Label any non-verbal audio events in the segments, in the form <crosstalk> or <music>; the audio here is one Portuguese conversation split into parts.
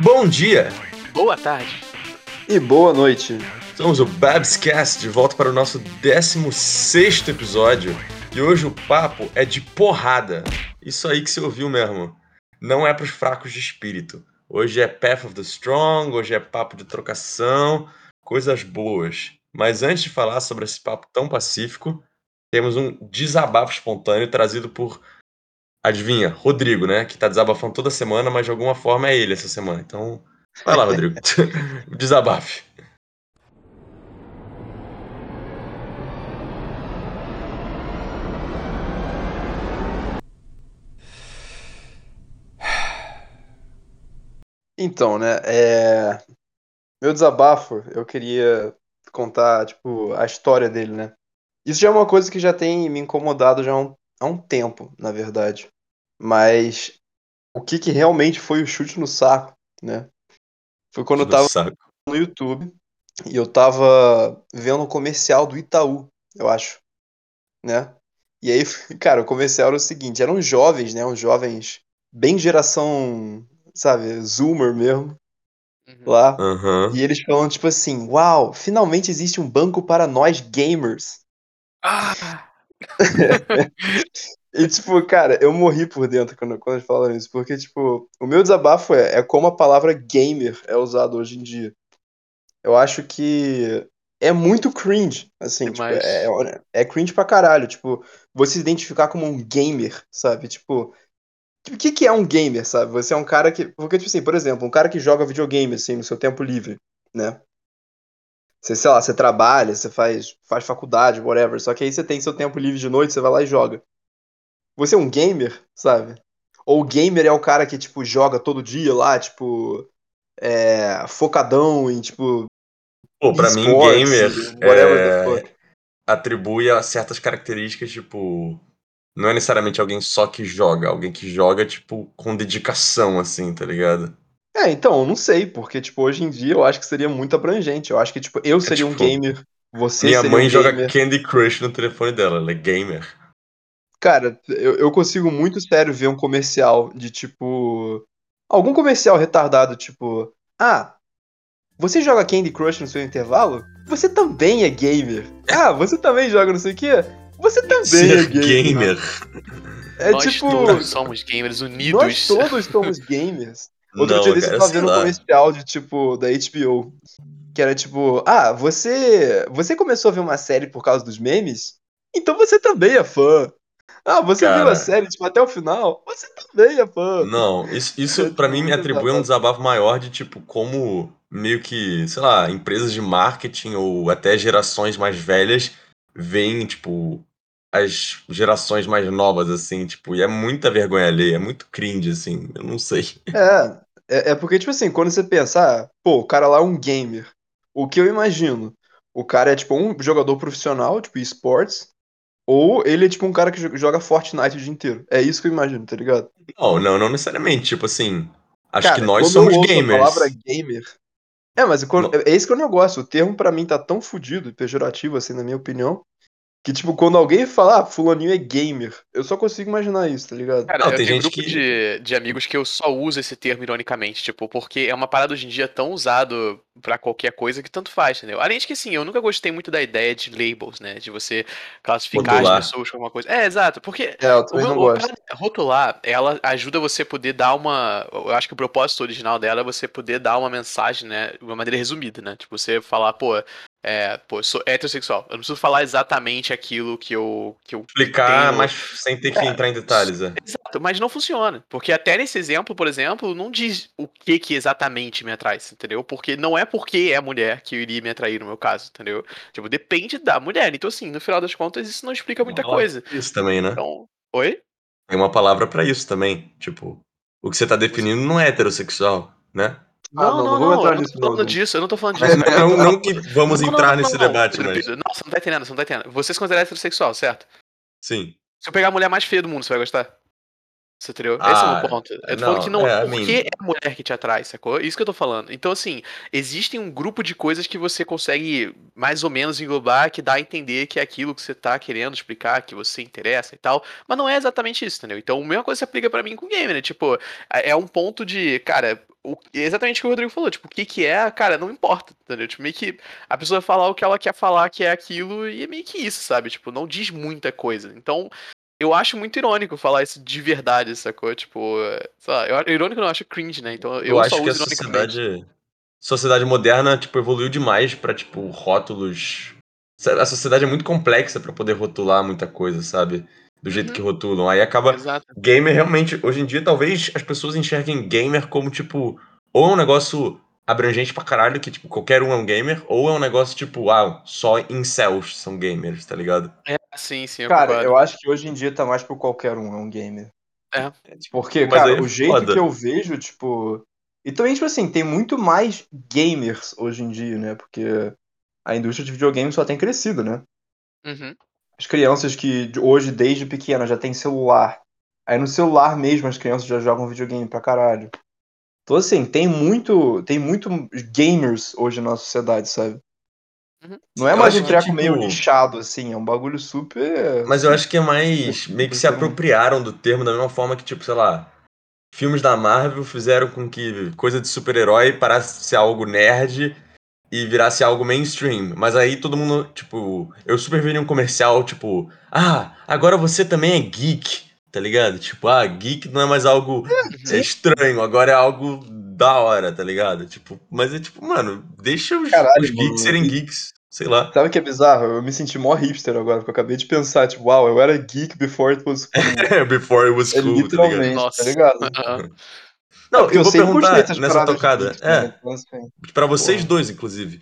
Bom dia! Boa tarde. E boa noite. Somos o Babscast, de volta para o nosso 16 episódio. E hoje o papo é de porrada. Isso aí que você ouviu mesmo. Não é para os fracos de espírito. Hoje é Path of the Strong, hoje é papo de trocação, coisas boas. Mas antes de falar sobre esse papo tão pacífico, temos um desabafo espontâneo trazido por, adivinha, Rodrigo, né? Que tá desabafando toda semana, mas de alguma forma é ele essa semana. Então, vai lá, Rodrigo. <laughs> Desabafe. Então, né, é... Meu desabafo, eu queria contar, tipo, a história dele, né? Isso já é uma coisa que já tem me incomodado já há um, há um tempo, na verdade. Mas o que que realmente foi o chute no saco, né? Foi quando eu tava Saco. no YouTube e eu tava vendo um comercial do Itaú, eu acho, né? E aí, <laughs> cara, o comercial era o seguinte, eram jovens, né? Uns jovens bem geração, sabe, zoomer mesmo, Uhum. lá. Aham. E eles falam tipo assim, uau, finalmente existe um banco para nós gamers. Ah! <laughs> <laughs> E, tipo, cara, eu morri por dentro quando, quando eles falaram isso, porque, tipo, o meu desabafo é, é como a palavra gamer é usada hoje em dia. Eu acho que é muito cringe, assim, tipo, é, é, é cringe pra caralho, tipo, você se identificar como um gamer, sabe? Tipo, o que que é um gamer, sabe? Você é um cara que, porque, tipo assim, por exemplo, um cara que joga videogame, assim, no seu tempo livre, né? Você, sei lá, você trabalha, você faz, faz faculdade, whatever, só que aí você tem seu tempo livre de noite, você vai lá e joga. Você é um gamer, sabe? Ou o gamer é o cara que, tipo, joga todo dia lá, tipo, é, focadão em, tipo, Pô, pra mim, gamer é, atribui a certas características, tipo. Não é necessariamente alguém só que joga, alguém que joga, tipo, com dedicação, assim, tá ligado? É, então, eu não sei, porque, tipo, hoje em dia eu acho que seria muito abrangente. Eu acho que, tipo, eu seria um tipo, gamer, você Minha seria mãe um joga gamer. Candy Crush no telefone dela, ela é gamer. Cara, eu, eu consigo muito sério ver um comercial de, tipo, algum comercial retardado, tipo, ah, você joga Candy Crush no seu intervalo? Você também é gamer. Ah, você também joga não sei o quê? Você também é Ser gamer. gamer. É Nós tipo, todos somos gamers nós unidos. todos somos gamers. Outro Não, dia desse eu tava vendo um comercial de tipo da HBO. Que era tipo, ah, você. Você começou a ver uma série por causa dos memes? Então você também é fã. Ah, você viu a Cara, série, tipo, até o final? Você também é fã. não, isso, isso pra mim me atribui um desabafo maior de, tipo, como meio que, sei lá, empresas de marketing ou até gerações mais velhas veem, tipo, as gerações mais novas, assim, tipo, e é muita vergonha alheia, é muito cringe, assim, eu não sei. <laughs> É, é, é porque, tipo assim, quando você pensa, ah, pô, o cara lá é um gamer. O que eu imagino? O cara é, tipo, um jogador profissional, tipo, esportes. Ou ele é, tipo, um cara que jo- joga Fortnite o dia inteiro. É isso que eu imagino, tá ligado? Não, não, não necessariamente, tipo assim, acho que Cara, nós quando eu somos ouço a palavra gamers. gamer. É, mas quando- No- é esse que é o negócio. O termo pra mim tá tão fudido e pejorativo, assim, na minha opinião. Que, tipo, quando alguém fala, ah, fulaninho é gamer, eu só consigo imaginar isso, tá ligado? Cara, Não, eu tem tenho um gente grupo que. de, de amigos que eu só uso esse termo ironicamente, tipo, porque é uma parada hoje em dia tão usado pra qualquer coisa que tanto faz, entendeu? Além de que, assim, eu nunca gostei muito da ideia de labels, né? De você classificar as Rotular. pessoas como uma coisa. É, exato, porque É, eu o também meu, não o gosto. cara rotular, ela ajuda você poder dar uma. Eu acho que o propósito original dela é você poder dar uma mensagem, né? De uma maneira resumida, né? Tipo, você falar, pô, é, pô, eu sou heterossexual. Eu não preciso falar exatamente aquilo que eu, que eu Explicar, tenho. mas sem ter que É, entrar em detalhes, é. Exato, mas não funciona. Porque até nesse exemplo, por exemplo, não diz o que que exatamente me atrai, entendeu? Porque não é porque é mulher que iria me atrair no meu caso, entendeu? Tipo, depende da mulher. Então, assim, no final das contas, isso não explica muita coisa. isso também, né? Então, oi? Tem uma palavra pra isso também. Tipo, o que você tá definindo não é heterossexual, né? Ah, Não, não, não, não não, eu não tô falando não. disso, eu não tô falando disso. Não, não, não que vamos Não, entrar não, nesse não, debate, mas. Não, você não tá entendendo, você não tá entendendo. Você se considera heterossexual, certo? Sim. Se eu pegar a mulher mais feia do mundo, você vai gostar? Você entendeu? Esse é o meu Ah, ponto. Eu tô falando que não, não é, é I porque é a mulher que te atrai, sacou? Isso que eu tô falando. Então, assim, existem um grupo de coisas que você consegue mais ou menos englobar que dá a entender que é aquilo que você tá querendo explicar, que você interessa e tal. Mas não é exatamente isso, entendeu? Então, a mesma coisa se aplica pra mim com game, né? Tipo, é é um ponto de, cara, o, exatamente o que o Rodrigo falou, tipo, o que que é, cara, não importa, entendeu? Tipo, meio que a pessoa falar o que ela quer falar que é aquilo e é meio que isso, sabe? Tipo, não diz muita coisa. Então, eu acho muito irônico falar isso de verdade, sacou? Tipo, sei lá, eu, irônico não, eu acho cringe, né? Então eu, Eu acho que a sociedade, sociedade moderna, tipo, evoluiu demais pra, tipo, rótulos. A sociedade é muito complexa pra poder rotular muita coisa, sabe? Do jeito Uhum. que rotulam. Aí acaba. Exato. Gamer realmente, hoje em dia, talvez as pessoas enxerguem gamer como, tipo, ou é um negócio abrangente pra caralho, que, tipo, qualquer um é um gamer, ou é um negócio, tipo, ah, só incels são gamers, tá ligado? É, sim, sim, eu Cara, concordo. eu acho que hoje em dia tá mais pro qualquer um, é um gamer. É. Porque, Mas cara, é o jeito foda. que eu vejo, tipo. E também, tipo assim, tem muito mais gamers hoje em dia, né? Porque a indústria de videogame só tem crescido, né? Uhum. As crianças que hoje, desde pequena, já tem celular. Aí no celular mesmo as crianças já jogam videogame pra caralho. Então, assim, tem muito. Tem muito gamers hoje na sociedade, sabe? Uhum. Não é Eu mais um treco tipo, meio nichado, assim, é um bagulho super. Mas eu acho que é mais. meio que se apropriaram do termo da mesma forma que, tipo, sei lá. Filmes da Marvel fizeram com que coisa de super-herói parasse de ser algo nerd e virasse algo mainstream. Mas aí todo mundo, tipo. Eu super vi um comercial, tipo. Ah, agora você também é geek, tá ligado? Tipo, ah, geek não é mais algo é estranho, agora é algo da hora, tá ligado? Tipo, mas é tipo, mano, deixa os, Caralho, os geeks mano. serem geeks, sei lá. Sabe o que é bizarro? Eu me senti mó hipster agora, porque eu acabei de pensar, tipo, uau, eu era geek before it was cool. <laughs> Before it was É cool, tá ligado? literalmente, Nossa. tá ligado? <laughs> É, Não, porque eu eu vou perguntar nessa tocada. geek, né? É, Então, assim, pra vocês dois, inclusive.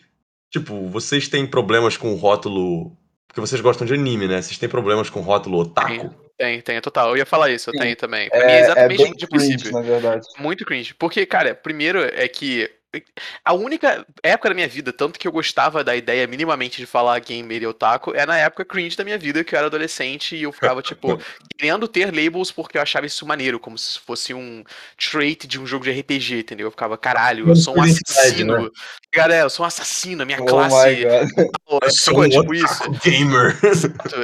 Tipo, vocês têm problemas com o rótulo. Porque vocês gostam de anime, né? Vocês têm problemas com o rótulo otaku? Tem, tem, total. Eu ia falar isso, eu Sim. tenho também. Pra mim é é, é exatamente de cringe, princípio. na verdade. Muito cringe. Porque, cara, primeiro é que. A única época da minha vida, tanto que eu gostava da ideia minimamente de falar gamer e otaku, é na época cringe da minha vida, que eu era adolescente e eu ficava, <laughs> tipo, querendo ter labels porque eu achava isso maneiro, como se fosse um trait de um jogo de RPG, entendeu? Eu ficava, caralho, eu sou um Identidade, assassino. Cara, eu sou um assassino, a minha Oh classe. my god. Eu sou um tipo isso. gamer.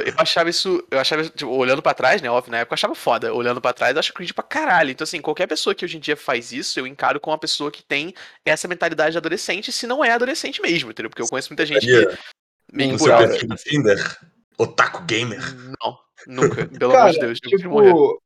Eu achava isso, eu achava, tipo, olhando pra trás, né, óbvio, na época eu achava foda, olhando pra trás eu acho cringe pra caralho, então assim, qualquer pessoa que hoje em dia faz isso, eu encaro como uma pessoa que tem essa mentalidade de adolescente, se não é adolescente mesmo, entendeu, porque eu conheço muita gente que meio no que perfil do Tinder? Otaku gamer. não, nunca, <laughs> pelo amor de Deus, tipo,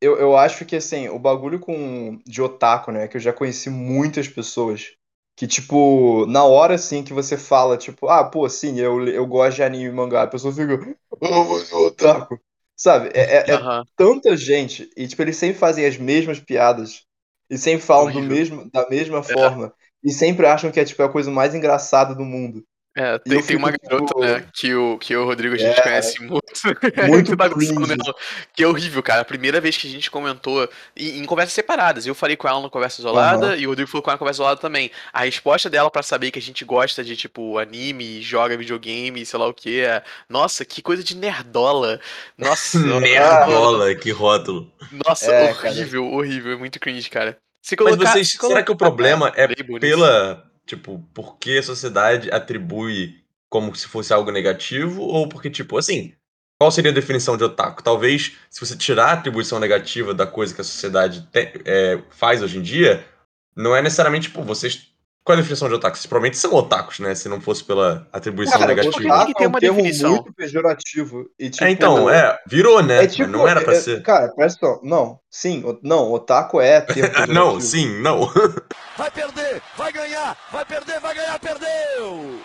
eu, eu acho que, assim, o bagulho com de otaku, né, que eu já conheci muitas pessoas que, tipo, na hora, assim, que você fala, tipo, ah, pô, sim, eu, eu gosto de anime e mangá, a pessoa fica, oh, é otaku. Sabe, é, é- é Aham, tanta gente, e, tipo, eles sempre fazem as mesmas piadas, e sempre falam do mesmo, da mesma forma, e sempre acham que é, tipo, a coisa mais engraçada do mundo. É, tem, eu tem uma fico, garota, tipo, né, que o, que o Rodrigo a gente É, conhece muito. <laughs> muito tá. Que é horrível, cara. A primeira vez que a gente comentou em, em conversas separadas. Eu falei com ela na conversa isolada Aham. e o Rodrigo falou com ela na conversa isolada também. A resposta dela pra saber que a gente gosta de, tipo, anime, joga videogame, sei lá o que, é. Nossa, que coisa de nerdola. Nossa, <laughs> Nerdola, que rótulo. nossa, É, cara. horrível, horrível. É muito cringe, cara. Se Mas colocar, vocês, se será que o colocar, problema é pela, tipo, porque a sociedade atribui como se fosse algo negativo ou porque, tipo, assim, qual seria a definição de otaku? Talvez, se você tirar a atribuição negativa da coisa que a sociedade te- é, faz hoje em dia, não é necessariamente, tipo, vocês... Qual é a definição de otaku? Vocês provavelmente são otakus, né? Se não fosse pela atribuição Cara, Porque tem negativa. que otaku ter é um uma termo definição. muito pejorativo. E, tipo, É, então, é, virou, né? É tipo, não era pra é- ser. cara, presta atenção. Não, sim, o- não, otaku é <laughs> termo pejorativo. não, sim, não. <laughs> Vai perder, vai ganhar, vai perder, vai ganhar, perdeu!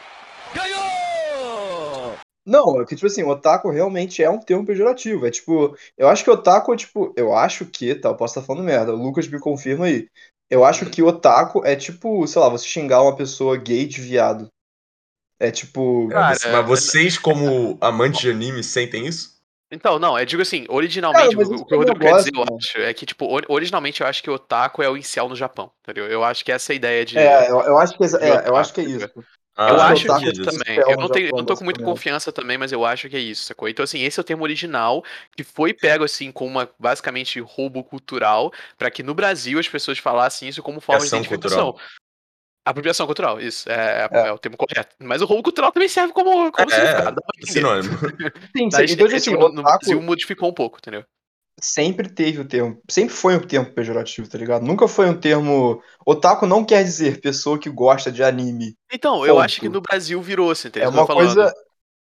Ganhou! Não, é que, tipo assim, otaku realmente é um termo pejorativo. É tipo, eu acho que otaku é tipo, eu acho que, tá, eu posso estar falando merda, o Lucas me confirma aí. Eu acho que otaku é tipo, sei lá, você xingar uma pessoa gay de viado. É tipo. Cara, Mas vocês, como amantes de anime, sentem isso? Então, não, eu digo assim, originalmente, Cara, o, que o é Rodrigo quer dizer, eu acho, é que, tipo, ori- originalmente eu acho que o otaku é o incel no Japão, entendeu? Eu acho que essa é a ideia de. É, eu, eu acho que, é, é, eu acho que é isso. Ah, eu acho que isso também. Eu não, tenho, eu não tô com muita confiança também, mas eu acho que é isso, sacou? Então, assim, esse é o termo original, que foi pego, assim, como uma, basicamente, roubo cultural, pra que no Brasil as pessoas falassem isso como forma de Ação identificação. cultural. Apropriação cultural, isso, é, é, É. é o termo correto. Mas o roubo cultural também serve como, como É, significado, sinônimo. Sim, sim, Mas, então, assim, no, no otaku, Brasil modificou um pouco, entendeu? Sempre teve o termo, sempre foi um termo pejorativo, tá ligado? Nunca foi um termo. Otaku não quer dizer pessoa que gosta de anime. Então, eu Ponto. acho que no Brasil virou, assim, entendeu? É eu uma coisa.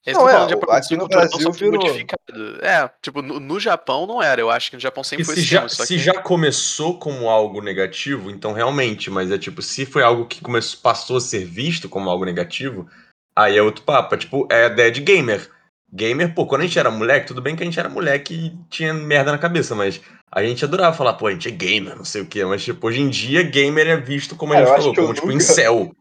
Eles Não, é, falando de aqui no Brasil virou. modificado. É, tipo, no, no Japão não era, eu acho que no Japão sempre E foi se esse já, termo, só se que... já começou como algo negativo, então realmente, mas é tipo, se foi algo que começou, passou a ser visto como algo negativo, aí é outro papo. É tipo, é a ideia de gamer. Gamer, pô, quando a gente era moleque, tudo bem que a gente era moleque e tinha merda na cabeça, mas a gente adorava falar, pô, a gente é gamer, não sei o quê. Mas, tipo, hoje em dia, gamer é visto, como a Cara, gente eu acho falou, como, tipo, nunca- incel.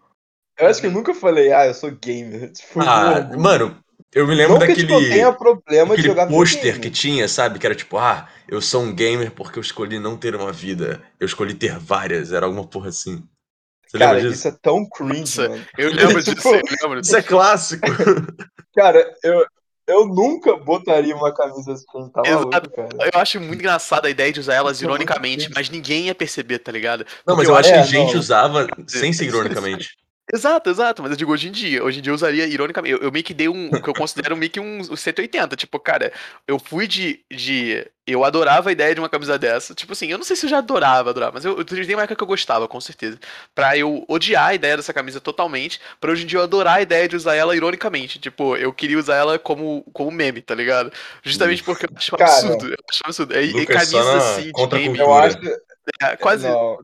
Eu acho que eu nunca falei, ah, eu sou gamer. <laughs> Tipo, Ah, mano, eu me lembro não que daquele. tipo, tenha problema de jogar pôster que tinha, sabe? Que era tipo, ah, eu sou um gamer porque eu escolhi não ter uma vida. Eu escolhi ter várias. Era alguma porra assim. Você Cara, disso? isso é tão cringe, Nossa, mano. eu lembro <laughs> Tipo, disso, eu lembro Isso é clássico. <laughs> Cara, eu, eu nunca botaria uma camisa assim, tá Exato. maluco, cara? Eu acho muito engraçada a ideia de usar elas é ironicamente, mas ninguém ia perceber, tá ligado? Não, mas Porque eu acho que É, a gente não. usava <laughs> sem ser ironicamente. Exato, exato, mas eu digo hoje em dia. Hoje em dia eu usaria ironicamente. Eu, eu meio que dei um. O que eu considero meio que um, um 180. Tipo, cara, eu fui de, de. Eu adorava a ideia de uma camisa dessa. Tipo assim, eu não sei se eu já adorava, adorava, mas eu, eu tem uma época que eu gostava, com certeza. Pra eu odiar a ideia dessa camisa totalmente, pra hoje em dia eu adorar a ideia de usar ela ironicamente. Tipo, eu queria usar ela como, como meme, tá ligado? Justamente porque eu acho um Cara, absurdo. Eu acho um absurdo. Lucas, só camisa assim de game. Eu acho. é, quase. Não.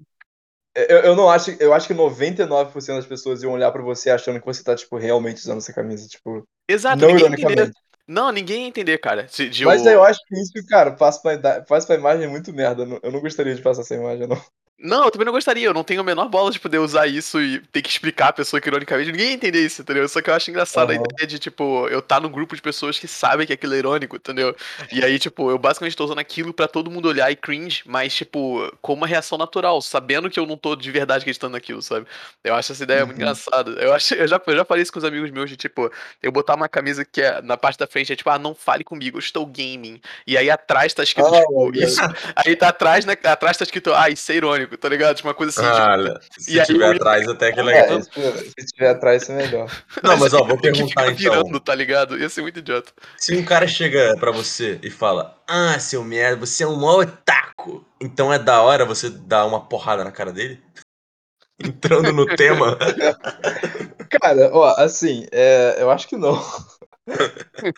Eu, eu não acho. Eu acho que 99% das pessoas iam olhar pra você achando que você tá, tipo, realmente usando essa camisa. Tipo, Exato, não ninguém ia entender. ironicamente. Não, ninguém ia entender, cara. Se- de Mas eu- eu acho que isso, cara, passa pra, passa pra imagem muito merda. Eu não gostaria de passar essa imagem, não. Não, eu também não gostaria, eu não tenho a menor bola de poder usar isso e ter que explicar a pessoa que ironicamente ninguém ia entender isso, entendeu? Só que eu acho engraçado a Aham. ideia de, tipo, eu tá num grupo de pessoas que sabem que aquilo é irônico, entendeu? E aí, tipo, eu basicamente tô usando aquilo pra todo mundo olhar e cringe, mas, tipo, com uma reação natural, sabendo que eu não tô de verdade acreditando naquilo, sabe? Eu acho essa ideia muito Uhum. engraçada. Eu, acho, eu, já, eu já falei isso com os amigos meus de, tipo, eu botar uma camisa que é na parte da frente é tipo, ah, não fale comigo, eu estou gaming. E aí atrás tá escrito, Ah, tipo, isso. Aí tá atrás, né? Atrás tá escrito, ah, isso é irônico, tá ligado? Tipo, uma coisa assim, Ah, tipo. se e aí tiver eu ia- atrás, até que é É, legal. isso, se tiver atrás, isso é melhor. <laughs> Não, mas ó, vou que perguntar então. virando, tá ligado? Ia ser muito idiota. Se um cara chega pra você e fala, ah, seu merda, você é um maior otaku, então é da hora você dar uma porrada na cara dele? <laughs> Entrando no tema. <laughs> Cara, ó, assim, é, eu acho que não.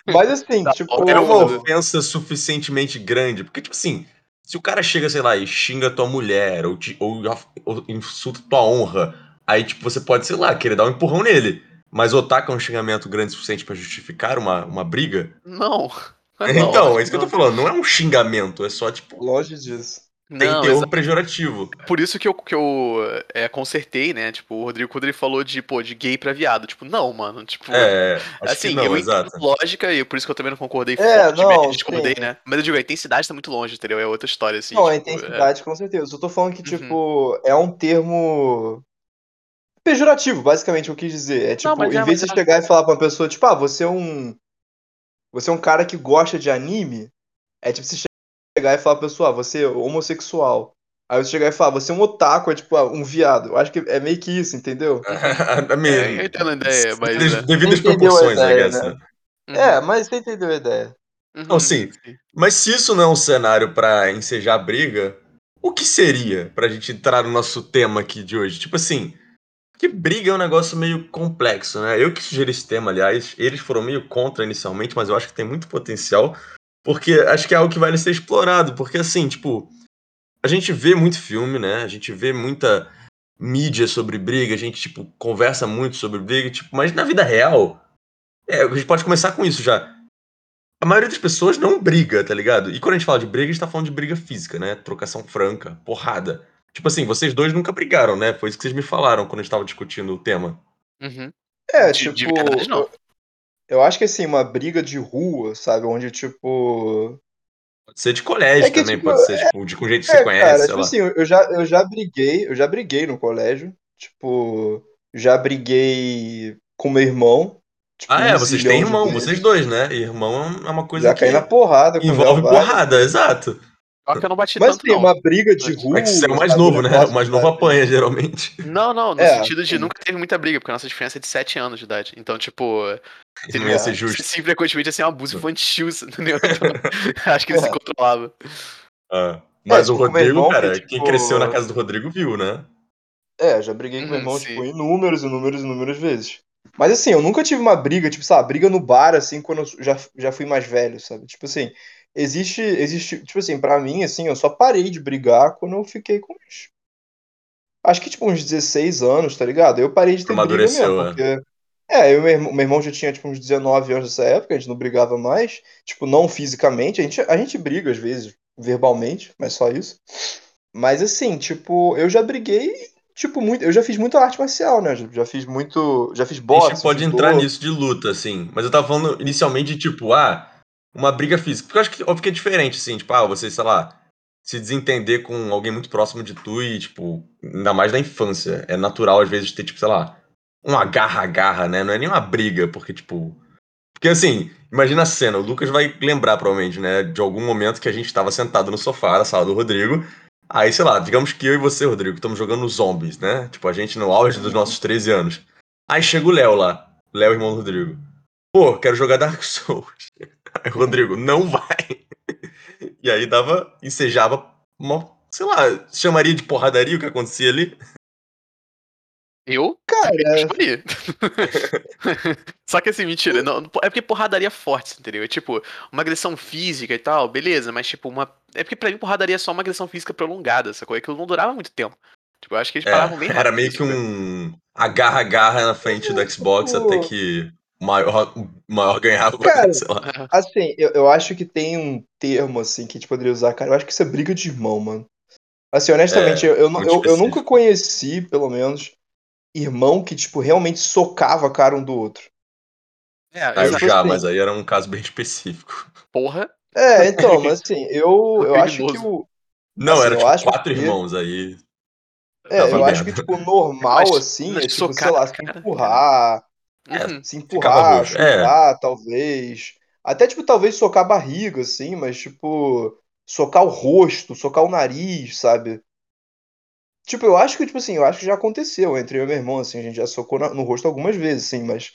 Mas assim, Tá tipo. É uma ofensa suficientemente grande. Porque, tipo assim, se o cara chega, sei lá, e xinga tua mulher, ou, te- ou, ou insulta tua honra, aí, tipo, você pode, sei lá, querer dar um empurrão nele. Mas otaku é um xingamento grande o suficiente pra justificar uma, uma briga? Não. Não, <laughs> então, acho é isso que eu tô não. falando. Não é um xingamento, é só, tipo, Longe disso. Tem Não, teor exa- pejorativo. por isso que eu, que eu é, consertei, né? Tipo, o Rodrigo, quando ele falou de, pô, de gay pra viado. Tipo, não, mano. Tipo, É, assim, não, eu exato. entendo lógica e por isso que eu também não concordei É, não, discordei, né? Mas eu digo, a intensidade tá muito longe, entendeu? É outra história, assim. Não, a tipo, é- intensidade, com certeza. Eu tô falando que, Uhum. tipo, é um termo pejorativo, basicamente, eu quis dizer. É tipo, mas em é, vez de você é. chegar e falar pra uma pessoa, tipo, ah, você é um. Você é um cara que gosta de anime, é tipo você chegar e falar pra pessoa, ah, você é homossexual. Aí você chegar e falar, você é um otaku, é tipo, ah, um viado. Eu acho que é meio que isso, entendeu? <laughs> I mean, É, eu entendo a ideia, mas. devidas- é. devidas proporções, I ideia, guess, né? né? Uhum, É, mas você entendeu a ideia. uhum, Não, sim. Mas se isso não é um cenário pra ensejar briga, o que seria pra gente entrar no nosso tema aqui de hoje? Tipo assim, que briga é um negócio meio complexo, né? Eu que sugeri esse tema, aliás, eles foram meio contra inicialmente, mas eu acho que tem muito potencial, porque acho que é algo que vale ser explorado, porque assim, tipo, a gente vê muito filme, né? A gente vê muita mídia sobre briga, a gente, tipo, conversa muito sobre briga, tipo, mas na vida real, é, a gente pode começar com isso já a maioria das pessoas não briga, tá ligado? E quando a gente fala de briga, a gente tá falando de briga física, né? Trocação franca, porrada. Tipo assim, vocês dois nunca brigaram, né? Foi isso que vocês me falaram quando a gente tava discutindo o tema. Uhum. É, De- tipo. de verdade, não. Eu, acho que assim, uma briga de rua, sabe? Onde, tipo. Pode ser de colégio É que, também, tipo, pode ser, tipo, de com gente que você É, conhece, cara, sei tipo lá. assim, eu já, eu já briguei, eu já briguei no colégio. Tipo, já briguei com meu irmão. Tipo, ah, é, um vocês têm irmão, vezes. vocês dois, né? Irmão é uma coisa Já que caí na porrada com envolve porrada, exato. Só que eu não bati Mas tanto, tem não. uma briga de rua. É que você é o mais novo, né? O mais novo apanha, geralmente. Não, não, no É, sentido de sim. nunca teve muita briga, porque a nossa diferença é de 7 anos de idade. Então, tipo, Não ia ser justo. sim, frequentemente assim, um abuso infantil, <laughs> entendeu? Então, <laughs> acho que ele se controlava. Ah, Mas É, o tipo, meu Rodrigo, irmão que, cara, tipo- quem cresceu na casa do Rodrigo viu, né? É, já briguei com meu Uhum, irmão, sim. tipo, inúmeros, inúmeros, inúmeras vezes. Mas assim, eu nunca tive uma briga, tipo, sabe, briga no bar, assim, quando eu já, já fui mais velho, sabe? Tipo assim, existe, existe, tipo assim, pra mim, assim, eu só parei de brigar quando eu fiquei com uns. Acho que, tipo, uns 16 anos, tá ligado? Eu parei de ter briga Amadureceu, mesmo, é. porque. É, eu e meu irmão, meu irmão já tinha, tipo, uns 19 anos nessa época, a gente não brigava mais, tipo, não fisicamente, a gente, a gente briga às vezes, verbalmente, mas só isso. Mas assim, tipo, eu já briguei, tipo, muito. Eu já fiz muita arte marcial, né? Já, já fiz muito. Já fiz A boxe. gente pode judô. entrar nisso de luta, assim. Mas eu tava falando inicialmente de, tipo, ah, uma briga física. Porque eu acho que, óbvio que é diferente, assim. Tipo, ah, você, sei lá, se desentender com alguém muito próximo de tu e, tipo, ainda mais na infância. É natural, às vezes, ter, tipo, sei lá, um agarra-agarra, né? Não é nem uma briga, porque, tipo. Porque, assim, imagina a cena. O Lucas vai lembrar, provavelmente, né? De algum momento que a gente tava sentado no sofá na sala do Rodrigo. Aí, sei lá, digamos que eu e você, Rodrigo, estamos jogando zombies, né? Tipo, a gente no auge dos Uhum. nossos 13 anos. Aí chega o Léo lá. Léo, irmão do Rodrigo. Pô, quero jogar Dark <laughs> Souls. Aí Rodrigo, não vai. <laughs> E aí dava, ensejava uma, sei lá, chamaria de porradaria o que acontecia ali. Eu? Cara, Escolhi. <laughs> Só que assim, mentira. Não, é porque porradaria é forte, entendeu? É tipo, uma agressão física e tal, beleza, mas tipo, uma. É porque pra mim porradaria é só uma agressão física prolongada, sacou? Aquilo não durava muito tempo. Tipo, eu acho que eles É, paravam bem rápido. era meio que um agarra-agarra na frente do Xbox tipo- até que o maior, maior ganhava, Cara, sei lá. assim, eu, eu acho que tem um termo, assim, que a gente poderia usar, cara. Eu acho que isso é briga de irmão, mano. Assim, honestamente, É, eu, eu, eu, eu nunca conheci, pelo menos, irmão que, tipo, realmente socava a cara um do outro. É, Aí eu já, assim- mas aí era um caso bem específico. porra. É, então, mas assim, eu, <laughs> eu acho que o. Não, Assim, era tipo acho quatro que- irmãos aí. É, eu acho vendo. que, tipo, normal, Mas- assim, é tipo, sei socar lá, na se cara, empurrar, É, Uhum. se empurrar, roxo. É. chutar, talvez. Até, tipo, talvez socar a barriga, assim, mas, tipo, socar o rosto, socar o nariz, sabe? Tipo, eu acho que, tipo assim, eu acho que já aconteceu entre eu e meu irmão, assim, a gente já socou na- no rosto algumas vezes, assim, mas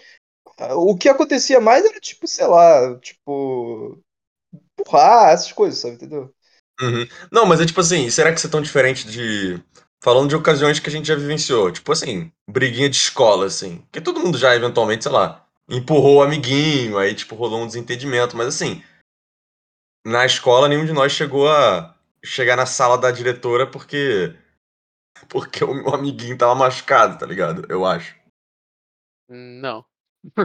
o que acontecia mais era, tipo, sei lá, tipo, empurrar, essas coisas, sabe, entendeu? Uhum. Não, mas é tipo assim, será que isso é tão diferente de. Falando de ocasiões que a gente já vivenciou? Tipo assim, briguinha de escola, assim. Que todo mundo já, eventualmente, sei lá, empurrou o amiguinho, aí, tipo, rolou um desentendimento. Mas assim, na escola, nenhum de nós chegou a chegar na sala da diretora porque. Porque o meu amiguinho tava machucado, tá ligado? Eu acho. Não.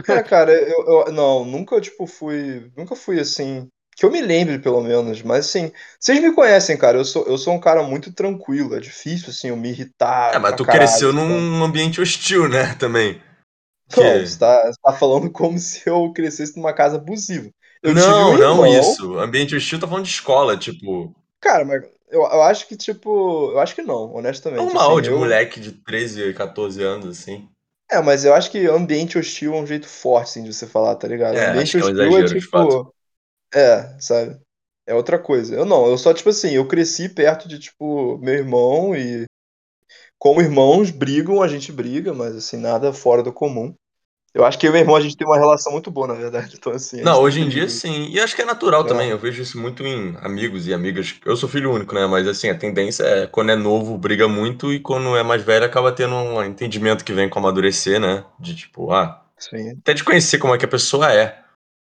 É, <laughs> cara, eu, eu- não, nunca, tipo, fui, nunca fui assim, que eu me lembre, pelo menos, mas assim, vocês me conhecem, cara, eu sou, eu sou um cara muito tranquilo, é difícil, assim, eu me irritar É, mas tu caralho, cresceu sabe? num ambiente hostil, né? Também. Não, Que- você tá, você tá falando como se eu crescesse numa casa abusiva. Eu tive não, um não isso. Ambiente hostil tá falando de escola, tipo. cara, mas eu, eu acho que, tipo, eu acho que não, honestamente, Normal, assim, de eu, moleque de 13, 14 anos, assim. é, mas eu acho que ambiente hostil é um jeito forte, assim, de você falar, tá ligado? É, ambiente é um hostil é, exagero, de tipo. É, sabe? É outra coisa. Eu não, eu só, tipo assim, eu cresci perto de, tipo, meu irmão e como irmãos brigam, a gente briga, mas assim, nada fora do comum. Eu acho que eu e meu irmão, a gente tem uma relação muito boa, na verdade. Então, assim, Não, hoje em dia sim. E acho que é natural É. também. Eu vejo isso muito em amigos e amigas. Eu sou filho único, né? Mas assim, a tendência é quando é novo, briga muito, e quando é mais velho, acaba tendo um entendimento que vem com amadurecer, né? De tipo, ah, Sim. até de conhecer como é que a pessoa é.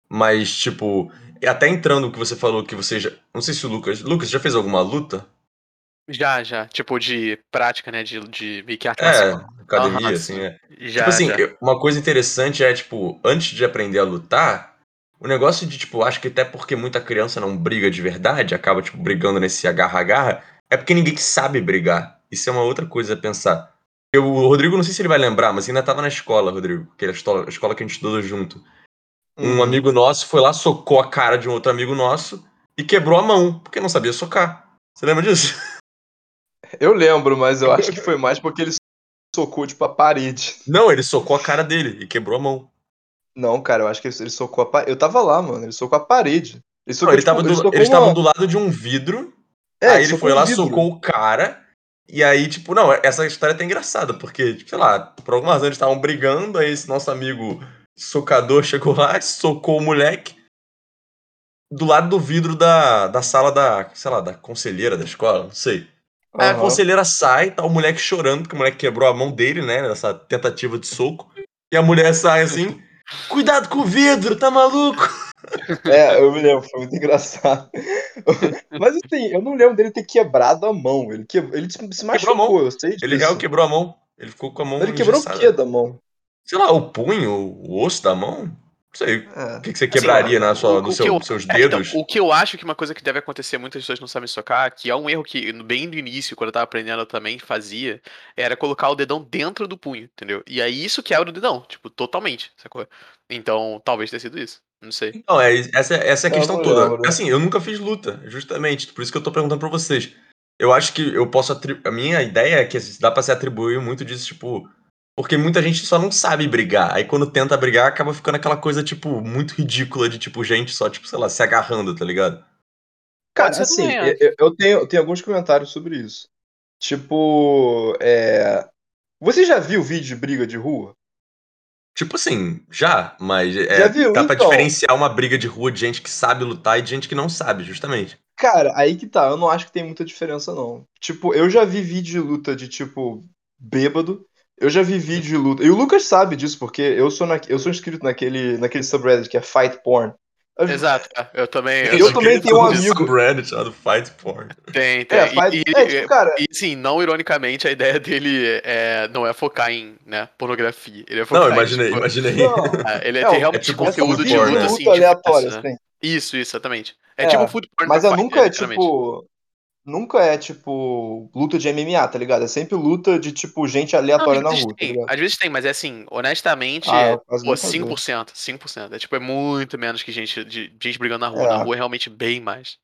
Mas, tipo, até entrando no que você falou que você já. Não sei se o Lucas. Lucas, já fez alguma luta? Já, já. Tipo, de prática, né? De, de meio que É, academia, Aham, assim, sim. é. Já, tipo assim, já. eu- uma coisa interessante é, tipo, antes de aprender a lutar, o negócio de, tipo, acho que até porque muita criança não briga de verdade, acaba, tipo, brigando nesse agarra-agarra, é porque ninguém sabe brigar. Isso é uma outra coisa a pensar. Eu, o Rodrigo, não sei se ele vai lembrar, mas ainda tava na escola, Rodrigo, que era a escola, a escola que a gente estudou junto. Um Uhum. amigo nosso foi lá, socou a cara de um outro amigo nosso e quebrou a mão, porque não sabia socar. Você lembra disso? <laughs> Eu lembro, mas eu acho que foi <laughs> mais porque ele socou, tipo, a parede. Não, ele socou a cara dele e quebrou a mão. Não, cara, eu acho que ele ele socou a parede. Eu tava lá, mano. Ele socou a parede. Ele Não, socou, ele tipo, tava ele do- socou eles estavam do lado de um vidro É, aí ele foi lá, vidro. socou o cara. E aí, tipo, não, essa história é até engraçada, porque, tipo, sei lá, por algumas razões eles estavam brigando, aí esse nosso amigo socador chegou lá, <laughs> socou o moleque do lado do vidro da, da sala da, sei lá, da conselheira da escola, não sei. Aí a Aham. conselheira sai, tá o moleque chorando, porque o moleque quebrou a mão dele, né, nessa tentativa de soco. E a mulher sai assim, <laughs> cuidado com o vidro, tá maluco? <laughs> É, eu me lembro, foi muito engraçado. <laughs> Mas assim, eu não lembro dele ter quebrado a mão. Ele, que... ele se Quebrou a mão. machucou, eu sei disso. Ele real quebrou a mão. Ele ficou com a mão Ele quebrou o engessada. quê da mão? Sei lá, o punho, o osso da mão? Não sei. É. O que, que você quebraria na sua, o- no o seu- que eu- seus É, então, dedos? o que eu acho que uma coisa que deve acontecer, muitas pessoas não sabem socar, que é um erro que bem no início, quando eu tava aprendendo eu também fazia, era colocar o dedão dentro do punho, entendeu? E aí isso quebra o dedão, tipo, totalmente, sacou? Então, talvez tenha sido isso. Não sei. Não, é, essa, essa é a Eu questão toda. lembro. Assim, eu nunca fiz luta, justamente. Por isso que eu tô perguntando pra vocês. Eu acho que eu posso atribuir. A minha ideia é que dá pra se atribuir muito disso, tipo. Porque muita gente só não sabe brigar. Aí quando tenta brigar, acaba ficando aquela coisa, tipo, muito ridícula de, tipo, gente só, tipo, sei lá, se agarrando, tá ligado? Cara, assim, eu, eu tenho, eu tenho alguns comentários sobre isso. Tipo, é... Você já viu vídeo de briga de rua? Tipo assim, já, mas é, Já viu? dá pra Então. diferenciar uma briga de rua de gente que sabe lutar e de gente que não sabe, justamente. Cara, aí que tá, eu não acho que tem muita diferença, não. Tipo, eu já vi vídeo de luta de, tipo, bêbado. Eu já vi vídeo de luta. E o Lucas sabe disso, porque eu sou, na... eu sou inscrito naquele, naquele subreddit que é Fight Porn. Eu- Exato, é, eu também. Eu também tenho um amigo- subreddit chamado Fight Porn. Tem, tem. É, E- fight... e, é, tipo, cara, e sim, não ironicamente, a ideia dele é, não é focar em né, pornografia. Ele é focar Não, em, imaginei, tipo, imaginei. não. é, ele é, É, ter é realmente tipo conteúdo de porn, luta, né? assim, luta aleatória, né? assim. Isso, isso, exatamente. É, É, tipo food porn Mas eu nunca é, tipo. Nunca é, tipo, luta de MMA, tá ligado? É sempre luta de, tipo, gente Não, aleatória às na rua, tá tem, ligado? às vezes tem, mas é assim, honestamente, Ah, é, pô, muito fazer. 5%, 5%. É tipo, é muito menos que gente, de, gente brigando na rua. É. Na rua é realmente bem mais.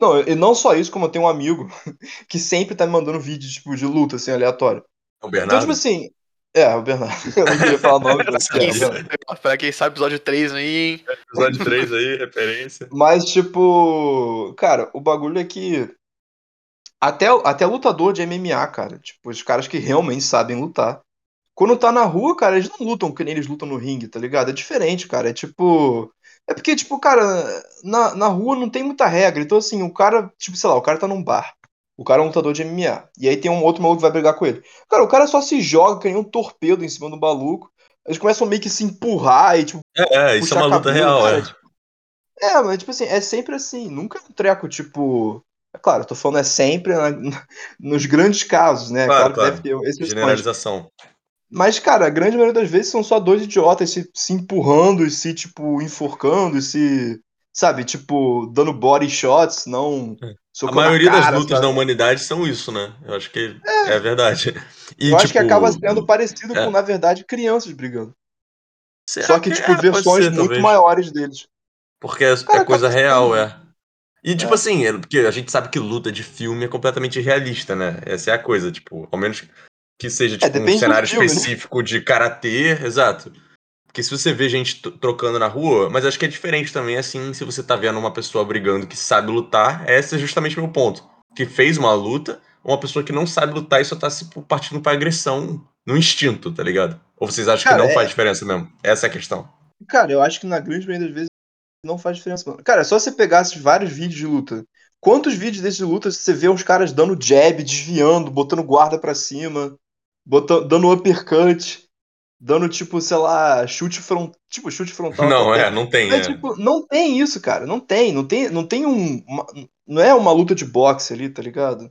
Não, e não só isso, como eu tenho um amigo <laughs> que sempre tá me mandando vídeo, tipo, de luta, assim, aleatório. O Então, Bernardo? tipo assim. É, o Bernardo. <laughs> Eu não queria falar o nome, mas Pra quem, é, sabe, pra quem sabe, episódio 3 aí, hein? Episódio 3 aí, referência. Mas, tipo, cara, o bagulho é que. Até, até lutador de MMA, cara. Tipo, os caras que realmente sabem lutar. Quando tá na rua, cara, eles não lutam que nem eles lutam no ringue, tá ligado? É diferente, cara. É tipo. É porque, tipo, cara, na, na rua não tem muita regra. Então, assim, o cara, tipo, sei lá, o cara tá num bar. O cara é um lutador de MMA. E aí tem um outro maluco que vai brigar com ele. Cara, o cara só se joga que nem um torpedo em cima do maluco. Eles começam meio que se empurrar e, tipo, É, é, isso é uma luta cabelo, real, cara, é. tipo, É, mas tipo assim, é sempre assim, nunca é um treco, tipo. É claro, tô falando é sempre na- <laughs> nos grandes casos, né? Claro, Claro, claro. que deve ter exceções. Generalização. Mas, cara, a grande maioria das vezes são só dois idiotas se, se empurrando e se, tipo, enforcando e se. Sabe, tipo, dando body shots, não. A socando na maioria das cara, lutas sabe? da humanidade são isso, né? Eu acho que é, verdade. E, Eu acho que tipo, acaba sendo parecido é. com, na verdade, crianças brigando. será Só que, tipo, é, versões ser, muito talvez. maiores deles. Porque é, Cara, é coisa acaba real, é. E, tipo É. assim, é- porque a gente sabe que luta de filme é completamente realista, né? Essa é a coisa, tipo, ao menos que seja, tipo, um É, do cenário filme, né? específico de karatê, exato. Porque se você vê gente trocando na rua, mas acho que é diferente também, assim, se você tá vendo uma pessoa brigando que sabe lutar, esse é justamente o meu ponto. Que fez uma luta, uma pessoa que não sabe lutar e só tá se partindo pra agressão no instinto, tá ligado? Ou vocês acham Cara, que não é- faz diferença mesmo? Essa é a questão. Cara, eu acho que na grande maioria das vezes não faz diferença. Mano. Cara, é só você pegasse vários vídeos de luta. Quantos vídeos desses de luta você vê os caras dando jab, desviando, botando guarda pra cima, botando, dando uppercut, dando tipo, sei lá, chute frontal, tipo chute frontal. não, é, não tem. É, É. tipo, não tem isso, cara. Não tem. Não tem, não tem um. uma- não é uma luta de boxe ali, tá ligado?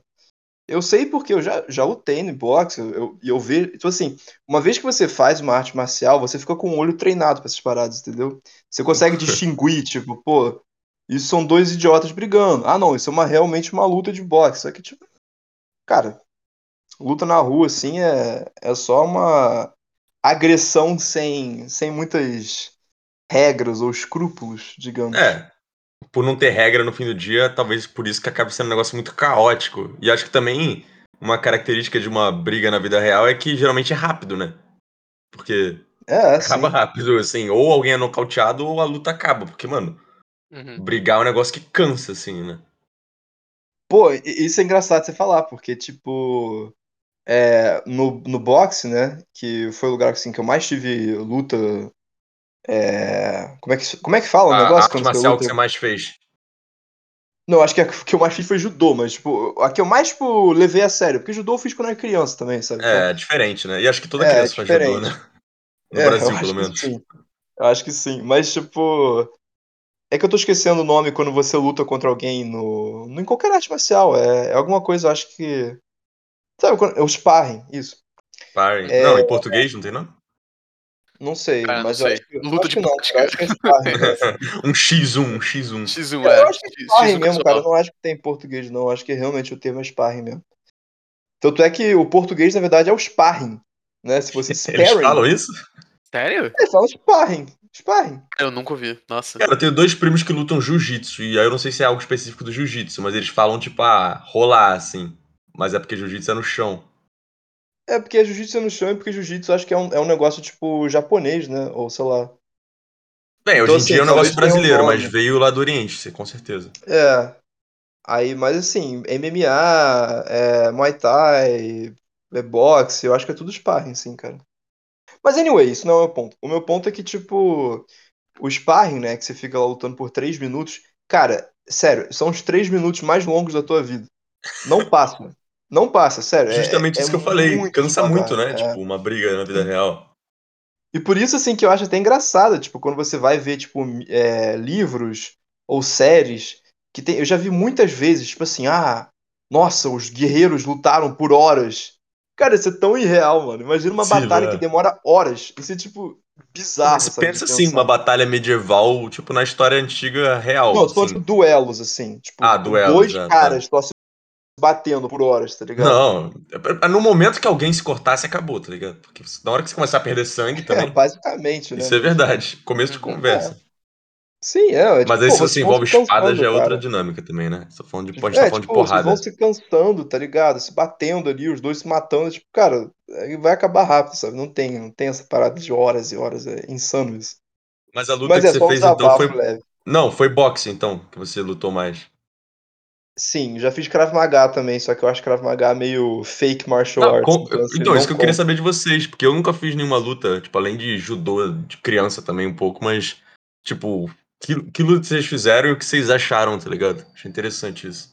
Eu sei porque eu já, já lutei no boxe, eu, eu, e eu vejo. Tipo assim, uma vez que você faz uma arte marcial, você fica com o olho treinado pra essas paradas, entendeu? Você consegue distinguir, tipo, pô, isso são dois idiotas brigando. Ah, não, isso é uma, realmente uma luta de boxe. Só que, tipo, cara, luta na rua, assim, é, é só uma agressão sem, sem muitas regras ou escrúpulos, digamos. É, por não ter regra no fim do dia, talvez por isso que acabe sendo um negócio muito caótico. E acho que também uma característica de uma briga na vida real é que geralmente é rápido, né? Porque É, acaba sim. rápido, assim, ou alguém é nocauteado ou a luta acaba. Porque, mano, Uhum. brigar é um negócio que cansa, assim, né? Pô, isso é engraçado você falar, porque, tipo, é, no, no boxe, né, que foi o lugar assim, que eu mais tive luta. É, como, é que, como é que fala o A, a negócio arte marcial que você mais fez. Não, acho que a que eu mais fiz foi judô, mas, tipo, a que eu mais, tipo, levei a sério, porque judô eu fiz quando eu era criança também, sabe? É, diferente, né? E acho que toda é, é criança faz judô, né? No É, Brasil, pelo menos. Eu acho que sim. Mas, tipo. É que eu tô esquecendo o nome quando você luta contra alguém no. no- Em qualquer arte marcial. É, é alguma coisa, eu acho que. Sabe, quando... é o sparring, isso. Sparring. É, Não, em português não tem, não? Não sei, Cara, não mas eu sei. acho que. eu Luta acho de que não, cara. Eu acho que é sparring mesmo. <laughs> um X1, um X1. X1, Eu é. acho que é sparring X1 mesmo, cara. Eu não acho que tem em português, não. Eu acho que realmente o termo é sparring mesmo. Tanto é que o português, na verdade, é o sparring. Né? Se você <laughs> Eles sparring. falam isso? Sério? Eles falam sparring. Sparring. Eu nunca ouvi. Nossa. Cara, eu tenho dois primos que lutam jiu-jitsu, e aí eu não sei se é algo específico do jiu-jitsu, mas eles falam, tipo, ah, rolar, assim. Mas é porque jiu-jitsu é no chão. É porque jiu-jitsu é no chão e porque jiu-jitsu acho que é um, é um negócio tipo japonês, né? Ou sei lá. Bem, Então, hoje em assim, dia é um negócio tenha um brasileiro, mas veio lá do Oriente, com certeza. É. Aí, mas assim, MMA, é, Muay Thai, é boxe, eu acho que é tudo sparring, sim, cara. Mas anyway, isso não é o meu ponto. O meu ponto é que, tipo, o sparring, né, que você fica lá lutando por três minutos, cara, sério, são os três minutos mais longos da tua vida. Não passa. Não passa, sério. É, Justamente é isso que eu falei. muito Cansa muito, devagar. né? É. Tipo, uma briga na vida real. E por isso, assim, que eu acho até engraçado, tipo, quando você vai ver, tipo, é, livros ou séries, que tem, eu já vi muitas vezes, tipo assim, ah, nossa, os guerreiros lutaram por horas. Cara, isso é tão irreal, mano. Imagina uma Possível, batalha é. que demora horas. Isso é, tipo, bizarro, Mas sabe, pensa assim, uma batalha medieval, tipo, na história antiga real, Não, eu tô falando, assim. duelos, assim. Tipo, Ah, duelos, dois é, tá. caras se batendo por horas, tá ligado? Não, é- é no momento que alguém se cortasse, acabou, tá ligado? Porque na hora que você começar a perder sangue É, também, basicamente, né? isso é verdade. Começo de conversa. Sim, é. é, Mas tipo, aí se vocês você vão envolve espada, cansando, já é outra cara. dinâmica também, né? Só falando de, pode estar É, falando de tipo, vocês porrada. vão se cansando, tá ligado? Se batendo ali, os dois se matando, tipo, cara, vai acabar rápido, sabe? Não tem, não tem essa parada de horas e horas, é insano isso. Mas a luta Mas que é você um fez então foi. leve. Não, foi boxe então, que você lutou mais. Sim, já fiz Krav Maga também, só que eu acho Krav Maga meio fake martial Não, arts, com- então assim, Então, isso que eu queria saber de vocês, porque eu nunca fiz nenhuma luta, tipo, além de judô de criança também um pouco, mas, tipo, que, que luta vocês fizeram e o que vocês acharam, tá ligado? Achei interessante isso.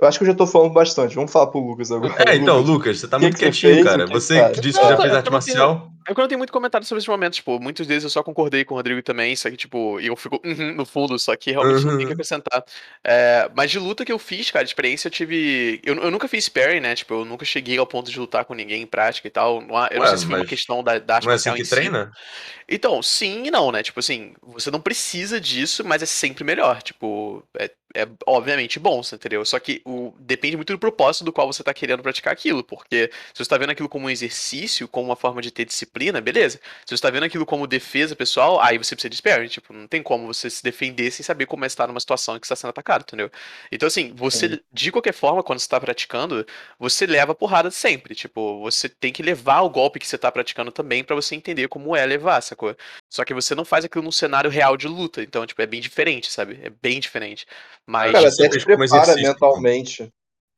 Eu acho que eu já tô falando bastante. Vamos falar pro Lucas agora. É, então, Lucas, você tá que muito que você quietinho, fez? cara. Que Você que tá? disse que já fez arte marcial. É porque eu não tenho muito comentário sobre esse momento, tipo, muitos deles eu só concordei com o Rodrigo também, só que, tipo, eu fico uhum, no fundo, só que realmente não tem que Uhum. acrescentar. É, mas de luta que eu fiz, cara, de experiência eu tive. Eu, eu nunca fiz sparring, né? Tipo, eu nunca cheguei ao ponto de lutar com ninguém em prática e tal. Não eu não Ué, sei se foi uma questão da, da arte Não é assim que em si. treina? Então, sim e não, né? Tipo assim, você não precisa disso, mas é sempre melhor. Tipo, é, é obviamente bom, você entendeu? Só que o, depende muito do propósito do qual você tá querendo praticar aquilo. Porque se você tá vendo aquilo como um exercício, como uma forma de ter disciplina, beleza. Se você tá vendo aquilo como defesa pessoal, aí você precisa de sparring. Tipo, não tem como você se defender sem saber como é estar numa situação em que você está sendo atacado, entendeu? Então, assim, você, Entendi. de qualquer forma, quando você tá praticando, você leva porrada sempre. Tipo, você tem que levar o golpe que você tá praticando também pra você entender como é levar, sacou? Só que você não faz aquilo num cenário real de luta. Então, tipo, é bem diferente, sabe? É bem diferente. Mas. Cara, você até fez te prepara mentalmente.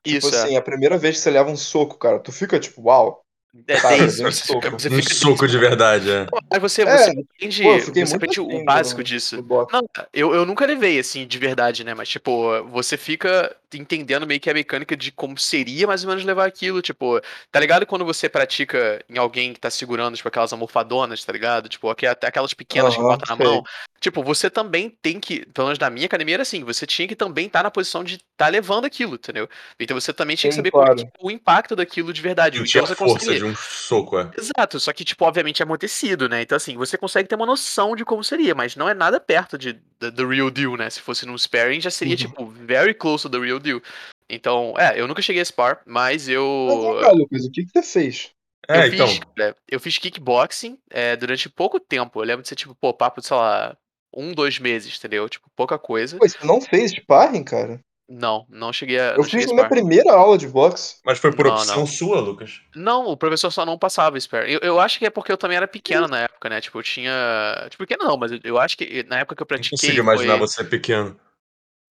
Tipo isso, assim, a primeira vez que você leva um soco, cara, tu fica tipo, uau, é. Cara, denso. deu um Você fica, você Um fica soco de verdade, é. Mas você, É, você aprende, pô, você aprende o assim básico no, disso. no. Não, eu, eu nunca levei, assim, de verdade, né? Mas, tipo, você fica entendendo meio que a mecânica de como seria mais ou menos levar aquilo. Tipo, tá ligado quando você pratica em alguém que tá segurando, tipo, aquelas almofadonas, tá ligado? Tipo, aquelas pequenas que Aham, bota na sei. mão. Tipo, você também tem que, pelo menos na minha academia era assim, você tinha que também estar na posição de estar levando aquilo, entendeu? Então você também tinha que saber qual é, claro. tipo, o impacto daquilo de verdade. Sentir Então a você força de um soco, é. Exato, só que, tipo, obviamente é amortecido, né? Então, assim, você consegue ter uma noção de como seria, mas não é nada perto de the, the real deal, né? Se fosse num sparring, já seria, Uhum. tipo, very close to the real deal. Então, é, eu nunca cheguei a spar, mas eu. cá, Lucas, o que que você fez? Eu É, fiz, então. cara, eu fiz kickboxing é, durante pouco tempo. Eu lembro de ser, tipo, pô, papo de, sei lá, um, dois meses, entendeu? Tipo, pouca coisa. Pô, você não fez sparring, cara? Não, não cheguei a, Eu não fiz a na minha primeira aula de boxe. Mas foi por Não, opção não. sua, Lucas? Não, o professor só não passava spare. Eu, eu acho que é porque eu também era pequeno na época, né? Tipo, eu tinha. Tipo, pequeno não, mas eu, eu acho que na época que eu Não consigo pratiquei imaginar foi. você pequeno.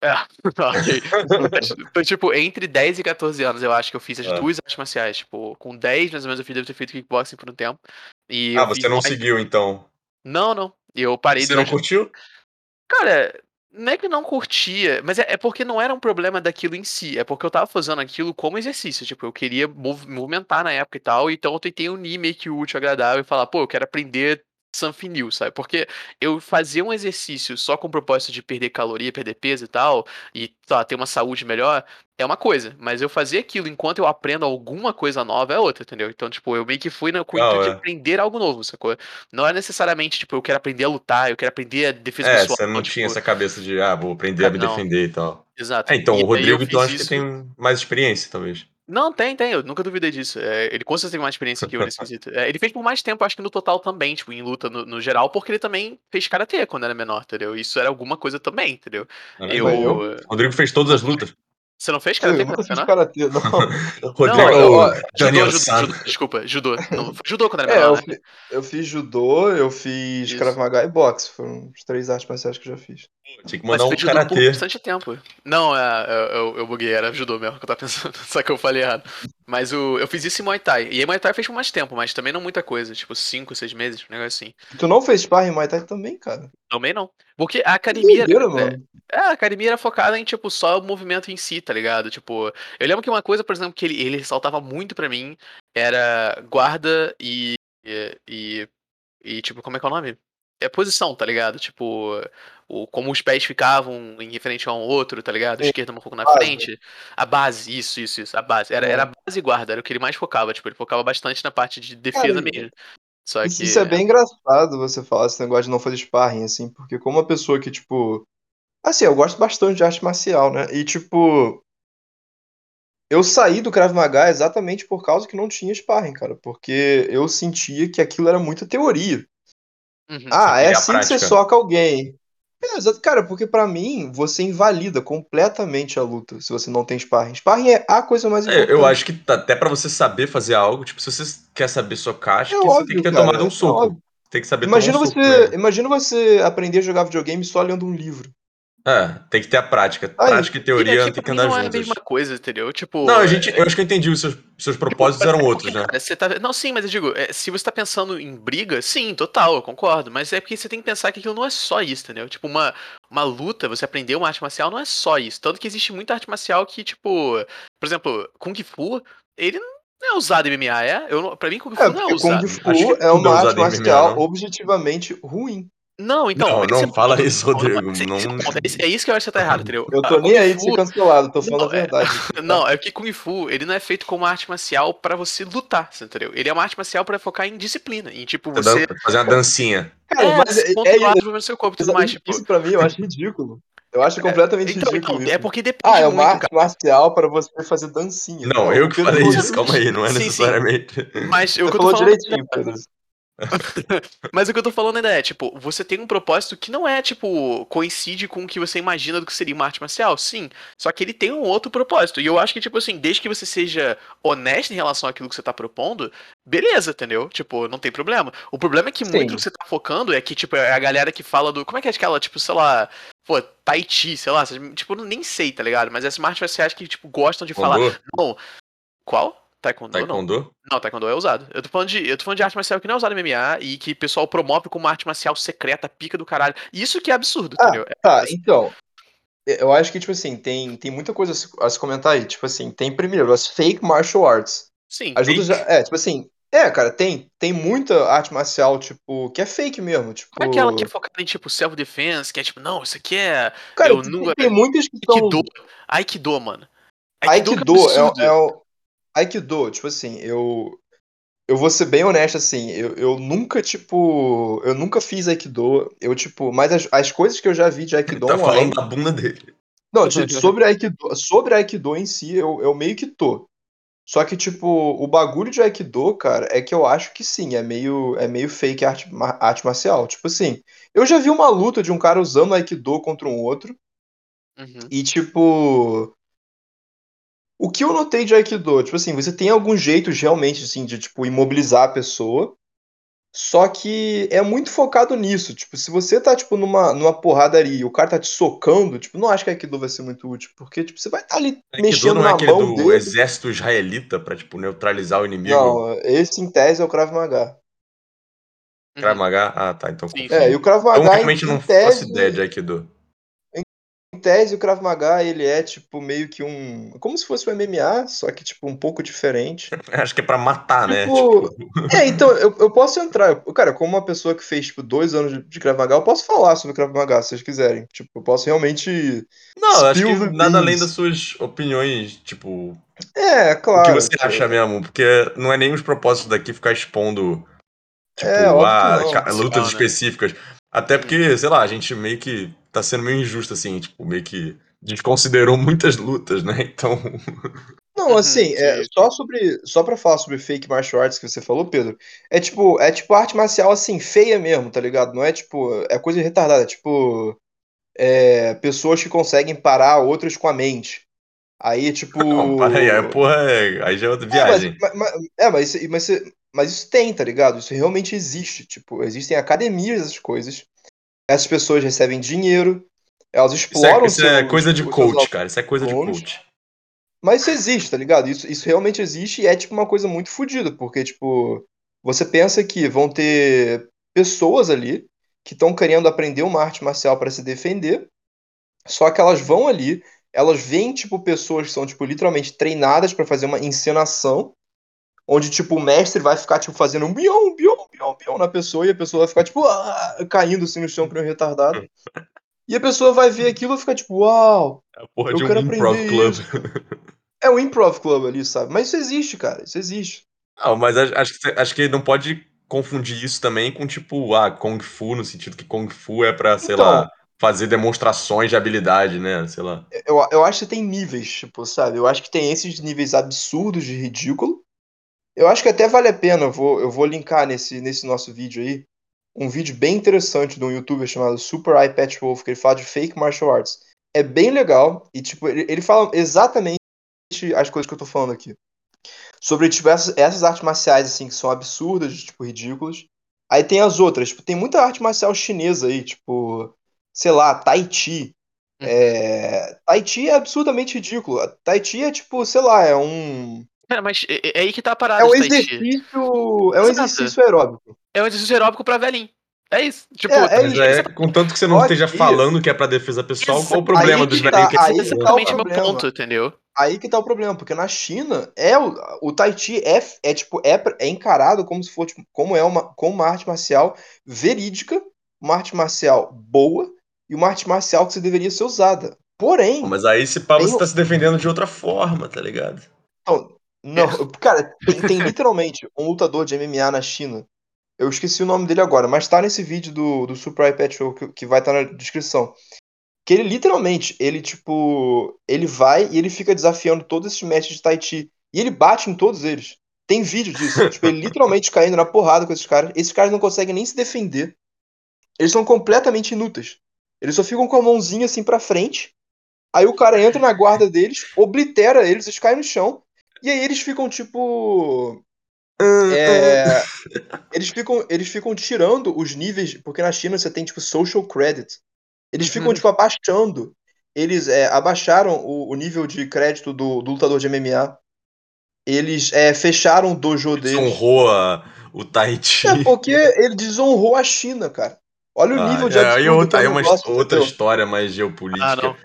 É, <laughs> ok. Então, tipo, entre 10 e 14 anos, eu acho que eu fiz as Ah. duas artes marciais. Tipo, com 10, mais ou menos, eu fiz, devo ter feito kickboxing por um tempo. E Ah, você não Muay- seguiu, então. Não, não. Eu parei Você não curtiu? Cara, não é que não curtia, mas é, é porque não era um problema daquilo em si, é porque eu tava fazendo aquilo como exercício, tipo, eu queria mov- movimentar na época e tal, então eu tentei unir meio que o útil agradável e falar, pô, eu quero aprender something new, sabe? Porque eu fazia um exercício só com o propósito de perder caloria, perder peso e tal, e tá, ter uma saúde melhor, é uma coisa, mas eu fazer aquilo enquanto eu aprendo alguma coisa nova é outra, entendeu? Então, tipo, eu meio que fui intuito é. de aprender algo novo, sacou? Não é necessariamente, tipo, eu quero aprender a lutar, eu quero aprender a defesa É, pessoal. você não tipo, tinha essa cabeça de, ah, vou aprender a me Não. defender e tal. Exato. É, então, E o Rodrigo, então, acho que isso- tem mais experiência, talvez. Não, tem, tem, eu nunca duvidei disso. É, ele com certeza tem mais experiência que eu nesse <laughs> quesito. É, ele fez por mais tempo, acho que no total também, tipo, em luta no, no geral, porque ele também fez karatê quando era menor, entendeu? Isso era alguma coisa também, entendeu? Eu. Mas eu- O Rodrigo fez todas as lutas. Você não fez Eu karatê nunca quando fiz era menor? karatê, não. <laughs> Rodrigo Não, é eu- Daniel Judô, judô, desculpa, judô. <laughs> Não, judô quando era É, menor, eu, né? fi- eu fiz judô, eu fiz Isso. Krav Maga e boxe. Foram os três artes marciais que eu já fiz. Tinha que Mas mandar você um judô por karatê. bastante tempo. Não, é, eu, eu, eu buguei, era judô mesmo que eu tava <laughs> pensando, só que eu falei errado. Mas o, eu fiz isso em Muay Thai. E aí Muay Thai fez por mais tempo, mas também não muita coisa, tipo 5, 6 meses, um negócio assim. Tu não fez sparring Muay Thai também, cara? Também não. Porque a academia. Doideira, é, mano. É, a academia era focada em, tipo, só o movimento em si, tá ligado? Tipo, eu lembro que uma coisa, por exemplo, que ele, ele ressaltava muito pra mim era guarda e, e, e, e, tipo, como é que é o nome? É posição, tá ligado? Tipo, o, como os pés ficavam em referente a um outro, tá ligado? Esquerda um pouco na Base. frente. A base, isso, isso, isso. A base. Era, É. era base e guarda, era o que ele mais focava. Tipo, ele focava bastante na parte de defesa Cara, mesmo. Só Isso, que. isso é bem engraçado você falar esse negócio de não fazer sparring, assim, porque como uma pessoa que, tipo. Assim, eu gosto bastante de arte marcial, né? E, tipo. Eu saí do Krav Maga exatamente por causa que não tinha sparring, cara. Porque eu sentia que aquilo era muita teoria. Uhum. Ah, é a assim que você soca alguém. É, exato, cara, porque pra mim você invalida completamente a luta se você não tem sparring. Sparring é a coisa mais importante. É, eu acho que tá- até pra você saber fazer algo, tipo, se você quer saber socar, acho É que você óbvio, tem que ter cara, tomado um é soco. óbvio. tem que saber Imagina um soco. você, primeiro. imagina você aprender a jogar videogame só lendo um livro. É, tem que ter a prática. Aí. Prática e teoria tem que pra mim andar não é a mesma coisa, entendeu? Tipo. Não, a gente, eu acho que eu entendi. Os seus, seus propósitos eram outros, né? Cara, você tá... Não, sim, mas eu digo, é, se você tá pensando em briga, sim, total, eu concordo. Mas é porque você tem que pensar que aquilo não é só isso, entendeu? Tipo, uma, uma luta, você aprender uma arte marcial não é só isso. Tanto que existe muita arte marcial que, tipo, por exemplo, Kung Fu, ele não é usado em MMA, é? Eu, não- pra mim, Kung Fu É, não é usado. Kung Acho Fu que é é uma arte marcial não? objetivamente ruim. Não, então. Não, não é fala isso, Não, Rodrigo, esse- não- esse é É isso- é que eu acho que você tá errado, entendeu? Eu tô Ah, nem aí de ser cancelado, tô falando Não, a é- verdade. tá? <laughs> Não, é que Kung Fu, ele não é feito como uma arte marcial pra você lutar, você entendeu? Ele é uma arte marcial pra focar em disciplina, em tipo, Você fazer uma dancinha. Cara, é, mas é, é, é, seu corpo tudo mais, tipo... isso pra mim eu acho ridículo. Eu acho completamente Então, ridículo então, isso. é porque depende Ah, é uma muito, arte cara. marcial pra você fazer dancinha. Não, É, eu que falei isso, calma aí, não é Sim, sim. necessariamente. Mas Você que eu tô falou falando direitinho. <laughs> Mas o que eu tô falando ainda é, tipo, você tem um propósito que não é, tipo, coincide com o que você imagina do que seria uma arte marcial, sim. Só que ele tem um outro propósito. E eu acho que, tipo assim, desde que você seja honesto em relação àquilo que você tá propondo, beleza, entendeu? Tipo, não tem problema. O problema é que Sim. muito do que você tá focando é que, tipo, é a galera que fala do. Como é que é aquela, tipo, sei lá. Pô, Tai Chi, sei lá, tipo, eu nem sei, tá ligado? Mas essas artes marciais que, tipo, gostam de falar. Não. Qual? Taekwondo, não. Taekwondo? Não, Taekwondo é usado. Eu tô falando de, eu tô falando de arte marcial que não é usada em MMA e que o pessoal promove como arte marcial secreta, pica do caralho. Isso que é absurdo, Ah, entendeu? É, Tá, então. Eu acho que, tipo assim, tem, tem muita coisa a se, comentar aí. Tipo assim, tem primeiro as fake martial arts. sim. Já. É, tipo assim. É, cara, tem, tem muita arte marcial, tipo, que é fake mesmo. Tipo. Qual é aquela que é focada em, tipo, self-defense, que é tipo, não, isso aqui é. Cara, eu tem, nunca- tem muitas que são. Aikido. Aikido, mano. Aikido que é, é o. Aikido, tipo assim, eu. Eu vou ser bem honesto, assim, eu, eu nunca, tipo. Eu nunca fiz Aikido. Eu, tipo, mas as, as coisas que eu já vi de Ele Aikido tá online. falando da bunda dele. Não, de- sobre Aikido, sobre Aikido em si, eu, eu meio que tô. Só que, tipo, o bagulho de Aikido, cara, é que eu acho que sim, é meio, é meio fake arte, arte marcial. Tipo assim, eu já vi uma luta de um cara usando Aikido contra um outro, Uhum. e tipo. O que eu notei de Aikido, tipo assim, você tem alguns jeitos realmente, assim, de, tipo, imobilizar a pessoa. Só que é muito focado nisso. Tipo, se você tá, tipo, numa, numa porradaria e o cara tá te socando, tipo, não acho que Aikido vai ser muito útil. Porque, tipo, você vai estar tá ali Aikido mexendo não é na aquele mão do dele. exército israelita pra, tipo, neutralizar o inimigo? Não, esse em tese é o Krav Maga. Krav. Maga? Ah, tá, então Sim. É, e o Krav Eu Maga, em, realmente não em faço tese, ideia de Aikido. Tese, o Krav Maga, ele é, tipo, meio que um... Como se fosse um MMA, só que, tipo, um pouco diferente. <laughs> Acho que é pra matar, né? Tipo, Tipo, É, então, eu, eu posso entrar. Cara, como uma pessoa que fez, tipo, dois anos de, de Krav Maga, eu posso falar sobre Krav Maga, se vocês quiserem. Tipo, eu posso realmente. Não, acho que nada além das suas opiniões, tipo, É, o que claro. você acha mesmo, porque não é nem os propósitos daqui ficar expondo, tipo, É, óbvio que ah, lutas né? específicas. Até porque, sei lá, a gente meio que tá sendo meio injusto, assim, tipo, meio que desconsiderou muitas lutas, né? <laughs> Então, Não, Uhum, assim, é, só sobre. Só pra falar sobre fake martial arts que você falou, Pedro, é tipo, é tipo arte marcial assim, feia mesmo, tá ligado? Não é tipo. É coisa retardada, é tipo. é, pessoas que conseguem parar outras com a mente. Aí, tipo. <laughs> não, para aí, aí, porra, é- aí já é outra É, mas, viagem. mas- mas- é, mas, isso- mas, mas isso tem, tá ligado? Isso realmente existe. Tipo, existem academias dessas coisas. Essas pessoas recebem dinheiro, elas Isso é, exploram isso é seus- coisa de coach, cara, isso é coisa de coach. Mas isso existe, tá ligado? Isso, isso realmente existe e é tipo uma coisa muito fodida, porque, tipo, você pensa que vão ter pessoas ali que estão querendo aprender uma arte marcial para se defender, só que elas vão ali, elas veem, tipo, pessoas que são, tipo, literalmente treinadas para fazer uma encenação, onde, tipo, o mestre vai ficar, tipo, fazendo um bião, bião, bião, bião na pessoa e a pessoa vai ficar, tipo, ah, caindo assim no chão que nem um retardado. E a pessoa vai ver aquilo e fica, tipo, uau, É eu de um quero improv aprender club. isso. É o improv club ali, sabe? Mas isso existe, cara. Isso existe. Não, mas acho que, acho que não pode confundir isso também com, tipo, ah, Kung Fu, no sentido que Kung Fu é pra, sei Então, lá, fazer demonstrações de habilidade, né? Sei lá. eu, eu acho que tem níveis, tipo, sabe? Eu acho que tem esses níveis absurdos de ridículo. Eu acho que até vale a pena. Eu vou, eu vou linkar nesse, nesse nosso vídeo aí um vídeo bem interessante de um youtuber chamado Super Eye Patch Wolf, que ele fala de fake martial arts. É bem legal e, tipo, ele, ele fala exatamente as coisas que eu tô falando aqui. Sobre, tipo, essas, essas artes marciais, assim, que são absurdas, tipo, ridículas. Aí tem as outras, tipo, tem muita arte marcial chinesa aí, tipo, sei lá, Tai Chi. Uhum. É... Tai Chi é absurdamente ridículo. Tai Chi é, tipo, sei lá, é um... Cara, mas é, é aí que tá a parada É um exercício... É um Exato. exercício aeróbico. É um exercício aeróbico pra velhinho. É isso. Tipo, É, é Mas isso. é, contanto que você não Só esteja falando que é pra defesa pessoal, qual o problema dos que velhinhos tá, que aí é que tá o exatamente o meu problema. ponto, entendeu? Aí que tá o problema, porque na China é o, o Tai Chi é, é tipo é, é encarado como se fosse tipo, como é uma como uma arte marcial verídica, uma arte marcial boa e uma arte marcial que você deveria ser usada. Porém, Mas aí se pá, você tá se defendendo de outra forma, tá ligado? não, não, <laughs> cara, tem, tem literalmente um lutador de MMA na China. Eu esqueci o nome dele agora, mas tá nesse vídeo do, do Super iPad Show que, que vai estar na descrição. Que ele literalmente, ele tipo, ele vai e ele fica desafiando todos esses mestres de Tai Chi. E ele bate em todos eles. Tem vídeo disso. <laughs> tipo, ele literalmente caindo na porrada com esses caras. Esses caras não conseguem nem se defender. Eles são completamente inúteis. Eles só ficam com a mãozinha assim pra frente. Aí o cara entra na guarda deles, oblitera eles, eles caem no chão. E aí eles ficam tipo. É, eles ficam, eles ficam tirando os níveis, porque na China você tem tipo social credit. Eles ficam Uhum. tipo abaixando. Eles é, abaixaram o, o nível de crédito do, do lutador de MMA. Eles é, fecharam o dojo deles. Desonrou a- o Tai Chi. É porque ele desonrou a China, cara. Olha o Ah, nível de é, absurdo aí outra, é aí uma negócio, outra entendeu? história mais geopolítica. Ah, não.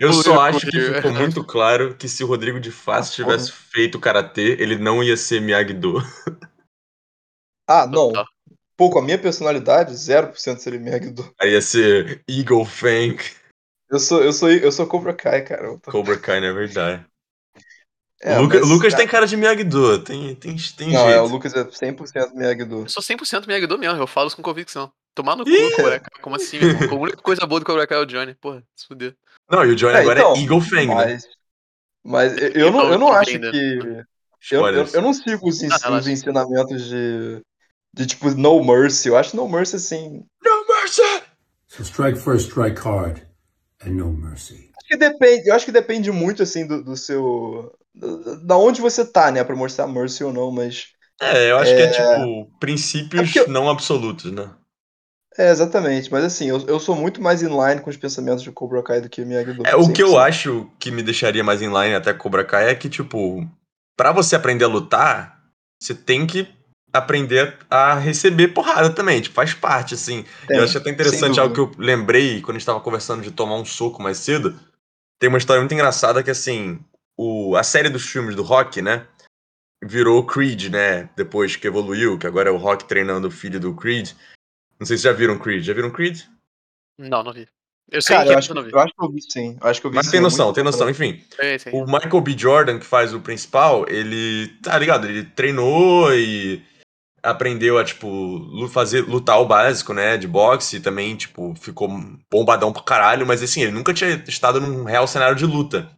Eu só acho que ficou <laughs> muito claro que se o Rodrigo de Fácil Ah, tivesse feito karatê, ele não ia ser Miyagi-Do. <laughs> Ah, não. Pô, com a minha personalidade, 0% seria Miyagi-Do. Aí ia ser Eagle Fang, Eu sou, eu sou, eu sou Cobra Kai, cara. Tô- Cobra Kai Never Die. É, o Luca- mas, Lucas cara, tem cara de Miyagi-Do, tem, tem, tem Não, é, o jeito. Lucas é 100% Miyagi-Do. Eu sou 100% Miyagi-Do mesmo, eu falo isso com convicção. Tomar no cu! Cobra Kai. Como assim, irmão? A única coisa boa do Cobra Kai é o Johnny. Porra, se fuder. Não, e o Johnny É, agora então, é Eagle Fang, né? Mas, mas eu, eu não, eu não acho ainda. que. Eu, eu, eu não sigo os, ens- Ah, os ensinamentos de, de tipo No Mercy. Eu acho No Mercy assim. No mercy! So strike first, strike hard, and no mercy. Acho que depende, eu acho que depende muito assim do, do seu. Da da onde você tá, né? Pra mostrar Mercy ou não, mas É, eu acho que é tipo princípios É eu- não absolutos, né? É, exatamente. Mas assim, eu, eu sou muito mais inline com os pensamentos de Cobra Kai do que Miyagi-Do. É, o que eu 100%. acho que me deixaria mais inline até Cobra Kai é que, tipo, pra você aprender a lutar, você tem que aprender a receber porrada também, tipo, faz parte, assim. Tem, eu acho até interessante algo que eu lembrei quando a gente tava conversando de tomar um soco mais cedo. Tem uma história muito engraçada que, assim, o, a série dos filmes do Rock, né, virou Creed, né, depois que evoluiu, que agora é o Rock treinando o filho do Creed. Não sei se já viram Creed. Já viram Creed? Não, não vi. Eu sei Cara, que eu é, acho, eu não vi. eu acho que eu vi sim. Eu acho que eu vi Mas sim. tem é noção, tem noção. Enfim, Sei, sei. o Michael B. Jordan, que faz o principal, ele, tá ligado? Ele treinou e aprendeu a, tipo, fazer, lutar o básico, né, de boxe, e também, tipo, ficou bombadão pra caralho, mas assim, ele nunca tinha estado num real cenário de luta.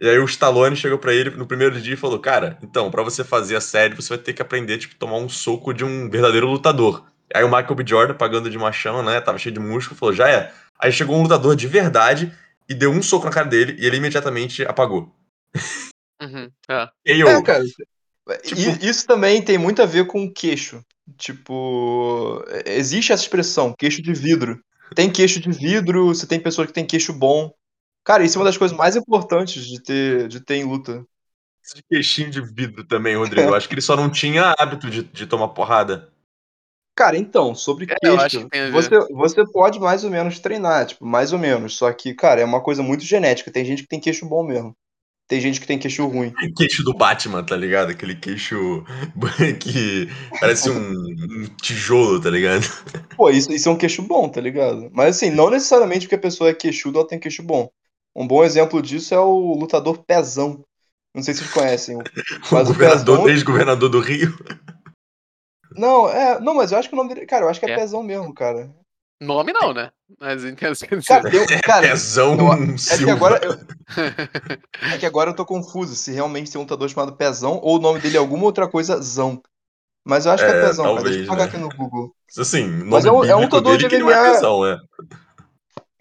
E aí o Stallone chegou pra ele no primeiro dia e falou, cara, então, pra você fazer a série, você vai ter que aprender, tipo, tomar um soco de um verdadeiro lutador. Aí o Michael B. Jordan, pagando de machão, né, tava cheio de músculo, falou, já é. Aí chegou um lutador de verdade e deu um soco na cara dele e ele imediatamente apagou. Uhum, é. E aí eu, É, cara. Tipo- isso também tem muito a ver com o queixo. Tipo, existe essa expressão, queixo de vidro. Tem queixo de vidro, você tem pessoas que têm queixo bom. Cara, isso é uma das coisas mais importantes de ter, de ter em luta. de queixinho de vidro também, Rodrigo. Eu acho que ele só não tinha hábito de, de tomar porrada. Cara, então, sobre É, queixo, você, você pode mais ou menos treinar, tipo, mais ou menos. Só que, cara, é uma coisa muito genética. Tem gente que tem queixo bom mesmo. Tem gente que tem queixo ruim. <laughs> Queixo do Batman, tá ligado? Aquele queixo <laughs> que parece um, um tijolo, tá ligado? <laughs> Pô, isso, isso é um queixo bom, tá ligado? Mas assim, não necessariamente porque a pessoa é queixuda, ela tem queixo bom. Um bom exemplo disso é o lutador Pezão. Não sei se vocês conhecem. o- O Mas o governador, Pezão. ex-governador do Rio. Não, é. Não, mas eu acho que o nome dele. Cara, eu acho que é, É. Pezão mesmo, cara. Nome não, né? Mas <laughs> entendo que Cara, tem, um- <laughs> cara Pezão eu- é que agora eu, é que agora eu tô confuso se realmente tem um lutador chamado Pezão ou o nome dele é alguma outra coisa Zão. Mas eu acho que é É, Pezão, cara. talvez, Deixa eu pagar né? aqui no Google. Assim, o Mas nome é um- é um bíblico lutador dele de que não é MMA. pezão, é.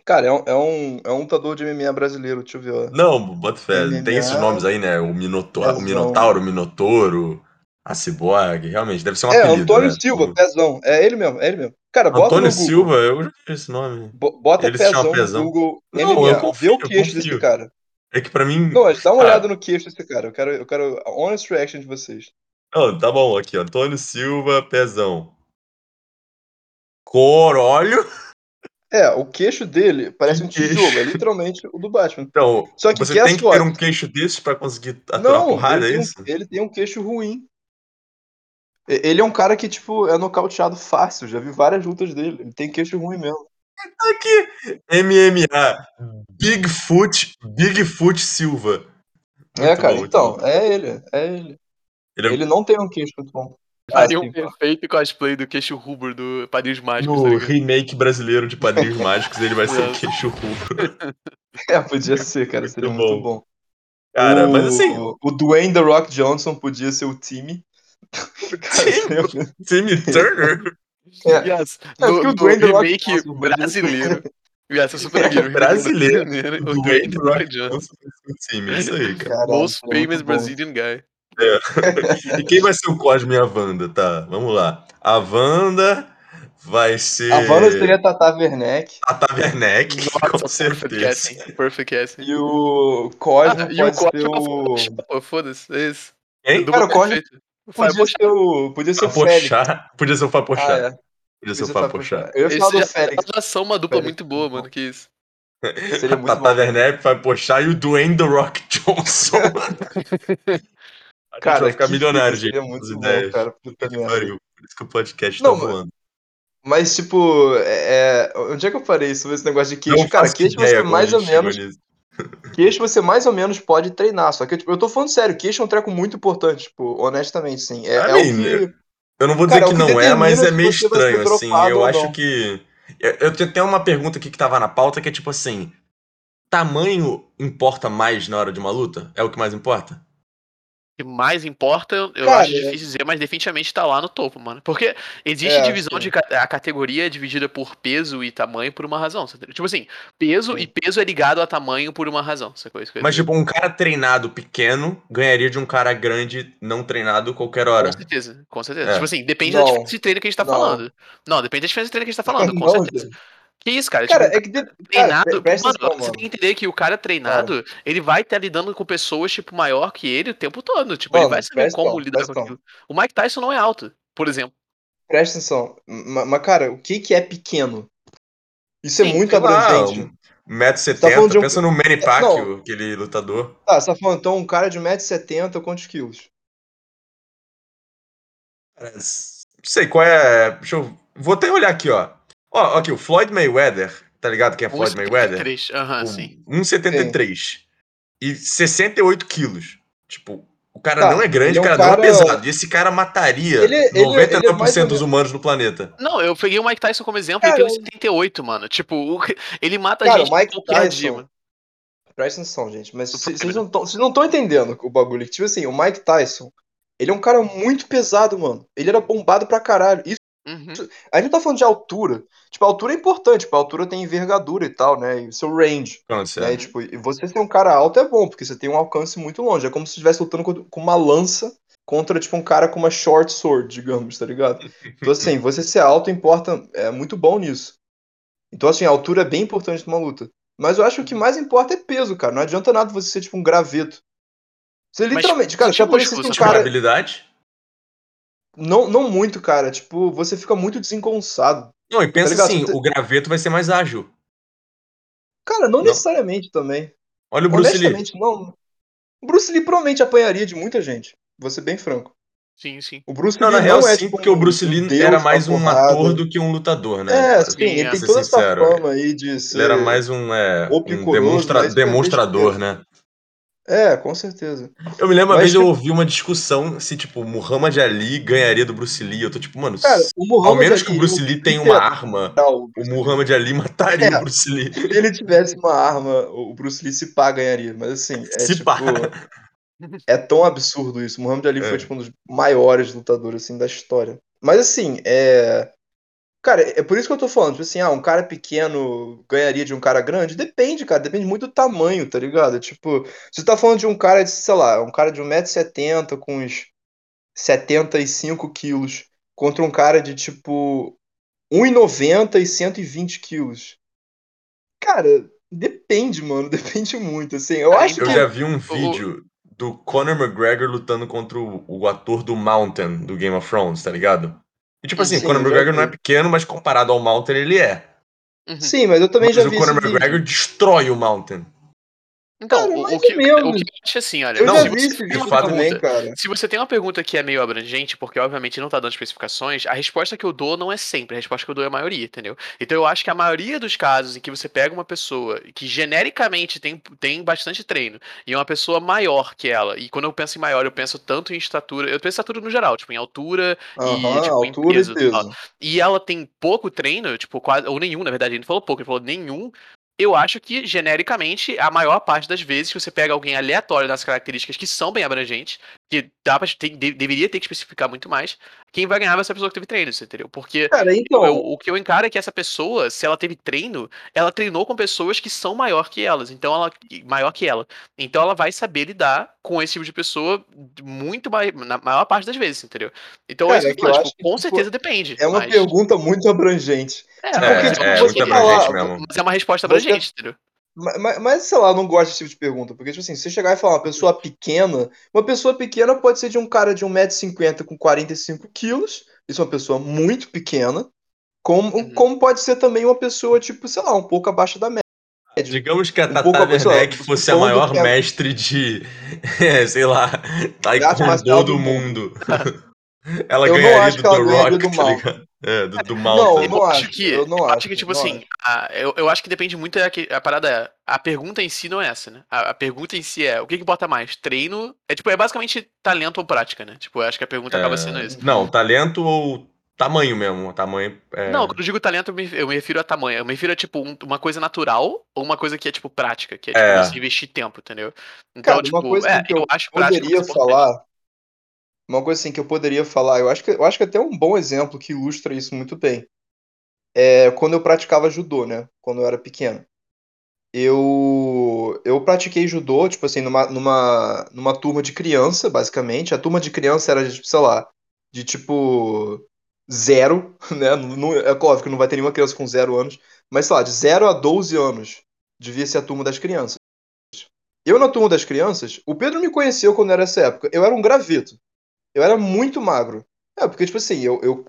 Cara, é um, é um, é um lutador de MMA brasileiro, deixa eu ver, ó. Não, bota fé. MMA, Tem esses nomes aí, né? O, Minoto... o. Minotauro, o Minotouro, a Ciborgue. Realmente, deve ser um É, apelido, Antônio né? Silva, Pezão. É ele mesmo, é ele mesmo. Cara, bota Antônio. Silva, eu já vi esse nome. Bo- Bota Ele se chama Pezão no Pezão. Google Não, MMA. eu Vê confio, o queixo confio. desse cara. É que pra mim. Não, dá uma Ah. olhada no queixo desse cara. Eu quero, eu quero a honest reaction de vocês. Não, tá bom, aqui. Antônio Silva, pezão. Corolho. É, o queixo dele parece um tijolo, é literalmente o do Batman. Então, Só que você tem que ter um queixo desses pra conseguir aturar Não, porrada, ele é isso? um, ele tem um queixo ruim. Ele é um cara que, tipo, é nocauteado fácil. Já vi várias lutas dele. Ele tem queixo ruim mesmo. Aqui, MMA. Bigfoot, Bigfoot Silva. é, Muito cara, bom, então, bom. é ele. É ele. Ele é Ele não tem um queixo muito bom. Faria um Assim, perfeito cosplay do queixo rubro do Padrinhos Mágicos, no tá remake brasileiro de Padrinhos <laughs> Mágicos, ele vai ser Exato. queixo rubro. <laughs> é, podia ser, cara. Seria Muito muito bom. Cara, o, mas assim, O Dwayne The Rock Johnson podia ser o time. Time? Timmy Turner. É. Yes, É, no, porque o no Dwayne The Rock remake ser- brasileiro. <laughs> Yes, eu super remake Brasileiro. brasileiro, Do O Dwayne Rock Johnson. O time, é isso aí, cara. Caralho, Most famous. Brazilian guy. E quem vai ser o Cosme e a Wanda? Tá, vamos lá. A Wanda vai ser. A Wanda seria Tata Werneck. a Taverneck, com Perfect certeza. casting. Perfect casting. E o Cosmo Ah, e o pode Cosmo ser o. Foda-se, é isso. Quem? Dupla Cara, o Cosmo Podia ser o. Podia ser o Félix. Fapochá. Podia ser o Fapochá. Ah, é. Podia ser o ser Fapochá. Eu ia Esse falar do já, Félix. já são uma dupla Félix, muito boa, mano, que isso. Seria <laughs> muito Tata. Werneck, Fapochá e o Dwayne The Rock Johnson. <laughs> A gente Cara, vai ficar milionário, gente. seria muito as bom, ideias. cara. Puta que pariu. Por isso que o podcast Não, tá mas- voando. Mas, tipo, é, é- onde é que eu parei sobre esse negócio de queixo? Não Cara, você como a mais ou menos. nisso. Queixo você mais ou menos pode treinar. Só que, tipo, eu tô falando sério, queixo é um treco muito importante, tipo, honestamente, sim. É, I é que. Eu não vou dizer Cara, que o que não é, mas é meio estranho, assim. Eu acho que. Eu, eu tenho até uma pergunta aqui que tava na pauta que é tipo assim: tamanho importa mais na hora de uma luta? É o que mais importa? Que mais importa, eu Cara, acho é- difícil dizer, mas definitivamente tá lá no topo, mano. Porque existe É, divisão sim. de a categoria é dividida por peso e tamanho por uma razão. Tipo assim, peso Sim. e peso é ligado a tamanho por uma razão. Essa coisa. Mas, tipo, um cara treinado pequeno ganharia de um cara grande não treinado qualquer hora. Com certeza, com certeza. É. Tipo assim, depende Não, da diferença de treino que a gente tá não. falando. Não, depende da diferença de treino que a gente tá <laughs> falando, com Não, certeza. Que isso, cara? Cara, tipo, é que. de- Cara, treinado, presta mano, você tem que entender que o cara treinado, ele vai estar lidando com pessoas, tipo, maior que ele o tempo todo. Tipo, ele Mano, vai saber como atenção, lidar com aquilo. O Mike Tyson não é alto, por exemplo. Presta atenção. Ma- Mas, cara, o que, que é pequeno? Isso é Sim, muito Sei lá, abrangente. 1,70m, Tá um- pensa no Manny Pacquiao, aquele lutador. Tá, você tá falando então um cara de 1,70m, quantos quilos? Cara, Não sei qual é. Deixa eu. Vou até olhar aqui, ó. Ó, aqui, o Floyd Mayweather, tá ligado quem é Floyd Mayweather? 1,73. Aham, sim. 1,73. E 68 quilos. Tipo, o cara Tá, não é grande, ele é o um cara, não cara- é pesado. E esse cara mataria Ele- ele- 99% ele é mais ou dos humanos no planeta. Não, eu peguei o Mike Tyson como exemplo Cara, e tem 78, mano. Tipo, o- ele mata Cara, gente o Mike qualquer Tyson- dia, mano. Presta atenção, gente. Mas O vocês não tão- vocês não estão entendendo o bagulho. Tipo assim, o Mike Tyson, ele é um cara muito pesado, mano. Ele era bombado pra caralho. Isso, Uhum. a gente tá falando de altura. Tipo, a altura é importante. Tipo, a altura tem envergadura e tal, né? E o seu range. Pronto, Né? E, tipo, e você ser um cara alto é bom, porque você tem um alcance muito longe. É como se você estivesse lutando com uma lança contra, tipo, um cara com uma short sword, <laughs> digamos, tá ligado? Então, assim, <laughs> você ser alto importa, é muito bom nisso. Então, assim, a altura é bem importante numa luta. Mas eu acho que o que mais importa é peso, cara. Não adianta nada você ser, tipo, um graveto. Você Mas, literalmente, cara, se tipo, aparecesse tipo, um você cara. habilidade? Não, não muito, cara. Tipo, você fica muito desengonçado. Não, e pensa ligado? assim, o graveto vai ser mais ágil. Cara, não, Não. necessariamente também. Olha o Bruce Lee. Não. O Bruce Lee provavelmente apanharia de muita gente. Vou ser bem franco. Sim, sim. O Bruce Não, Lee na real, é, sim, tipo, porque o Bruce um Lee deus era mais um ator do que um lutador, né? É, Pra sim, ele ser tem toda essa sincero, fama aí de ser. Ele era mais um, é, um demonstra- demonstrador, né? É, com certeza. Eu me lembro uma Mas, vez eu ouvi uma discussão se, tipo, Muhammad Ali ganharia do Bruce Lee. Eu tô tipo, mano, Cara, o ao menos que o Ali, Bruce Lee tenha uma arma, literal, o Muhammad Ali mataria É. o Bruce Lee. Se ele tivesse uma arma, o Bruce Lee se pá ganharia. Mas assim, é Se tipo. pá. É tão absurdo isso. O Muhammad Ali É. foi tipo um dos maiores lutadores assim da história. Mas assim, é. Cara, é por isso que eu tô falando, tipo assim, ah, um cara pequeno ganharia de um cara grande? Depende, cara, depende muito do tamanho, tá ligado? Tipo, se você tá falando de um cara de, sei lá, um cara de 1,70m com uns 75 quilos contra um cara de tipo 1,90 e 120 quilos. Cara, depende, mano, <laughs> depende muito, assim. Eu acho Eu que. já vi um vídeo do Conor McGregor lutando contra o, o ator do Mountain, do Game of Thrones, tá ligado? E tipo assim, Sim, o Conor McGregor não é pequeno, mas comparado ao Mountain ele é. Uhum. Sim, mas eu também Mas já o vi Conor esse vídeo. McGregor destrói o Mountain. Então, Cara, o, o que, o que eu acho assim, olha, Eu Não, já vi esse vídeo uma fato também, pergunta, cara. se você tem uma pergunta que é meio abrangente, porque obviamente não tá dando especificações, a resposta que eu dou não é sempre, a resposta que eu dou é a maioria, entendeu? Então eu acho que a maioria dos casos em que você pega uma pessoa que genericamente tem, tem bastante treino e é uma pessoa maior que ela, e quando eu penso em maior, eu penso tanto em estatura, eu penso em estatura no geral, tipo, em altura e tipo, em altura peso. e peso. e ela tem pouco treino, tipo, quase, ou nenhum, na verdade, ele não falou pouco, ele falou nenhum. Eu acho que, genericamente, a maior parte das vezes que você pega alguém aleatório das características que são bem abrangentes, que dá pra, tem- de- deveria ter que especificar muito mais, quem vai ganhar vai ser a pessoa que teve treino, você entendeu? Porque Cara, então. eu- o que eu encaro é que essa pessoa, se ela teve treino, ela treinou com pessoas que são maior que elas, então ela maior que ela. Então ela vai saber lidar com esse tipo de pessoa muito mais, na maior parte das vezes, entendeu? Então Cara, é que é eu que eu tipo, acho que, com tipo, certeza depende. É uma mas... pergunta muito abrangente. É, Tipo, mas porque, é tipo, uma- você muito falar- abrangente mesmo. Mas é uma resposta Você- abrangente, entendeu? Mas, mas- sei lá, eu não gosto desse tipo de pergunta. Porque, tipo assim, se você chegar e falar uma pessoa pequena, uma pessoa pequena pode ser de um cara de 1,50m com 45 quilos. Isso é uma pessoa muito pequena. Como, Uhum. como pode ser também uma pessoa, tipo, sei lá, um pouco abaixo da média. Digamos que a Um Tata Werneck fosse a maior mestre de, <laughs> é, sei lá, taekwondo do do mundo. <laughs> Ela Eu ganharia do The Rock, do tá ligado? É, do, do Não, Mountain. eu não acho, que, eu não acho, que, tipo não assim, a- eu, eu acho que depende muito, é que a parada é, a pergunta em si não é essa, né? A, a pergunta em si é, o que que bota mais? Treino? É tipo, é basicamente talento ou prática, né? Tipo, eu acho que a pergunta acaba sendo É, isso. Não, talento ou tamanho mesmo. Tamanho. É... Não, quando eu digo talento, eu me, eu me refiro a tamanho. Eu me refiro a, tipo, um- uma coisa natural ou uma coisa que é, tipo, prática, que é, tipo, É. você investir tempo, entendeu? Então, Cara, tipo, uma coisa é, que eu eu acho prática poderia falar uma coisa assim que eu poderia falar, eu acho que, eu acho que até um bom exemplo que ilustra isso muito bem. É quando eu praticava judô, né? Quando eu era pequeno. Eu, eu pratiquei judô, tipo assim, numa, numa, numa turma de criança, basicamente. A turma de criança era, de, sei lá, de tipo zero, <laughs> né? É óbvio que não vai ter nenhuma criança com zero anos, mas sei lá, de 0 a 12 anos devia ser a turma das crianças. Eu, na turma das crianças, o Pedro me conheceu quando era essa época. Eu era um graveto. Eu era muito magro. É, porque, tipo assim, eu, eu,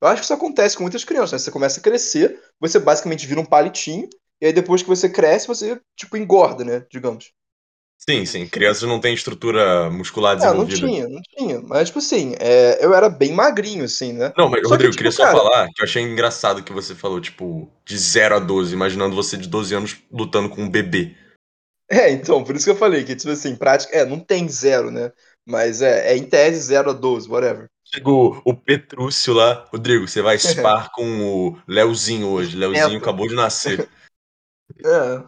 eu acho que isso acontece com muitas crianças, né? Você começa a crescer, você basicamente vira um palitinho, e aí depois que você cresce, você, tipo, engorda, né? Digamos. Sim, sim. Crianças não têm estrutura muscular É, não desenvolvida. tinha, não tinha. Mas, tipo assim, é, eu era bem magrinho, assim, né? Não, mas, Só que, Rodrigo, eu tipo, queria só cara- falar que eu achei engraçado que você falou, tipo, de 0 a 12, imaginando você de 12 anos lutando com um bebê. É, então, por isso que eu falei que, tipo assim, prática. É, não tem zero, né? Mas é, é em tese 0 a 12, whatever. Chegou o Petrúcio lá. Rodrigo, você vai <laughs> spar com o Leozinho hoje. Leozinho Neto. acabou de nascer. <laughs> É.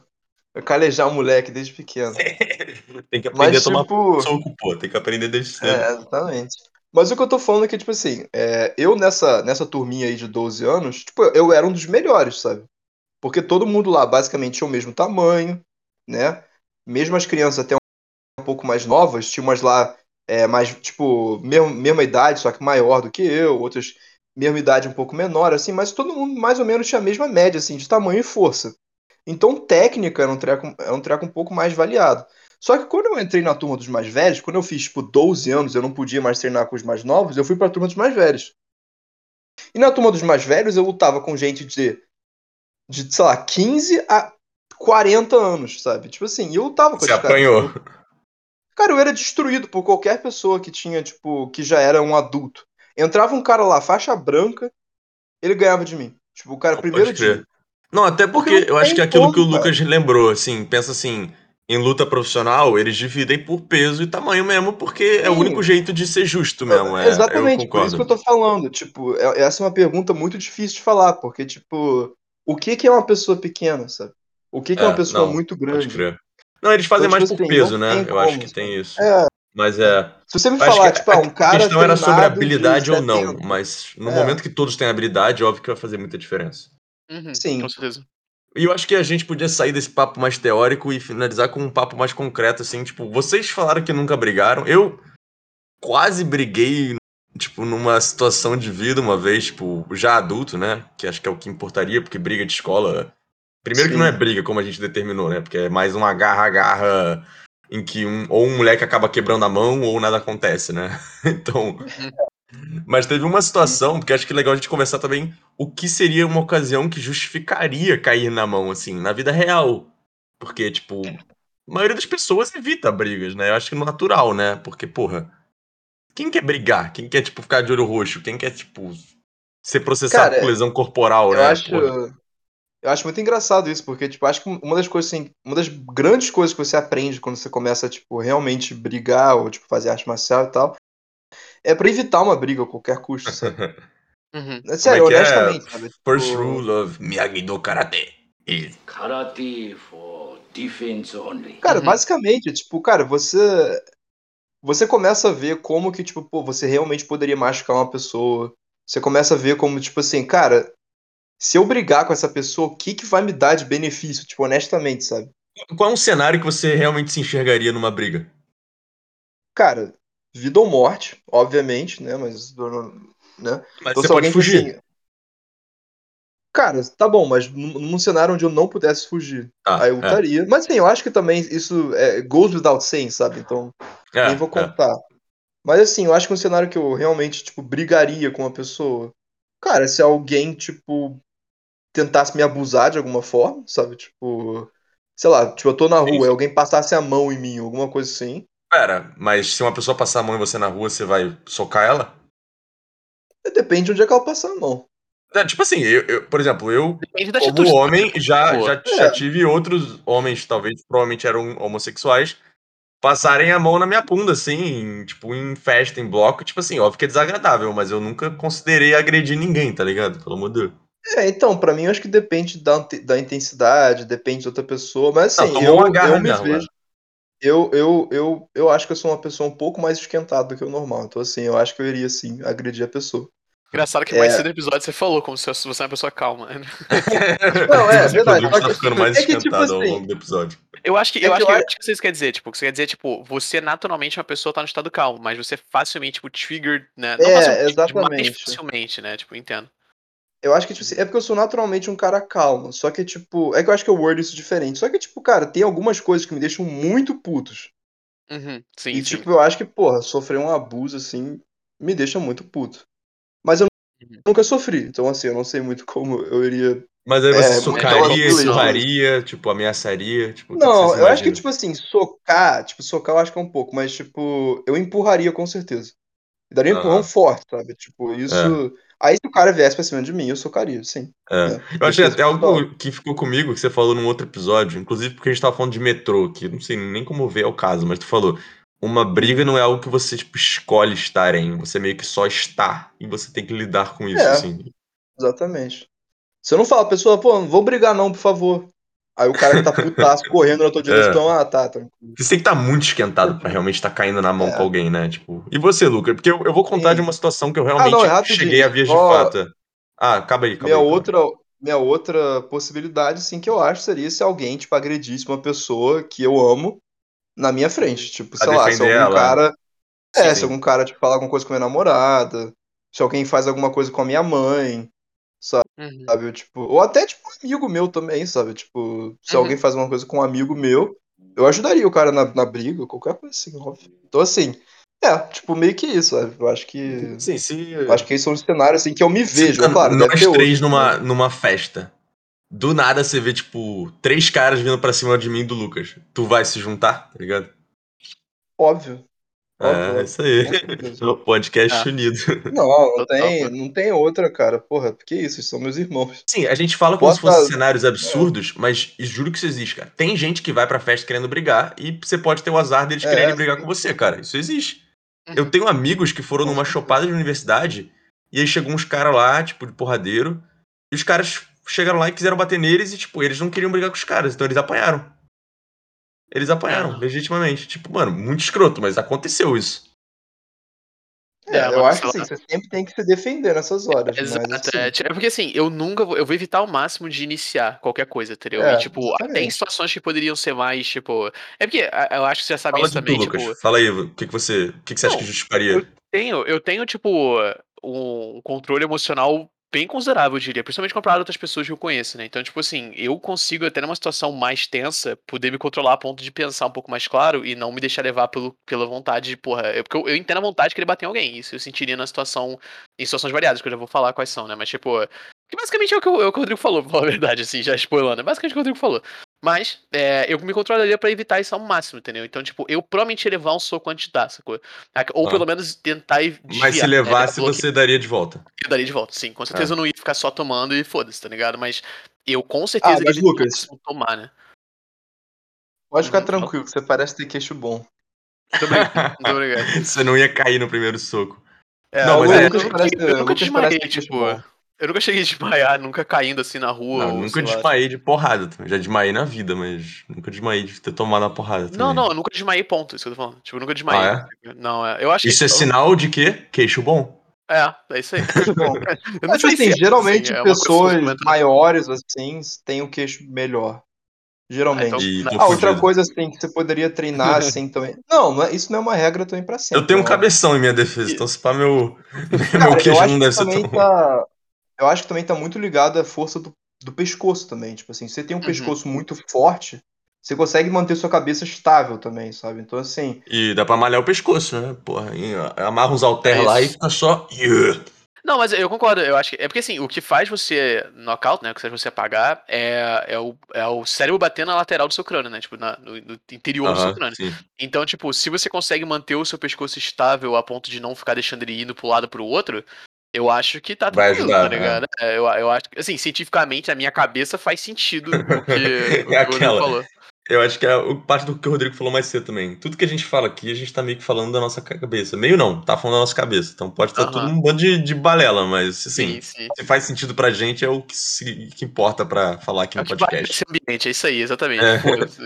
Eu calejar o moleque desde pequeno. <laughs> Tem que aprender Mas, a tomar tipo. soco, pô. Tem que aprender desde cedo. É, exatamente. Mas o que eu tô falando é que, tipo assim, é, eu nessa, nessa turminha aí de 12 anos, tipo, eu era um dos melhores, sabe? Porque todo mundo lá basicamente tinha o mesmo tamanho, né? Mesmo as crianças até um pouco mais novas, tinha umas lá é, mais, tipo, mesmo, mesma idade, só que maior do que eu, outras mesma idade um pouco menor, assim, mas todo mundo mais ou menos tinha a mesma média, assim, de tamanho e força. Então, técnica era um treco, era um treco um pouco mais variado. Só que quando eu entrei na turma dos mais velhos, quando eu fiz, tipo, 12 anos, eu não podia mais treinar com os mais novos, eu fui pra turma dos mais velhos. E na turma dos mais velhos, eu lutava com gente de, de sei lá, 15 a 40 anos, sabe? Tipo assim, eu lutava com Você esses caras. Cara, eu era destruído por qualquer pessoa que tinha, tipo, que já era um adulto. Entrava um cara lá, faixa branca, ele ganhava de mim. Tipo, o cara, Não primeiro dia. Não, até porque, Porque não eu acho que é aquilo que o Lucas lembrou, assim, pensa assim, em luta profissional, eles dividem por peso e tamanho mesmo, porque é o Sim. único jeito de ser justo mesmo. É, Exatamente, por isso que eu tô falando. Tipo, é- essa é uma pergunta muito difícil de falar, porque, tipo, o que que é uma pessoa pequena, sabe? O que que é, uma É, pessoa não, muito Pode grande? Não, eles fazem Então, mais tipo por assim, peso, né? Eu acho que tem isso. É, Mas é. se você me acho falar, que tipo, ah, um a cara questão era sobre habilidade ou não, 70, mas no É. momento que todos têm habilidade, óbvio que vai fazer muita diferença. Uhum, Sim. Com certeza. E eu acho que a gente podia sair desse papo mais teórico e finalizar com um papo mais concreto, assim, tipo, vocês falaram que nunca brigaram. Eu quase briguei, tipo, numa situação de vida uma vez, tipo, já adulto, né? Que acho que é o que importaria, porque briga de escola. Primeiro que Sim. não é briga, como a gente determinou, né? Porque é mais uma garra-garra em que um, ou um moleque acaba quebrando a mão ou nada acontece, né? <laughs> Então. Mas teve uma situação, porque acho que é legal a gente conversar também o que seria uma ocasião que justificaria cair na mão, assim, na vida real. Porque, tipo, a maioria das pessoas evita brigas, né? Eu acho que é natural, né? Porque, porra, quem quer brigar? Quem quer, tipo, ficar de olho roxo? Quem quer, tipo, ser processado Cara, por lesão corporal, Eu né? acho, Porra. Eu acho muito engraçado isso, porque, tipo, acho que uma das coisas, assim, uma das grandes coisas que você aprende quando você começa, tipo, realmente brigar ou, tipo, fazer arte marcial e tal, é pra evitar uma briga a qualquer custo, sabe? <laughs> Uhum. É sério, é que é? honestamente, sabe? First Tipo, rule of Miyagi-Do Karate. is- Karate for defense only. Cara, Uhum. basicamente, tipo, cara, você você começa a ver como que, tipo, pô, você realmente poderia machucar uma pessoa. Você começa a ver como, tipo assim, cara, se eu brigar com essa pessoa, o que que vai me dar de benefício, tipo, honestamente, sabe? Qual é um cenário que você realmente se enxergaria numa briga? Cara, vida ou morte, obviamente, né, mas né? Mas Então, você pode fugir. assim, Cara, tá bom, mas num, cenário onde eu não pudesse fugir, Tá, aí eu é. lutaria. Mas assim, eu acho que também isso é, goes without saying, sabe? Então, É, nem vou é. contar. Mas assim, eu acho que um cenário que eu realmente, tipo, brigaria com uma pessoa. Cara, se alguém, tipo, tentasse me abusar de alguma forma, sabe? Tipo, sei lá, tipo, eu tô na rua e alguém passasse a mão em mim, alguma coisa assim. Pera, mas se uma pessoa passar a mão em você na rua, você vai socar ela? Depende de onde é que ela passar a mão. É, tipo assim, eu, eu- por exemplo, eu, como homem, já, Boa. já, É. já tive outros homens, talvez, provavelmente eram homossexuais, passarem a mão na minha bunda, assim, tipo, em festa, em bloco, tipo assim, óbvio que é desagradável, mas eu nunca considerei agredir ninguém, tá ligado? Pelo amor de Deus. É, então, pra mim, eu acho que depende da, da intensidade, depende de outra pessoa. Mas Não, assim, tomou eu, eu me mesmo, vejo. eu, eu, eu, eu acho que eu sou uma pessoa um pouco mais esquentada do que o normal. Então, assim, eu acho que eu iria, sim, agredir a pessoa. Engraçado que É. mais cedo no episódio você falou como se você é uma pessoa calma. <laughs> Não, é, Você verdade, tá ficando mais é que, tipo esquentado ao assim, longo do episódio. Eu acho que, É eu que acho que, eu acho- que dizer, tipo, você quer dizer, tipo, você naturalmente uma pessoa tá no estado calmo, mas você facilmente, tipo, trigger, né? Não É, facilmente, mais exatamente. facilmente, né? Tipo, entendo. Eu acho que, tipo, assim, é porque eu sou naturalmente um cara calmo. Só que, tipo, é que eu acho que eu word isso diferente. Só que, tipo, cara, tem algumas coisas que me deixam muito putos. Uhum, sim, e, sim. tipo, eu acho que, porra, sofrer um abuso, assim, me deixa muito puto. Mas eu Uhum. nunca sofri. Então, assim, eu não sei muito como eu iria. Mas aí você É, socaria, mas- empurraria, tipo, ameaçaria, tipo, Não, eu acho que, tipo assim, socar, tipo, socar eu acho que é um pouco, mas, tipo, eu empurraria com certeza. Daria um empurrão forte, sabe? Tipo, isso. Aí se o cara viesse pra cima de mim, eu socaria, sim. É. É, Eu achei defesa até algo que ficou comigo, que você falou num outro episódio, inclusive porque a gente tava falando de metrô, que não sei nem como ver é o caso, mas tu falou, uma briga não é algo que você, tipo, escolhe estar em, você meio que só está, e você tem que lidar com isso, É. assim. Exatamente. Eu não falo, a pessoa, pô, não vou brigar não, por favor. Aí o cara que tá putaço <laughs> correndo na tua direção, ah, tá, tranquilo. Você tem que estar muito esquentado pra realmente estar caindo na mão É. com alguém, né? Tipo, e você, Luca? Porque eu, eu vou contar Sim. de uma situação que eu Ah, realmente não, é cheguei a vias de Ó, fato. Ah, acaba aí, acaba Minha aí. outra, minha outra possibilidade, sim, que eu acho seria se alguém, tipo, agredisse uma pessoa que eu amo na minha frente. Tipo, sei lá, se algum ela. cara. É, Sim, se sim. algum cara, tipo, fala alguma coisa com a minha namorada, se alguém faz alguma coisa com a minha mãe, Uhum. sabe? Tipo, ou até, tipo, um amigo meu também, sabe? Tipo, se Uhum. alguém faz alguma coisa com um amigo meu, eu ajudaria o cara na, na briga, qualquer coisa assim, óbvio. Então, assim, é, tipo, meio que isso, sabe? Eu acho que. Sim, se, Eu acho que esse é um cenário, assim, que eu me se vejo. É claro, nós três outros, numa, né? numa festa, do nada você vê, tipo, três caras vindo pra cima de mim e do Lucas. Tu vai se juntar, tá ligado? Óbvio. Óbvio, É, isso aí. <laughs> O podcast Ah. unido. Não, não tem, não tem outra, cara. Porra, porque isso, eles são meus irmãos. Sim, a gente fala como se Bota- fossem cenários absurdos, mas juro que isso existe, cara. Tem gente que vai pra festa querendo brigar e você pode ter o azar deles É, quererem brigar com você, cara. Isso existe. Uhum. Eu tenho amigos que foram numa chopada de universidade e aí chegou uns caras lá, tipo, de porradeiro, e os caras chegaram lá e quiseram bater neles e, tipo, eles não queriam brigar com os caras, então eles apanharam. Eles apanharam, Aham. legitimamente. Tipo, mano, muito escroto, mas aconteceu isso. É, É, eu acho que assim, lá. você sempre tem que se defender nessas horas, mas Exato, assim, é, tipo, é porque assim, eu nunca vou, eu vou evitar ao máximo de iniciar qualquer coisa, entendeu? É, e tipo, até em situações que poderiam ser mais, tipo, é porque eu acho que você já sabe Fala isso de tu, também, Lucas. tipo, Fala aí, o que, que você, o que, que você acha Não, que justificaria? eu tenho, eu tenho, tipo, um controle emocional bem considerável, eu diria, principalmente comparado a outras pessoas que eu conheço, né? Então, tipo assim, eu consigo até numa situação mais tensa, poder me controlar a ponto de pensar um pouco mais claro e não me deixar levar pelo, pela vontade de, porra, eu, porque eu, eu entendo a vontade de querer bater em alguém, isso eu sentiria na situação, em situações variadas, que eu já vou falar quais são, né? Mas, tipo, que basicamente é o que, o, é o que o Rodrigo falou, <laughs> pra falar a verdade, assim, já spoilando, é basicamente o que o Rodrigo falou. Mas, é, eu me controlaria pra evitar isso ao máximo, entendeu? Então, tipo, eu provavelmente ia levar um soco antes de dar, sacou? Ou Ah. pelo menos tentar e Mas se né? levasse, Bloquear. você daria de volta. Eu daria de volta, sim. Com certeza É. eu não ia ficar só tomando e foda-se, tá ligado? Mas eu com Ah, certeza mas iria Lucas, tomar, né? pode ficar Uhum. tranquilo, que você parece ter queixo bom. Muito obrigado. Muito obrigado. <laughs> Você não ia cair no primeiro soco. É, Não, mas é- Lucas eu, parece, eu nunca queixo tipo. bom. Eu nunca cheguei a desmaiar, nunca caindo assim na rua. Não, ou, nunca sei lá. desmaiei de porrada. Já desmaiei na vida, mas nunca desmaiei de ter tomado uma porrada também. Não, não, eu nunca desmaiei, ponto. Isso que eu tô falando. Tipo, eu nunca desmaiei. Ah, Não, é. Eu acho Isso que. é sinal de quê? Queixo bom. É, é isso aí. <laughs> Bom, <laughs> Eu não Mas sei assim, se é, geralmente assim, é uma coisa pessoas maiores, assim, têm o queixo melhor. Geralmente. então- E tô Ah, outra coisa assim que você poderia treinar <laughs> assim também. Não, não é- isso não é uma regra também pra sempre. Eu tenho um né? cabeção em minha defesa, E- então se pá, meu, meu Cara, eu queixo acho não deve ser tão. tá. Eu acho que também tá muito ligado à força do, do pescoço também. Tipo assim, se você tem um Uhum. pescoço muito forte, você consegue manter sua cabeça estável também, sabe? Então, assim, E dá pra malhar o pescoço, né? Porra, e, ó, amarra uns halter É lá e fica só. Não, mas eu concordo, eu acho que. É porque assim, o que faz você knockout, né? O que faz você apagar é, é, o, é o cérebro batendo na lateral do seu crânio, né? Tipo, na- no, no interior do seu crânio. sim. Então, tipo, se você consegue manter o seu pescoço estável a ponto de não ficar deixando ele indo pro lado pro outro, eu acho que tá Vai tranquilo, ajudar, tá ligado? É, eu, eu acho que, assim, cientificamente, a minha cabeça faz sentido o que, <laughs> o Rodrigo Aquela. falou. Eu acho que é o- parte do que o Rodrigo falou mais cedo também. Tudo que a gente fala aqui, a gente tá meio que falando da nossa cabeça. Meio não, tá falando da nossa cabeça. Então pode estar Aham. tudo um bando de, de balela, mas Sim, assim, sim. se faz sentido pra gente é o que, se- que importa pra falar aqui É no podcast. esse ambiente, é isso aí, exatamente. É.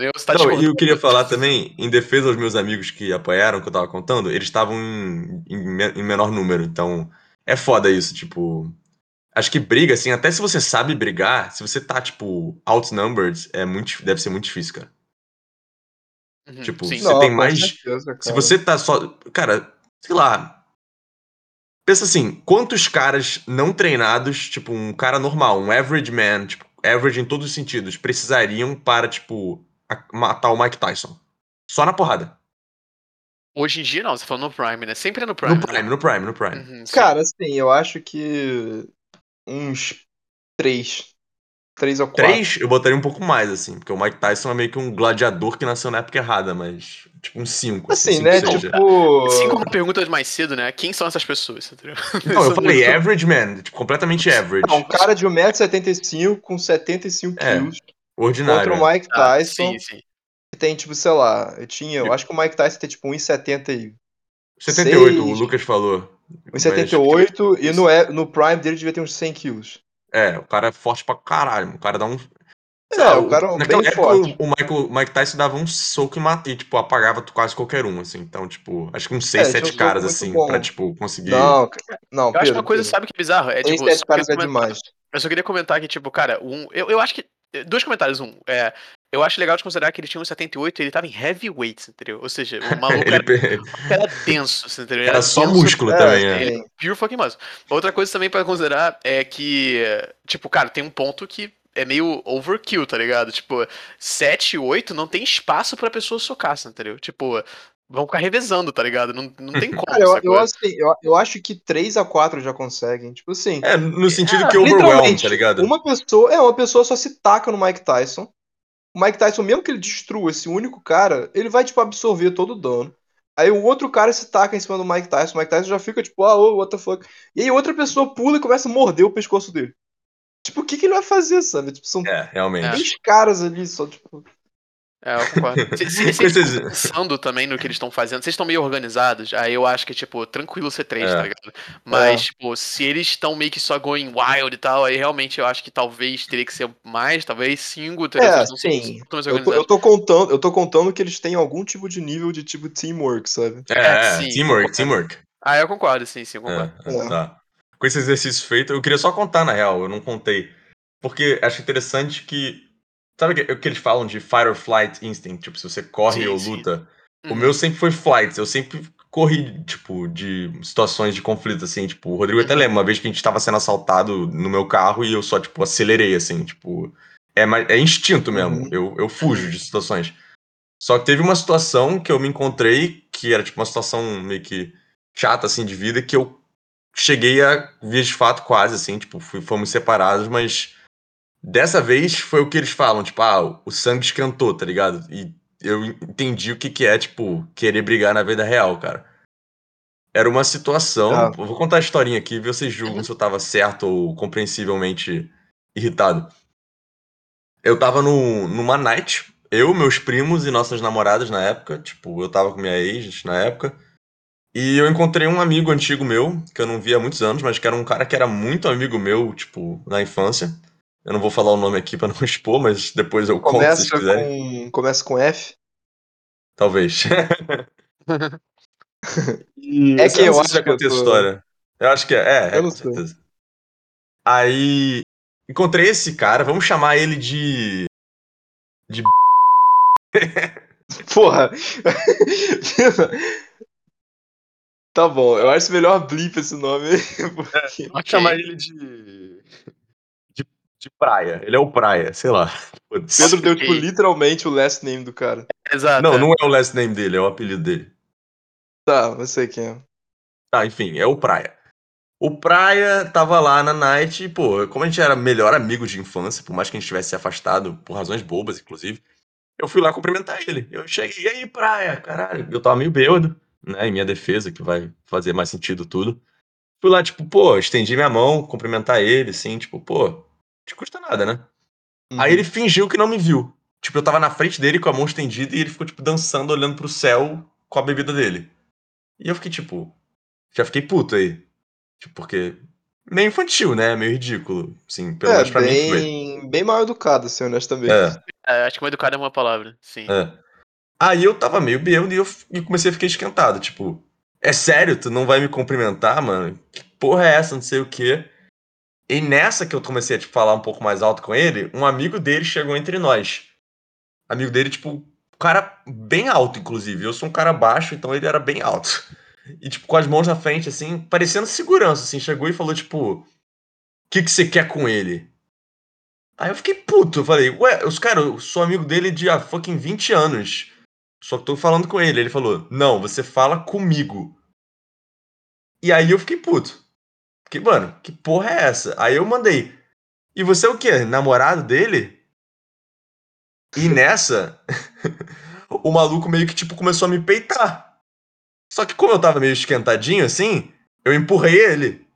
Eu, <laughs> tá Não, e eu queria falar também, em defesa aos meus amigos que apoiaram, que eu tava contando, eles estavam em, em em menor número, então é foda isso, tipo. Acho que briga, assim, até se você sabe brigar, se você tá, tipo, outnumbered, é muito, deve ser muito difícil, cara. Uhum, tipo, sim. Você Não, tem mais- certeza. Se você tá só. Cara, sei lá. Pensa assim, quantos caras não treinados, tipo, um cara normal, um average man, tipo, average em todos os sentidos, precisariam para, tipo, matar o Mike Tyson? Só na porrada. Hoje em dia não, você falou no Prime, né? Sempre é no Prime. No Prime, no Prime, no Prime. Né? Uhum, sim. Cara, assim, eu acho que uns três. Três ou quatro. Três, eu botaria um pouco mais, assim, porque o Mike Tyson é meio que um gladiador que nasceu na época errada, mas, tipo, um cinco. Assim, cinco né? seja. Tipo. Como perguntas mais cedo, né? Quem são essas pessoas? <laughs> Não, eu falei average man, tipo, completamente average. Não, um cara de 1,75m com 75 É, quilos Ordinário. contra o Mike Ah, Tyson, sim, sim. Que tem, tipo, sei lá, eu tinha. Eu acho que o Mike Tyson tem tipo 1,70 e 78, o. Lucas falou. Mas, 1,78 e no, e- no Prime dele devia ter uns 100 quilos. É, o cara é forte pra caralho. O cara dá um. É, Ah, o cara é naquela bem época, forte. O, Michael, o Mike Tyson dava um soco e, mata, e tipo, apagava quase qualquer um, assim. Então, tipo, acho que uns 6, É, tinha 7 um caras, assim, bom. pra, tipo, conseguir. Não, não, Eu acho Pedro, uma coisa, Pedro. sabe que é bizarro? É tipo, sete só caras é comentar- demais. Eu só queria comentar que, tipo, cara, um, eu, eu acho que. Dois comentários. Um, é, eu acho legal de considerar que ele tinha um 78 e ele tava em heavyweight, entendeu? Ou seja, o <laughs> maluco ele era, era denso, entendeu? Ele era só denso, músculo É, também, é. sim. Pure fucking muscle. Outra coisa também pra considerar é que, tipo, cara, tem um ponto que é meio overkill, tá ligado? Tipo, 7 e 8 não tem espaço pra pessoa socar, entendeu? Tipo, vão ficar revezando, tá ligado? Não, não tem <laughs> como, Cara, eu, eu, assim, eu, eu acho que 3 a 4 já conseguem. Tipo assim. É, no sentido É, que overwhelm, Literalmente, tá ligado? uma pessoa, é, uma pessoa só se taca no Mike Tyson. O Mike Tyson, mesmo que ele destrua esse único cara, ele vai, tipo, absorver todo o dano. Aí o outro cara se taca em cima do Mike Tyson. O Mike Tyson já fica, tipo, ah, oh, what the fuck. E aí outra pessoa pula e começa a morder o pescoço dele. Tipo, o que, que ele vai fazer, sabe? Tipo, são É, realmente. três caras ali, só, tipo. É, eu concordo. <laughs> Estão pensando também no que eles estão fazendo, vocês estão meio organizados, aí eu acho que, tipo, tranquilo ser três, É. tá ligado? Mas, É. tipo, se eles estão meio que só going wild e tal, aí realmente eu acho que talvez teria que ser mais, talvez cinco, entendeu? É, Eles não são sim. Eu tô, eu organizados. tô contando, eu tô contando que eles têm algum tipo de nível de tipo teamwork, sabe? É, É, é, sim, teamwork, concordo. teamwork. Ah, eu concordo, sim, sim, eu concordo. É, É. Tá. Com esse exercício feito, eu queria só contar, na real, eu não contei. Porque acho interessante que. Sabe o que, que eles falam de fight or flight instinct? Tipo, se você corre Sim, ou sim. luta. O Uhum. meu sempre foi flight. Eu sempre corri, tipo, de situações de conflito, assim. Tipo, o Rodrigo até Uhum. lembra uma vez que a gente tava sendo assaltado no meu carro e eu só, tipo, acelerei, assim. Tipo, é, é instinto mesmo. Uhum. Eu, eu fujo de situações. Só que teve uma situação que eu me encontrei, que era, tipo, uma situação meio que chata, assim, de vida, que eu cheguei a vias de fato quase, assim, tipo, fui- fomos separados, mas dessa vez foi o que eles falam, tipo, ah, o sangue esquentou, tá ligado? E eu entendi o que que é, tipo, querer brigar na vida real, cara. Era uma situação, Ah. vou contar a historinha aqui, ver vocês julgam se eu tava certo ou compreensivelmente irritado. Eu tava no, numa night, eu, meus primos e nossas namoradas na época, tipo, eu tava com minha ex na época, e eu encontrei um amigo antigo meu, que eu não via há muitos anos, mas que era um cara que era muito amigo meu, tipo, na infância. Eu não vou falar o nome aqui pra não <laughs> expor, mas depois eu conto se Começa vocês quiserem. com. Começa com F. Talvez. <laughs> E É eu que não eu sei acho se já que eu contei a tô- história. Eu acho que é, é, é, Eu não com sei. certeza. Aí, encontrei esse cara, vamos chamar ele de. <laughs> Porra! tá bom, eu acho melhor blip esse nome aí. porque- Vamos Ok. chamar ele de. De. praia. Ele é o praia, sei lá. <laughs> Pedro deu, tipo, literalmente o last name do cara. Exato. Não, é. não é o last name dele, é o apelido dele. Tá, eu sei quem é. Tá, enfim, é o Praia. O Praia tava lá na night e, pô, como a gente era melhor amigo de infância, por mais que a gente tivesse se afastado, por razões bobas, inclusive, eu fui lá cumprimentar ele. Eu cheguei, e aí, Praia, caralho. Eu tava meio bêbado, né, em minha defesa, que vai fazer mais sentido tudo. Fui lá, tipo, pô, estendi minha mão, cumprimentar ele, assim, tipo, pô, te custa nada, né? Uhum. Aí ele fingiu que não me viu. Tipo, eu tava na frente dele com a mão estendida e ele ficou, tipo, dançando, olhando pro céu com a bebida dele. E eu fiquei, tipo. Já fiquei puto aí. Tipo, porque. Meio infantil, né? Meio ridículo. Assim, pelo É, menos pra mim foi. bem, bem mal educado, assim, honestamente. É. É, acho que mal educado é uma palavra, sim. É. Aí eu tava meio bêbado e eu e comecei a ficar esquentado. Tipo, é sério? Tu não vai me cumprimentar, mano? Que porra é essa? Não sei o quê. E nessa que eu comecei a tipo, falar um pouco mais alto com ele, um amigo dele chegou entre nós. Amigo dele, tipo, cara bem alto, inclusive. Eu sou um cara baixo, então ele era bem alto. E, tipo, com as mãos na frente, assim, parecendo segurança, assim. Chegou e falou, tipo, o que, que você quer com ele? Aí eu fiquei puto. Eu falei, ué, os cara, eu sou amigo dele de há fucking 20 anos. Só que tô falando com ele. Ele falou, não, você fala comigo. E aí eu fiquei puto. Fiquei, mano, que porra é essa? Aí eu mandei. E você é o quê? Namorado dele? E nessa, <laughs> o maluco meio que, tipo, começou a me peitar. Só que como eu tava meio esquentadinho, assim, eu empurrei ele.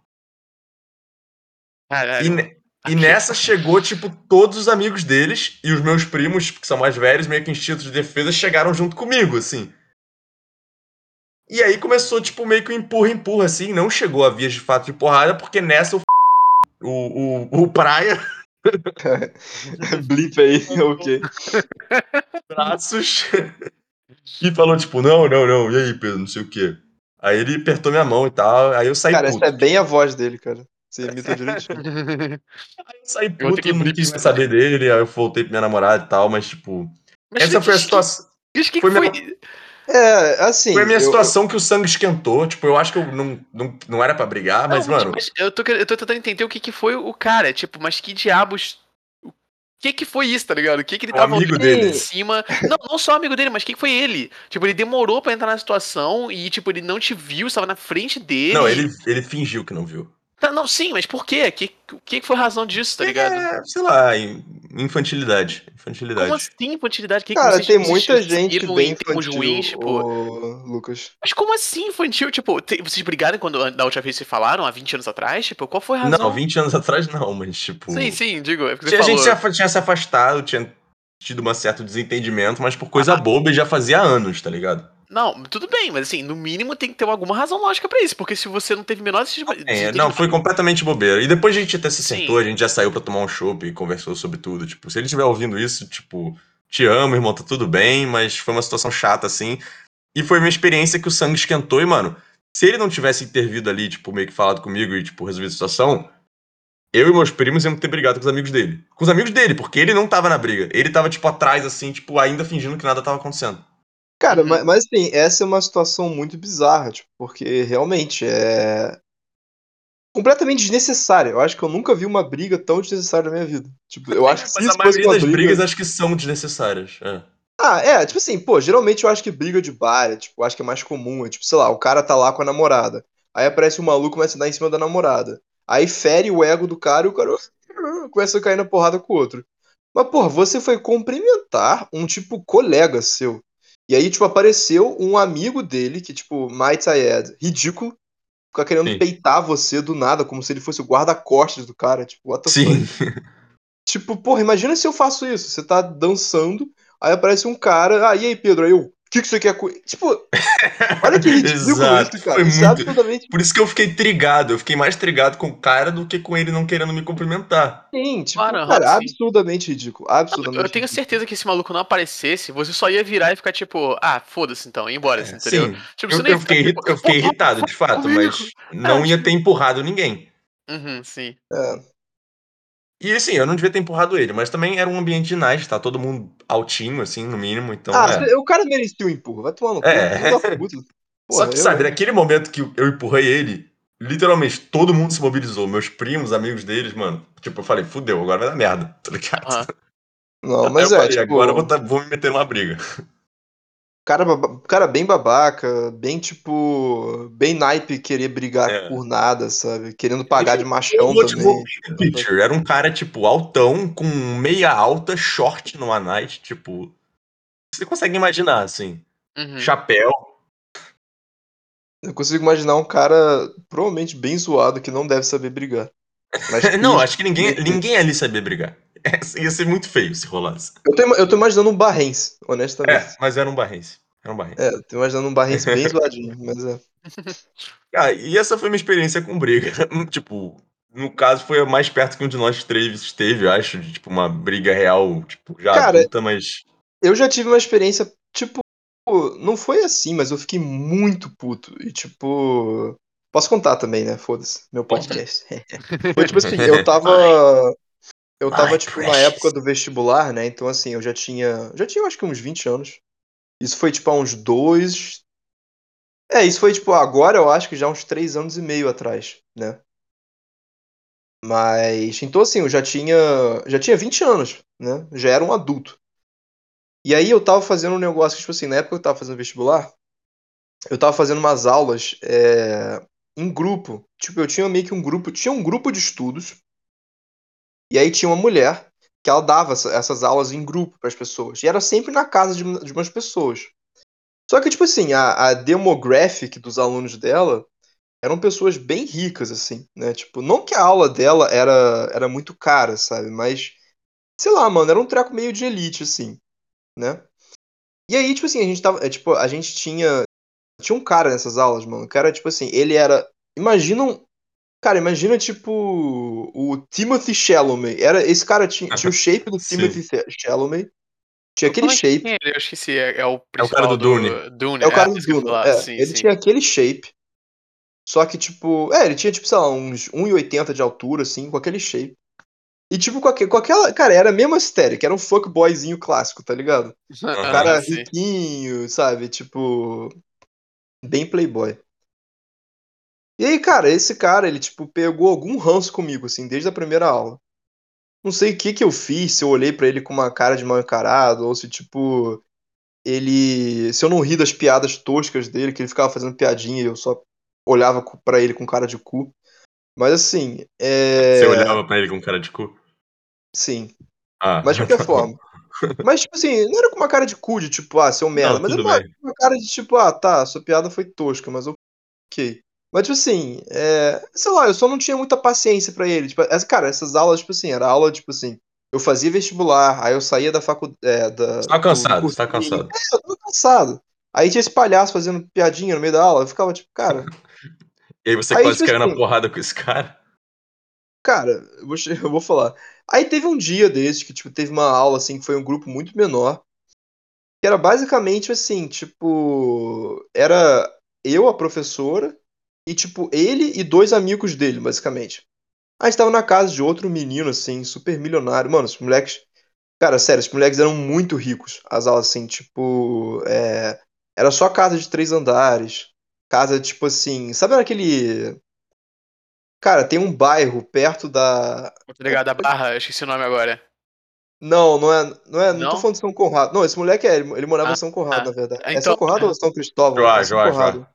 E, Caralho. ne- e Aqui. nessa chegou, tipo, todos os amigos deles e os meus primos, que são mais velhos, meio que instinto de defesa, chegaram junto comigo, assim. E aí começou, tipo, meio que um empurra-empurra, assim. Não chegou a vias de fato de porrada, porque nessa o, f- o, o, o Praia, <laughs> Blip aí, ok. braços, e falou, tipo, não, não, não, e aí, Pedro, não sei o quê. Aí ele apertou minha mão e tal, aí eu saí Cara, puto. essa é bem a voz dele, cara. Você imita direitinho. <laughs> Aí eu saí Eu puto, que não quis mais saber dele, aí eu voltei pra minha namorada e tal, mas, tipo... Mas essa foi a situação... foi foi. minha- É, assim. Foi a minha eu- situação que o sangue esquentou. Tipo, eu acho que eu não, não, não era pra brigar, mas, Não, mano. mas eu tô, eu tô tentando entender o que que foi o cara, tipo, mas que diabos. O que que foi isso, tá ligado? O que que ele O tava amigo olhando dele. em cima? Não, não só o amigo dele, mas quem que foi ele? Tipo, ele demorou pra entrar na situação e, tipo, ele não te viu, estava na frente dele. Não, ele, ele fingiu que não viu. Tá, não, sim, mas por quê? Que, o que que foi a razão disso, tá ligado? É, sei lá, in- infantilidade. Infantilidade. Como assim infantilidade? Que que Cara, vocês tem se muita gente bem infantil, ruins, tipo, ô, Lucas. Mas como assim infantil? Tipo, te- vocês brigaram quando da última vez vocês falaram, há 20 anos atrás? Tipo, qual foi a razão? Não, 20 anos atrás não, mas tipo. Sim, sim, digo, é porque a gente falou. tinha se afastado, tinha tido um certo desentendimento, mas por Ah. coisa boba e já fazia anos, tá ligado? Não, tudo bem, mas assim, no mínimo tem que ter alguma razão lógica pra isso, porque se você não teve menor É, não, foi completamente bobeira. E depois a gente até se Sim. acertou, a gente já saiu pra tomar um chopp e conversou sobre tudo. Tipo, se ele estiver ouvindo isso, tipo, te amo, irmão, tá tudo bem, mas foi uma situação chata, assim. E foi minha experiência que o sangue esquentou e, mano, se ele não tivesse intervido ali, tipo, meio que falado comigo e, tipo, resolvido a situação, eu e meus primos íamos ter brigado com os amigos dele. Com os amigos dele, porque ele não tava na briga. Ele tava, tipo, atrás, assim, tipo, ainda fingindo que nada tava acontecendo. Cara, Uhum. mas, mas assim, essa é uma situação muito bizarra, tipo, porque realmente é completamente desnecessária. Eu acho que eu nunca vi uma briga tão desnecessária na minha vida. Tipo, eu acho que se Mas isso a fosse maioria uma das briga... brigas acho que são desnecessárias. É. Ah, é, tipo assim, pô, geralmente eu acho que briga de bar, é, tipo, eu acho que é mais comum, é tipo, sei lá, o cara tá lá com a namorada. Aí aparece um maluco e começa a dar em cima da namorada. Aí fere o ego do cara e o cara <laughs> começa a cair na porrada com o outro. Mas, porra, você foi cumprimentar um, tipo, colega seu. E aí, tipo, apareceu um amigo dele, que, tipo, might I add, ridículo, fica querendo Sim. peitar você do nada, como se ele fosse o guarda-costas do cara. Tipo, what the Sim. fuck? <laughs> Tipo, porra, imagina se eu faço isso. Você tá dançando, aí aparece um cara, ah, e aí, Pedro? Aí eu, o que, que você quer com. Tipo, olha que <laughs> ridículo Exato, isso, cara. foi Isso é muito- absolutamente Por isso que eu fiquei trigado. Eu fiquei mais trigado com o cara do que com ele não querendo me cumprimentar. sim, tipo, cara, absurdamente ridículo. Absurdamente Eu tenho ridículo. certeza que se esse maluco não aparecesse, você só ia virar e ficar tipo, ah, foda-se então, ia embora, assim, entendeu? Sim, Tipo, eu, você nem ia eu fiquei, ficar, tipo, eu fiquei "Pô, irritado, de fato, comigo." mas não É, ia ter empurrado ninguém. Uhum, sim. É. E assim, eu não devia ter empurrado ele, mas também era um ambiente de night, tá todo mundo altinho, assim, no mínimo, então ah, é. o cara merecia um empurro. Vai tomar no cu. É. <laughs> puta. Só que, eu- sabe, naquele momento que eu empurrei ele, literalmente todo mundo se mobilizou. Meus primos, amigos deles, mano. Tipo, eu falei, fudeu, agora vai dar merda, tá ligado? Aham. Não, mas eu é, falei, tipo, agora eu vou, tá- vou me meter numa briga. Cara, cara bem babaca, bem, tipo, bem naipe querer brigar É. por nada, sabe? Querendo pagar de machão também. picture. Era um cara, tipo, altão, com meia alta, short numa night, tipo. Você consegue imaginar, assim. Uhum. Chapéu. Eu consigo imaginar um cara provavelmente bem zoado que não deve saber brigar. Mas <laughs> Não, acho que ninguém, ninguém ali sabia brigar. <laughs> É, ia ser muito feio se rolasse. Eu tô, eu tô imaginando um barrense, honestamente. É, mas era um barrense. Era um barrense. É, tô imaginando um barrense bem zoadinho, mas é. <laughs> Ah, e essa foi minha experiência com briga. tipo, no caso, foi a mais perto que um de nós três esteve, eu acho, de tipo, uma briga real, tipo, já Cara, adulta, mas. Eu já tive uma experiência, tipo, não foi assim, mas eu fiquei muito puto. E, tipo. Posso contar também, né? Foda-se, meu podcast. <laughs> foi tipo assim, eu <laughs> tava. Eu tava, My tipo, na precious. época do vestibular, né? Então, assim, eu já tinha. Já tinha, eu acho que uns 20 anos. Isso foi, tipo, há uns dois. É, isso foi, tipo, agora eu acho que já uns três anos e meio atrás, né? Mas. Então, assim, eu já tinha. Já tinha 20 anos, né? Já era um adulto. E aí eu tava fazendo um negócio, tipo assim, na época que eu tava fazendo vestibular, eu tava fazendo umas aulas é, em grupo. Tipo, eu tinha meio que um grupo, tinha um grupo de estudos, e aí tinha uma mulher que ela dava essa- essas aulas em grupo para as pessoas. E era sempre na casa de, de umas pessoas. Só que, tipo assim, a, a demographic dos alunos dela eram pessoas bem ricas, assim, né? Tipo, não que a aula dela era, era muito cara, sabe? Mas, sei lá, mano, era um treco meio de elite, assim né? E aí, tipo assim, a gente tava. é, Tipo, a gente tinha. Tinha um cara nessas aulas, mano. O cara, tipo assim, ele era. Imagina um. Cara, imagina, tipo. O Timothy Chalamet. Era, esse cara tinha, tinha o <laughs> shape do. Timothy Chalamet. Tinha aquele é shape. é ele? Eu esqueci, é, é o cara principal do Dune. Dune. É o cara do ia Duna. falar, É, sim, ele sim. tinha aquele shape. Só que, tipo. É, ele tinha, tipo, sei lá, uns 1,80 de altura, assim, com aquele shape. E, tipo, com, aque- com aquela. Cara, era a mesma estética, era um fuckboyzinho clássico, tá ligado? <laughs> O Aham, cara riquinho, sabe? Tipo. Bem playboy. E aí, cara, esse cara, ele, tipo, pegou algum ranço comigo, assim, desde a primeira aula. Não sei o que que eu fiz, se eu olhei pra ele com uma cara de mal encarado, ou se, tipo, ele. Se eu não ri das piadas toscas dele, que ele ficava fazendo piadinha e eu só olhava pra ele com cara de cu. Mas, assim, é. Você olhava pra ele com cara de cu? Sim. Ah, Mas de qualquer forma. <laughs> <laughs> Mas, tipo assim, não era com uma cara de cu de tipo, ah, seu merda. Não, mas era uma, uma cara de tipo, ah, tá, sua piada foi tosca, mas ok. Mas, tipo assim, é, sei lá, eu só não tinha muita paciência pra ele. Tipo, essa, cara, essas aulas, tipo assim, era aula, tipo assim, eu fazia vestibular, aí eu saía da faculdade. É, da, Você tá do- cansado, do você tá cansado. É, eu tava cansado. Aí tinha esse palhaço fazendo piadinha no meio da aula, eu ficava tipo, cara, <laughs> E aí você Aí, quase tipo caiu na assim, porrada com esse cara. Cara, eu vou, <laughs> eu vou falar. Aí teve um dia desses que, tipo, teve uma aula, assim, que foi um grupo muito menor. Que era basicamente assim, tipo. Era eu, a professora, e, tipo, ele e dois amigos dele, basicamente. A gente tava na casa de outro menino, assim, super milionário. Mano, os moleques. Cara, sério, os moleques eram muito ricos. As aulas, assim, tipo. é, Era só casa de três andares. Casa, tipo assim. Sabe naquele. Cara, tem um bairro perto da. Tá ligado? A barra, eu esqueci o nome agora. Não, não é, não é, não tô Não? falando de São Conrado. Não, esse moleque é, ele, ele morava Ah, em São Conrado, ah. na verdade. É Então- São Conrado ou São Cristóvão? Joá, é São Joá, Conrado. Joá.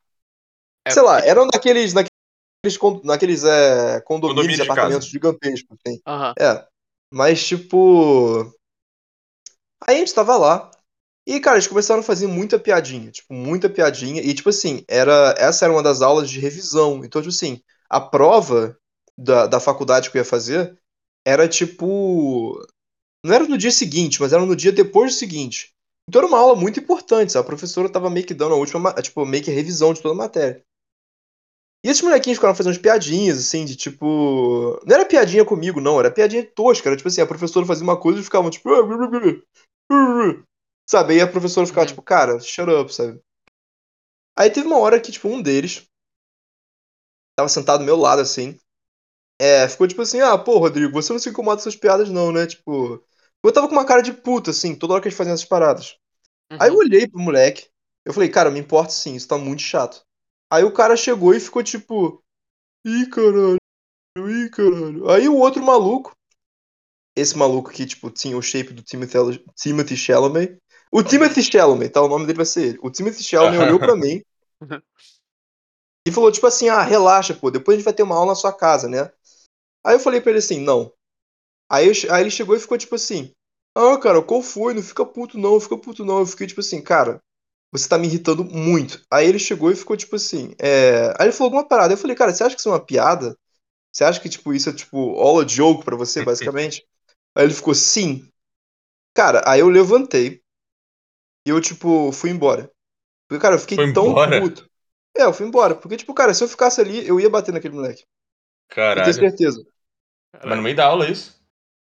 É, Sei lá, era um daqueles, naqueles, naqueles é, condomínios Condomínio de apartamentos casa. gigantescos. Assim. Aham. É, mas tipo... Aí a gente tava lá, e cara, eles começaram a fazer muita piadinha, tipo, muita piadinha, e tipo assim, era, essa era uma das aulas de revisão, então tipo assim, a prova da, da faculdade que eu ia fazer era tipo... Não era no dia seguinte, mas era no dia depois do seguinte. Então era uma aula muito importante, sabe? A professora tava meio que dando a última, ma- tipo, meio que revisão de toda a matéria. E esses molequinhos ficaram fazendo umas piadinhas, assim, de tipo. Não era piadinha comigo, não, era piadinha tosca. Era tipo assim, a professora fazia uma coisa e ficavam tipo. Sabe? Aí a professora ficava Uhum. tipo, cara, shut up, sabe? Aí teve uma hora que, tipo, um deles tava sentado do meu lado, assim. É, ficou tipo assim, ah, pô, Rodrigo, você não se incomoda com essas piadas, não, né? Tipo. Eu tava com uma cara de puta, assim, toda hora que eles faziam essas paradas. Aí eu Uhum. olhei pro moleque, eu falei, cara, me importa sim, isso tá muito chato. Aí o cara chegou e ficou tipo, ih, caralho, ih, caralho. Aí o outro maluco, esse maluco que, tipo, tinha o shape do Timothy, Timothy Chalamet. O Timothy <laughs> Chalamet, tá? O nome dele vai ser ele. O Timothy Chalamet <laughs> olhou pra mim <laughs> e falou, tipo assim, ah, relaxa, pô, depois a gente vai ter uma aula na sua casa, né? Aí eu falei pra ele assim, não. Aí, eu aí ele chegou e ficou tipo assim, ah, cara, qual foi? Não fica puto não, não fica puto não. Eu fiquei tipo assim, cara, você tá me irritando muito. Aí ele chegou e ficou tipo assim, é... Aí ele falou alguma parada. Eu falei, cara, você acha que isso é uma piada? Você acha que, tipo, isso é, tipo, all a joke pra você, basicamente? aí ele ficou, sim. Cara, aí eu levantei e eu, tipo, fui embora. Porque, cara, eu fiquei Foi tão embora? puto. É, eu fui embora. Porque, tipo, cara, se eu ficasse ali, eu ia bater naquele moleque. Eu tenho Caralho. certeza. Mas no meio da aula, é isso?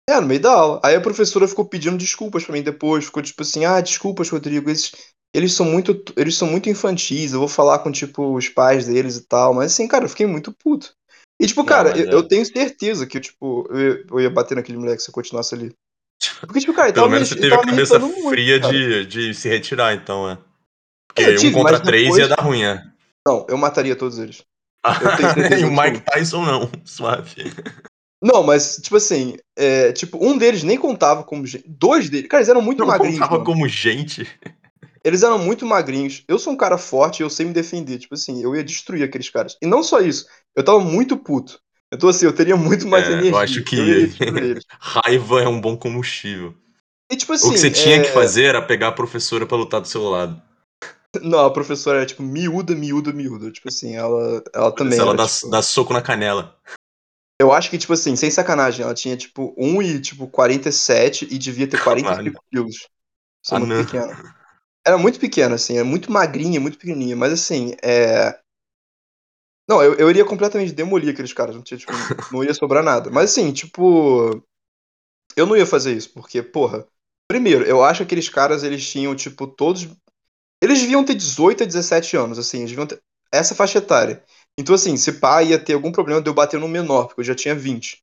É, no meio da aula. Aí a professora ficou pedindo desculpas pra mim depois. Ficou tipo assim, ah, desculpas, Rodrigo. Eles, eles são muito. Eles são muito infantis. Eu vou falar com, tipo, os pais deles e tal. Mas assim, cara, eu fiquei muito puto. E, tipo, Não, cara, eu, é. eu tenho certeza que, tipo, eu ia, eu ia bater naquele moleque se eu continuasse ali. Porque, tipo, cara, <laughs> Pelo menos me- você teve a cabeça muito, fria cara. de, de se retirar, então, é. Porque É, eu um tive, contra três depois- ia dar ruim, é. Não, eu mataria todos eles. Certeza <laughs> e o Mike. Tyson não, <laughs> suave. Não, mas, tipo assim, é, tipo, um deles nem contava como gente. Dois deles. Cara, eles eram muito Não magrinhos. contava mano. como gente. Eles eram muito magrinhos. Eu sou um cara forte e eu sei me defender. Tipo assim, eu ia destruir aqueles caras. E não só isso, eu tava muito puto. Então, assim, eu teria muito mais É, energia. eu acho que- Eu. <laughs> Raiva é um bom combustível. E, tipo assim. o que você tinha é, que fazer era pegar a professora pra lutar do seu lado. Não, a professora era, tipo, miúda, miúda, miúda. Tipo assim, ela, ela também. Ela era, dá, tipo, dá soco na canela. Eu acho que, tipo assim, sem sacanagem, ela tinha, tipo, 1 e, tipo, 47 e devia ter 45 quilos. Isso é Ah, muito não. pequena. Era muito pequena, assim, é muito magrinha, muito pequenininha, mas assim, é. Não, eu, eu iria completamente demolir aqueles caras, não, tinha, tipo, <laughs> não ia sobrar nada. Mas assim, tipo. Eu não ia fazer isso, porque, porra. Primeiro, eu acho que aqueles caras, eles tinham, tipo, todos. Eles deviam ter 18 a 17 anos, assim, eles deviam ter essa faixa etária. Então, assim, se pá, ia ter algum problema de eu bater no menor, porque eu já tinha 20.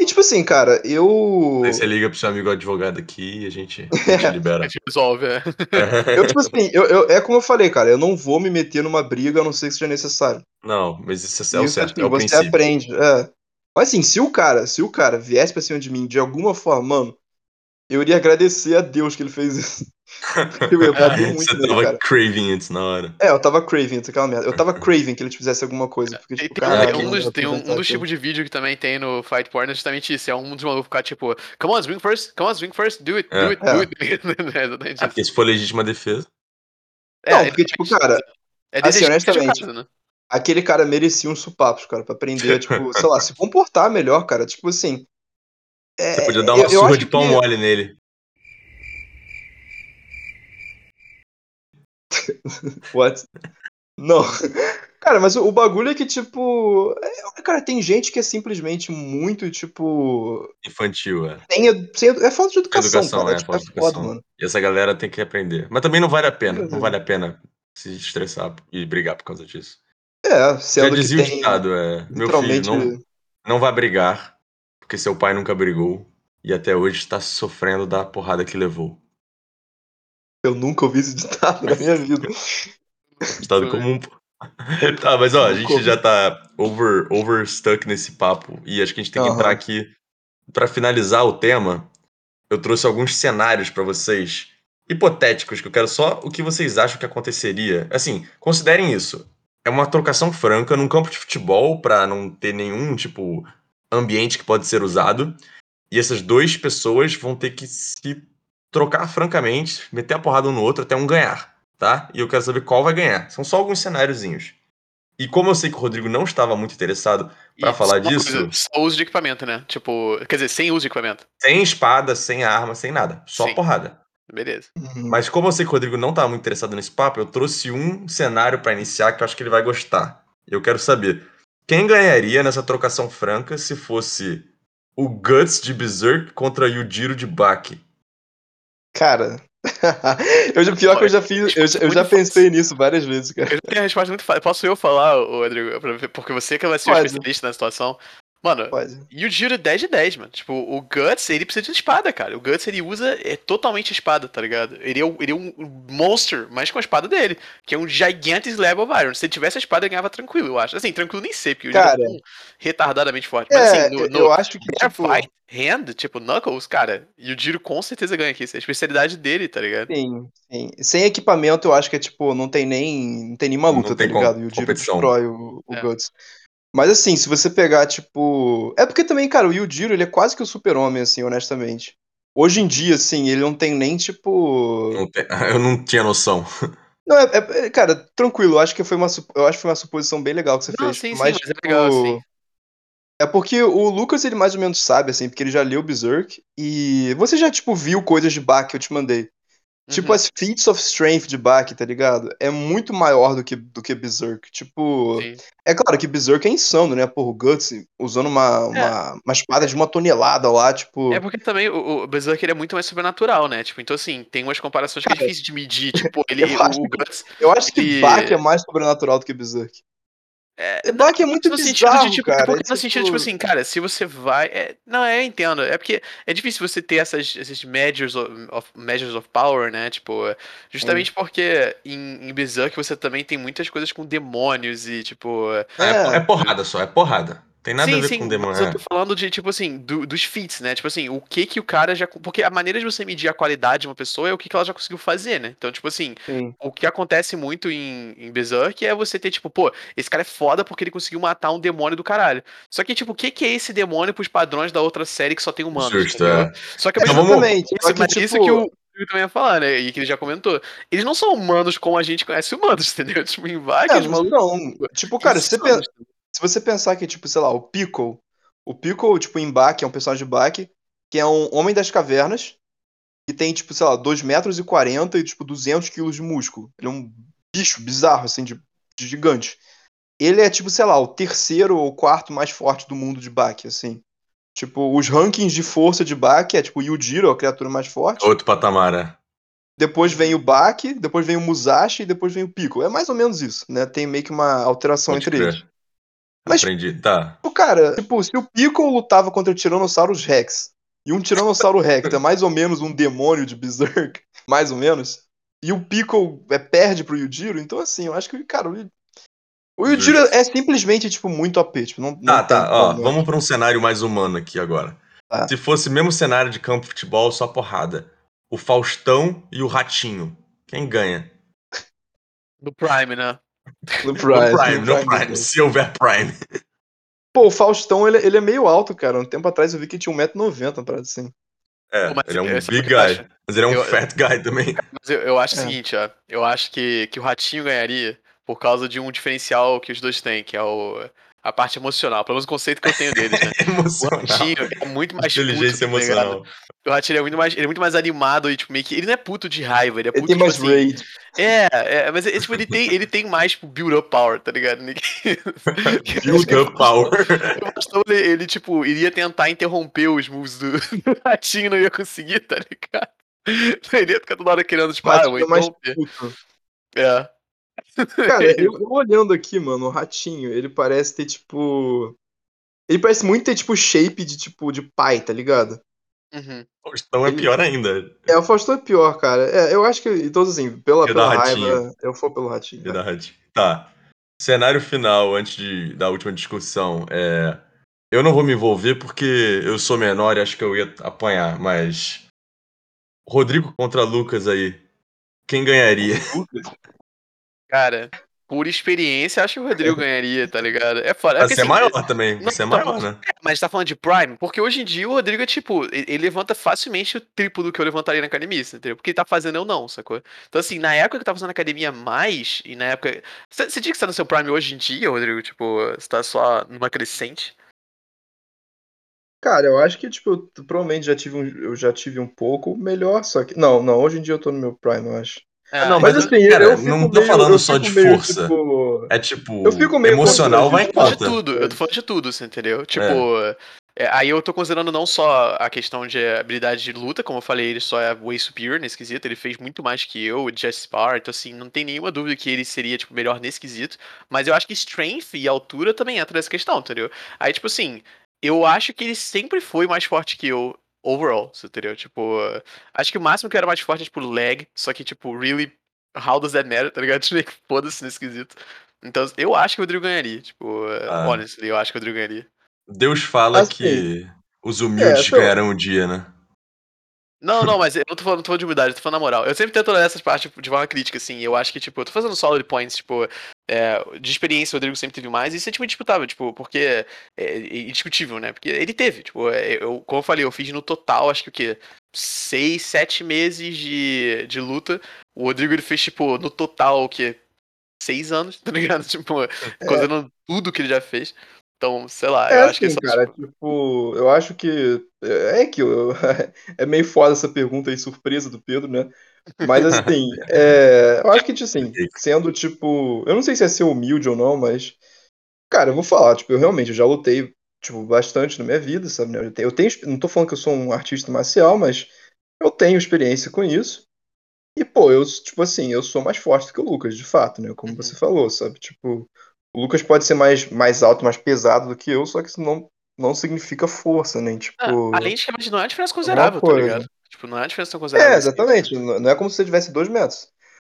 E, tipo assim, cara, eu. Aí você liga pro seu amigo advogado aqui e a gente, a <laughs> gente A libera. gente resolve, é. <laughs> Eu, tipo assim, eu, eu- é como eu falei, cara, eu não vou me meter numa briga a não ser que seja necessário. Não, mas isso é o Isso, certo, assim, é o você princípio. aprende. É. Mas assim, se o cara, se o cara viesse pra cima de mim de alguma forma, mano, eu iria agradecer a Deus que ele fez isso. <laughs> Eu ia bater muito Você nele, tava cara. craving it na hora. É, eu tava craving aquela merda. Eu tava craving que ele fizesse alguma coisa. Porque, tipo, tem, caralho, tem um, dos, eu tem um, um dos tipos de vídeo que também tem no Fight Porn é justamente isso. É um dos malucos ficar tipo, come on, swing first, come on, swing first, do it, É. do it, <laughs> É. do it. é exatamente Ah, porque se for legítima defesa. É, Não, porque, tipo, cara, é assim, honestamente, caso, né? aquele cara merecia uns supapos, cara, pra aprender, tipo, <laughs> sei lá, se comportar melhor, cara. Tipo assim. é, Você podia dar uma eu- eu surra de pau que- mole nele. <laughs> What? Não. Cara, mas o, o bagulho é que, tipo. é- cara, tem gente que é simplesmente muito, tipo. Infantil, é. Tem, sem é falta de educação, Educação, cara. é, tipo, falta de foda, educação. mano. E essa galera tem que aprender. Mas também não vale a pena. Não vale a pena se estressar e brigar por causa disso. É, Já sendo que dizia o tem. ditado, é. Meu filho, não, não vá brigar, porque seu pai nunca brigou e até hoje está sofrendo da porrada que levou. Eu nunca ouvi esse ditado na minha vida. Ditado comum, pô. Tá, mas ó, a gente já tá over, overstuck nesse papo e acho que a gente tem que Aham. entrar aqui. Pra finalizar o tema, eu trouxe alguns cenários pra vocês hipotéticos, que eu quero só o que vocês acham que aconteceria. Assim, considerem isso. É uma trocação franca num campo de futebol pra não ter nenhum, tipo, ambiente que pode ser usado. E essas duas pessoas vão ter que se trocar francamente, meter a porrada um no outro até um ganhar, tá? E eu quero saber qual vai ganhar. São só alguns cenáriozinhos. E como eu sei que o Rodrigo não estava muito interessado pra E falar disso, coisa, só uso de equipamento, né? Tipo, quer dizer, sem uso de equipamento. sem espada, sem arma, sem nada, só Sim. porrada. Beleza. Uhum. Mas como eu sei que o Rodrigo não estava muito interessado nesse papo, eu trouxe um cenário pra iniciar que eu acho que ele vai gostar. Eu quero saber quem ganharia nessa trocação franca se fosse o Guts de Berserk contra Yujiro de Baki. Cara. <laughs> eu, já- pior que eu já fiz. Eu, já- eu já pensei nisso várias vezes, cara. Eu tenho a resposta muito fácil. Posso eu falar, Rodrigo? Porque você que vai ser o especialista na situação. Mano, Pode. e o Giro é 10 de 10, mano. Tipo, o Guts, ele precisa de espada, cara. O Guts, ele usa é, totalmente espada, tá ligado? Ele é, ele é um monster, mas com a espada dele. Que é um Gigantic Slab of Iron. Se ele tivesse a espada, ele ganhava tranquilo, eu acho. Assim, tranquilo nem sei, porque o Cara, é tão retardadamente forte. Mas É, assim, no, eu- no eu acho que, tipo, Fight, Hand, tipo, Knuckles, cara, e o Giro com certeza ganha aqui. Isso é a especialidade dele, tá ligado? Sim, sim. Sem equipamento, eu acho que é tipo, não tem nem, não tem nenhuma Não luta, tem tá ligado? E o Jiro destrói o, o É. Guts. Mas assim, se você pegar, tipo. É porque também, cara, o Yujiro, ele é quase que o super-homem, assim, honestamente. Hoje em dia, assim, ele não tem nem, tipo. Não tem- <laughs> Eu não tinha noção. Não, é, é- é- cara, tranquilo, eu acho que foi uma, eu acho que foi uma suposição bem legal que você Não, fez. sim, sim, mas, mas é tipo, legal, sim. É porque o Lucas, ele mais ou menos sabe, assim, porque ele já leu Berserk. E você já, tipo, viu coisas de Bach que eu te mandei. Tipo, Uhum. as feats of strength de Bach, tá ligado? É muito maior do que, do que Berserk. Tipo, Sim. é claro que Berserk é insano, né? Porra, o Guts usando uma, uma, uma espada de uma tonelada lá, tipo. É porque também o, o Berserk é muito mais sobrenatural, né? Tipo, então assim, tem umas comparações que é difícil de medir. Tipo, <laughs> ele, eu acho o, Guts. Eu acho que ele- Bach é mais sobrenatural do que Berserk. É, Bach é muito no bizarro, sentido de, tipo, cara. é porque é no sentido, tipo assim, cara, se você vai. é- não, é, eu entendo. É porque é difícil você ter essas, esses measures of, of- measures of power, né? Tipo, justamente porque em, em Berserk você também tem muitas coisas com demônios e, tipo. É, É. é porrada só, é porrada. Tem nada sim, a ver sim, com demônio. mas eu é. tô falando de, tipo assim, do- dos feats, né? Tipo assim, o que que o cara já. Porque a maneira de você medir a qualidade de uma pessoa é o que que ela já conseguiu fazer, né? Então, tipo assim, Sim. o que acontece muito em, em Berserk é você ter, tipo, pô, esse cara é foda porque ele conseguiu matar um demônio do caralho. Só que, tipo, o que que é esse demônio pros padrões da outra série que só tem humanos? Justo, é. Só que ao mesmo Então vamos- Exatamente. isso, mas tipo, isso que o Rodrigo também ia falar, né? E que ele já comentou. Eles não são humanos como a gente conhece humanos, <laughs> entendeu? Tipo, em É, vários mas não. Tipo, cara, se você, pen- insanos. se você pensar que, tipo, sei lá, o Pickle. O Pickle, tipo, em Bach, é um personagem de Bach, que é um homem das cavernas, que tem, tipo, sei lá, 2 metros e 40 e, tipo, 200 quilos de músculo. Ele é um bicho bizarro, assim, de, de gigante. Ele é, tipo, sei lá, o terceiro ou quarto mais forte do mundo de Bach, assim. Tipo, os rankings de força de Bach é, tipo, o Yujiro, a criatura mais forte. Outro patamar, é. Depois vem o Bach, depois vem o Musashi e depois vem o Piccolo. É mais ou menos isso, né? Tem meio que uma alteração Pode entre crer. eles. Mas- Aprendi. Tá. Tipo, cara, tipo, se o Piccolo lutava contra o Tyrannosaurus Rex, e um Tiranossauro Rex é mais ou menos um demônio de Berserk, <laughs> mais ou menos, e o Piccolo é, perde pro Yujiro, então assim, eu acho que, cara, o, o Yujiro é simplesmente, tipo, muito OP, tipo, não, Tá, não tem tá. Ó, vamos pra um cenário mais humano aqui agora. Tá. Se fosse mesmo cenário de campo de futebol, só porrada. O Faustão e o Ratinho. Quem ganha? No Prime, né? No No Prime, Prime, no Prime Prime. Se houver Prime. Pô, o Faustão, ele, ele é meio alto, cara. Um tempo atrás eu vi que ele tinha 1,90m, uma parada assim. É, Pô, mas ele é um o big guy. acho? Mas ele é um Eu- fat guy também. Mas eu, eu acho o É. seguinte, ó. Eu acho que, que o Ratinho ganharia por causa de um diferencial que os dois têm, que é o, a parte emocional. Pelo menos o conceito que eu tenho deles, né? <laughs> O Emocional. Ratinho é muito mais Inteligência puto, tá emocional. O Ratinho é muito mais, ele é muito mais animado e, tipo, meio que. Ele não é puto de raiva, ele é Ele puto tem tipo mais assim, raid. É, é, mas é, tipo, ele tem, ele tem mais, tipo, build-up power, tá ligado? <laughs> Build up power. O Faustão, ele, ele, tipo, iria tentar interromper os moves do, do <laughs> Ratinho e não ia conseguir, tá ligado? Ele ia ficar toda hora querendo, tipo, ah, vou é interromper. puto. É. Cara, eu, eu olhando aqui, mano, o ratinho, ele parece ter, tipo. Ele parece muito ter, tipo, shape de, tipo, de pai, tá ligado? Uhum. Faustão é Ele- pior ainda. É, o Faustão é pior, cara. É, eu acho que, então, assim, pela, pela raiva, ratinho. eu for pelo ratinho. Dar ratinho. Tá. Cenário final, antes de, da última discussão. É, eu não vou me envolver porque eu sou menor e acho que eu ia apanhar, mas. Rodrigo contra Lucas aí. Quem ganharia? Cara, por experiência, acho que o Rodrigo ganharia, tá ligado? É foda. É Você porque, é assim, maior também. não, Você é então, maior, né? Mas tá falando de Prime? Porque hoje em dia o Rodrigo é tipo, ele levanta facilmente o triplo do que eu levantaria na academia, entendeu? Porque ele tá fazendo eu não, sacou? Então assim, na época que eu tava fazendo academia mais, e na época. Você você diz que você tá no seu Prime hoje em dia, Rodrigo? Tipo, você tá só numa crescente? Cara, eu acho que, tipo, eu provavelmente já tive um, eu já tive um pouco melhor, só que. Não, não, hoje em dia eu tô no meu Prime, eu acho. É, não, Mas, mas, assim, cara, eu não tô meio- falando só de meio, força. tipo, É tipo. Eu fico meio emocional vai em constrangido. Eu tô falando de conta. tudo, eu tô falando de tudo, você entendeu? Tipo, é, aí eu tô considerando não só a questão de habilidade de luta, como eu falei, ele só é way superior nesse quesito, ele fez muito mais que eu, o Jesse Spar, então assim, não tem nenhuma dúvida que ele seria, tipo, melhor nesse quesito, mas eu acho que strength e altura também entra nessa questão, entendeu? Aí, tipo assim, eu acho que ele sempre foi mais forte que eu, overall, você entendeu? Tipo, acho que o máximo que eu era mais forte é, tipo, leg, só que, tipo, really, how does that matter, tá ligado? <laughs> Tipo, foda-se nesse quesito. Então, eu acho que o Rodrigo ganharia. Tipo, Ah. honestly, eu acho que o Rodrigo ganharia. Deus fala Assim, que os humildes é, tô- ganharão um dia, né? Não, não, mas eu não tô falando, não tô falando de humildade, eu tô falando na moral. Eu sempre tento olhar essas partes tipo, de forma crítica, assim. Eu acho que, tipo, eu tô fazendo solid points, tipo, é, de experiência o Rodrigo sempre teve mais, e isso é, tipo, indisputável, tipo, porque é indiscutível, né? Porque ele teve, tipo, é, eu, como eu falei, eu fiz no total, acho que o quê? Seis, sete meses de, de luta. O Rodrigo, ele fez, tipo, no total, o quê? Seis anos, tá ligado? <laughs> Tipo, considerando tudo que ele já fez. Então, sei lá, É eu acho que assim, só, cara, tipo, tipo, eu acho que. É que eu- <laughs> é meio foda essa pergunta aí, surpresa do Pedro, né? Mas assim, <laughs> é, eu acho que, tipo assim, sendo tipo. Eu não sei se é ser humilde ou não, mas. Cara, eu vou falar, tipo, eu realmente eu já lutei, tipo, bastante na minha vida, sabe? né? Eu tenho, eu tenho, não tô falando que eu sou um artista marcial, mas eu tenho experiência com isso. E, pô, eu, tipo assim, eu sou mais forte do que o Lucas, de fato, né? Como Uhum. você falou, sabe? Tipo, o Lucas pode ser mais, mais alto, mais pesado do que eu, só que isso não, não significa força, nem, ah, tipo. além de que não é uma diferença considerável, tá coisa. ligado? Tipo, não é uma diferença tão É, considerável. assim. exatamente. Não não é como se você tivesse dois metros.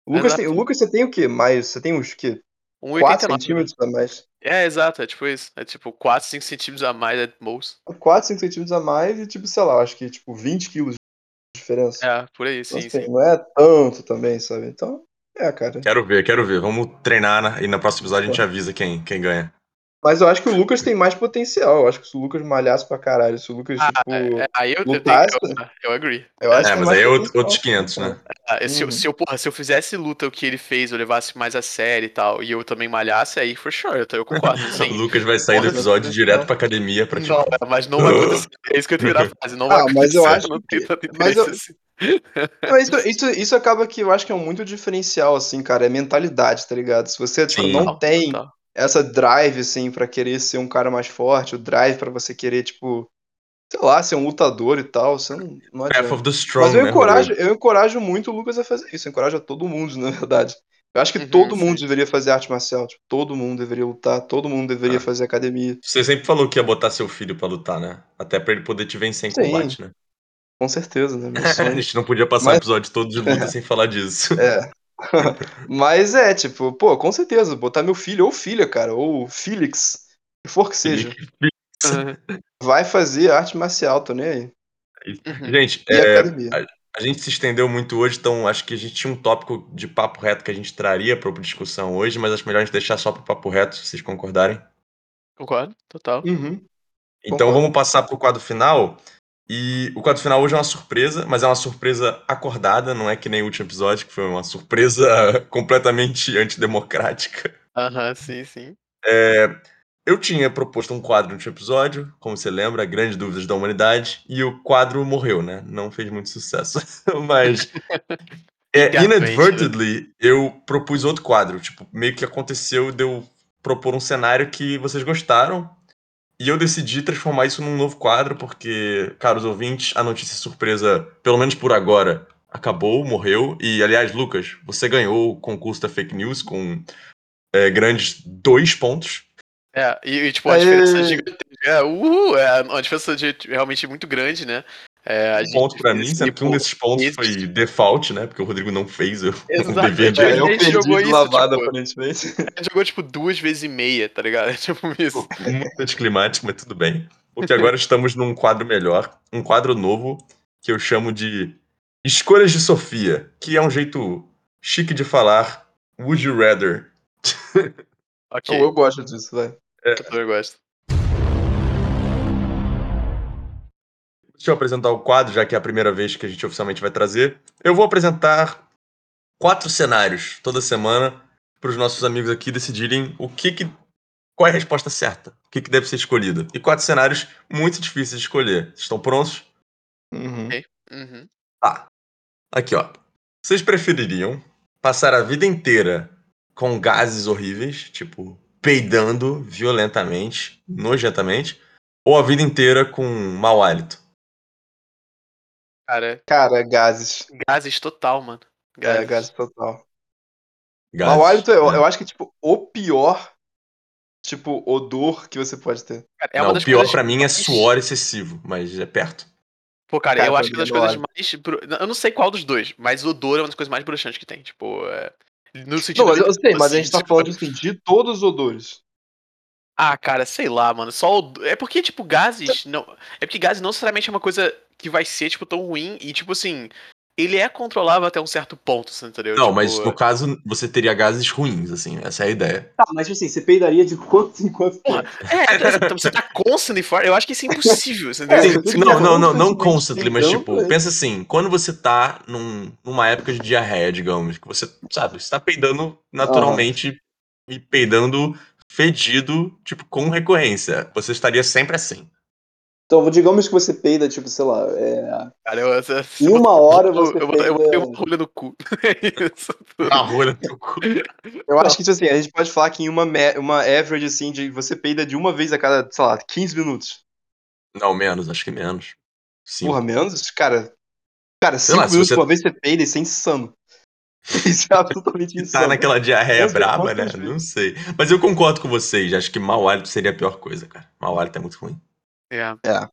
O Lucas, tem, o. Lucas, você tem o quê? Mais, você tem uns quê? 4 1,89. né? centímetros a mais? É, exato, é tipo isso. É tipo 4, 5 centímetros a mais at most. 4, 5 centímetros a mais e, tipo, sei lá, acho que, tipo, 20 quilos de diferença. É, por aí, Então, sim, assim, sim. não é tanto também, sabe? Então, é, cara. Quero ver, quero ver. Vamos treinar na- e na próxima episódio a gente avisa quem, quem ganha. Mas eu acho que o Lucas tem mais potencial. Eu acho que se o Lucas malhasse pra caralho, se o Lucas, Ah, tipo. é, aí eu, eu, tenho, lutasse, eu, eu agree. eu acho É, mas aí é outro- outros 500, né? Ah, se, eu- Uhum. se eu, porra, se eu fizesse luta o que ele fez, eu levasse mais a sério e tal, e eu também malhasse, aí for sure, eu, eu concordo. <laughs> O Sim. Lucas vai sair do episódio não. direto pra academia pra tipo. Não, é, mas não vai <laughs> acontecer. É isso que eu tenho na frase. Não vai Ah, mas acontecer. eu acho não que- tenho tanto mas eu- interesse assim. Não, isso, isso, isso acaba que eu acho que é muito diferencial, assim, cara. É mentalidade, tá ligado? Se você, tipo, Sim. não Total, tem. Essa drive, assim, pra querer ser um cara mais forte, o drive pra você querer, tipo, sei lá, ser um lutador e tal, você não, não Path of the Strong, Mas eu né, encorajo, eu encorajo muito o Lucas a fazer isso. Eu encorajo a todo mundo, <laughs> na verdade. Eu acho que Uhum, todo mundo sim. deveria fazer arte marcial. Tipo, todo mundo deveria lutar, todo mundo deveria Ah. fazer academia. Você sempre falou que ia botar seu filho pra lutar, né? Até pra ele poder te vencer em Sim. combate, né? Com certeza, né? Meu <laughs> A gente não podia passar o Mas- episódio todo de luta <laughs> sem falar disso. É. <laughs> Mas é, tipo, pô, com certeza, botar meu filho ou filha, cara, ou Felix, o que for que seja, vai fazer arte marcial, tô nem aí. Uhum. Gente, é, academia. a gente se estendeu muito hoje, então acho que a gente tinha um tópico de papo reto que a gente traria pra discussão hoje, mas acho melhor a gente deixar só pro papo reto, se vocês concordarem. Concordo, total. Uhum. Então Concordo. vamos passar pro quadro final. E o quadro final hoje é uma surpresa, mas é uma surpresa acordada, não é que nem o último episódio, que foi uma surpresa <laughs> completamente antidemocrática. Aham, sim, sim. É, eu tinha proposto um quadro no último episódio, como você lembra, Grandes Dúvidas da Humanidade, e o quadro morreu, né? Não fez muito sucesso. <laughs> Mas, <laughs> é, Infelizmente, inadvertently, eu propus outro quadro. Tipo, meio que aconteceu de eu propor um cenário que vocês gostaram, e eu decidi transformar isso num novo quadro, porque, caros ouvintes, a notícia surpresa, pelo menos por agora, acabou, morreu. E, aliás, Lucas, você ganhou o concurso da fake news com é, grandes dois pontos. É, e, e, tipo, a Aê! diferença. É, uhul, é uma diferença de, realmente muito grande, né? É, a Um gente ponto pra fez mim, sendo que um desses pontos foi default, né? Porque o Rodrigo não fez o, dever tipo, É, dele. eu a gente perdi jogou isso, lavada, tipo- aparentemente. A gente jogou, tipo, duas vezes e meia, tá ligado? <laughs> Tipo isso. Muito anticlimático, mas tudo bem. Porque agora estamos num quadro melhor, um quadro novo, que eu chamo de Escolhas de Sofia, que é um jeito chique de falar Would You Rather. <laughs> Ok, Eu, eu gosto disso, velho. eu também gosto. Deixa eu apresentar o quadro, já que é a primeira vez que a gente oficialmente vai trazer. Eu vou apresentar quatro cenários toda semana para os nossos amigos aqui decidirem o que, que qual é a resposta certa, o que, que deve ser escolhido. E quatro cenários muito difíceis de escolher. Estão prontos? Uhum. Uhum. Tá. Aqui, ó. Vocês prefeririam passar a vida inteira com gases horríveis, tipo peidando violentamente, nojentamente, ou a vida inteira com mau hálito? Cara, Cara, gases. gases total, mano. É, Gases. gases total. Gases, Mau hálito, eu, né? eu acho que, tipo, o pior, tipo, odor que você pode ter. Cara, é Não, uma o das pior pra mim é suor excessivo, mas é perto. Pô, cara, Cara, eu acho que é das é coisas mais. Eu não sei qual dos dois, mas o odor é uma das coisas mais bruxantes que tem. Tipo, é... no sentido. Não, mas eu sei, mas a gente tá tipo, falando, assim, de todos os odores. Ah, cara, sei lá, mano. Só o... É porque, tipo, gases. Não... É porque gases não necessariamente é uma coisa que vai ser, tipo, tão ruim. E, tipo assim, ele é controlável até um certo ponto, você entendeu? Não, Tipo, mas no caso, você teria gases ruins, assim, essa é a ideia. Tá, mas assim, você peidaria de quanto em quanto Porra, é, então, você tá constantly fora. Eu acho que isso é impossível, <laughs> você É, entendeu? que não, ter não, não, não constantly, mas peidando, tipo, é. pensa assim, quando você tá num- numa época de diarreia, digamos, que você, sabe, você tá peidando naturalmente e peidando fedido, tipo, com recorrência. Você estaria sempre assim. Então, digamos que você peida, tipo, sei lá, é... Cara, eu, eu, em uma hora você eu, eu, eu, peida... eu, uma rolha no cu. <laughs> É isso. A rolha no cu. Eu acho que, tipo assim, a gente pode falar que em uma, uma average, assim, de você peida de uma vez a cada, sei lá, 15 minutos. Não, menos, acho que menos. Sim. Porra, menos? Cara, cara, Sei 5 lá, se minutos você- uma vez você peida, isso é insano. <laughs> Isso é absolutamente Que <laughs> insano. tá naquela diarreia Mas, braba, né? Não sei. Mas eu concordo com vocês. Acho que mau hálito seria a pior coisa, cara. Mau hálito é muito ruim. É.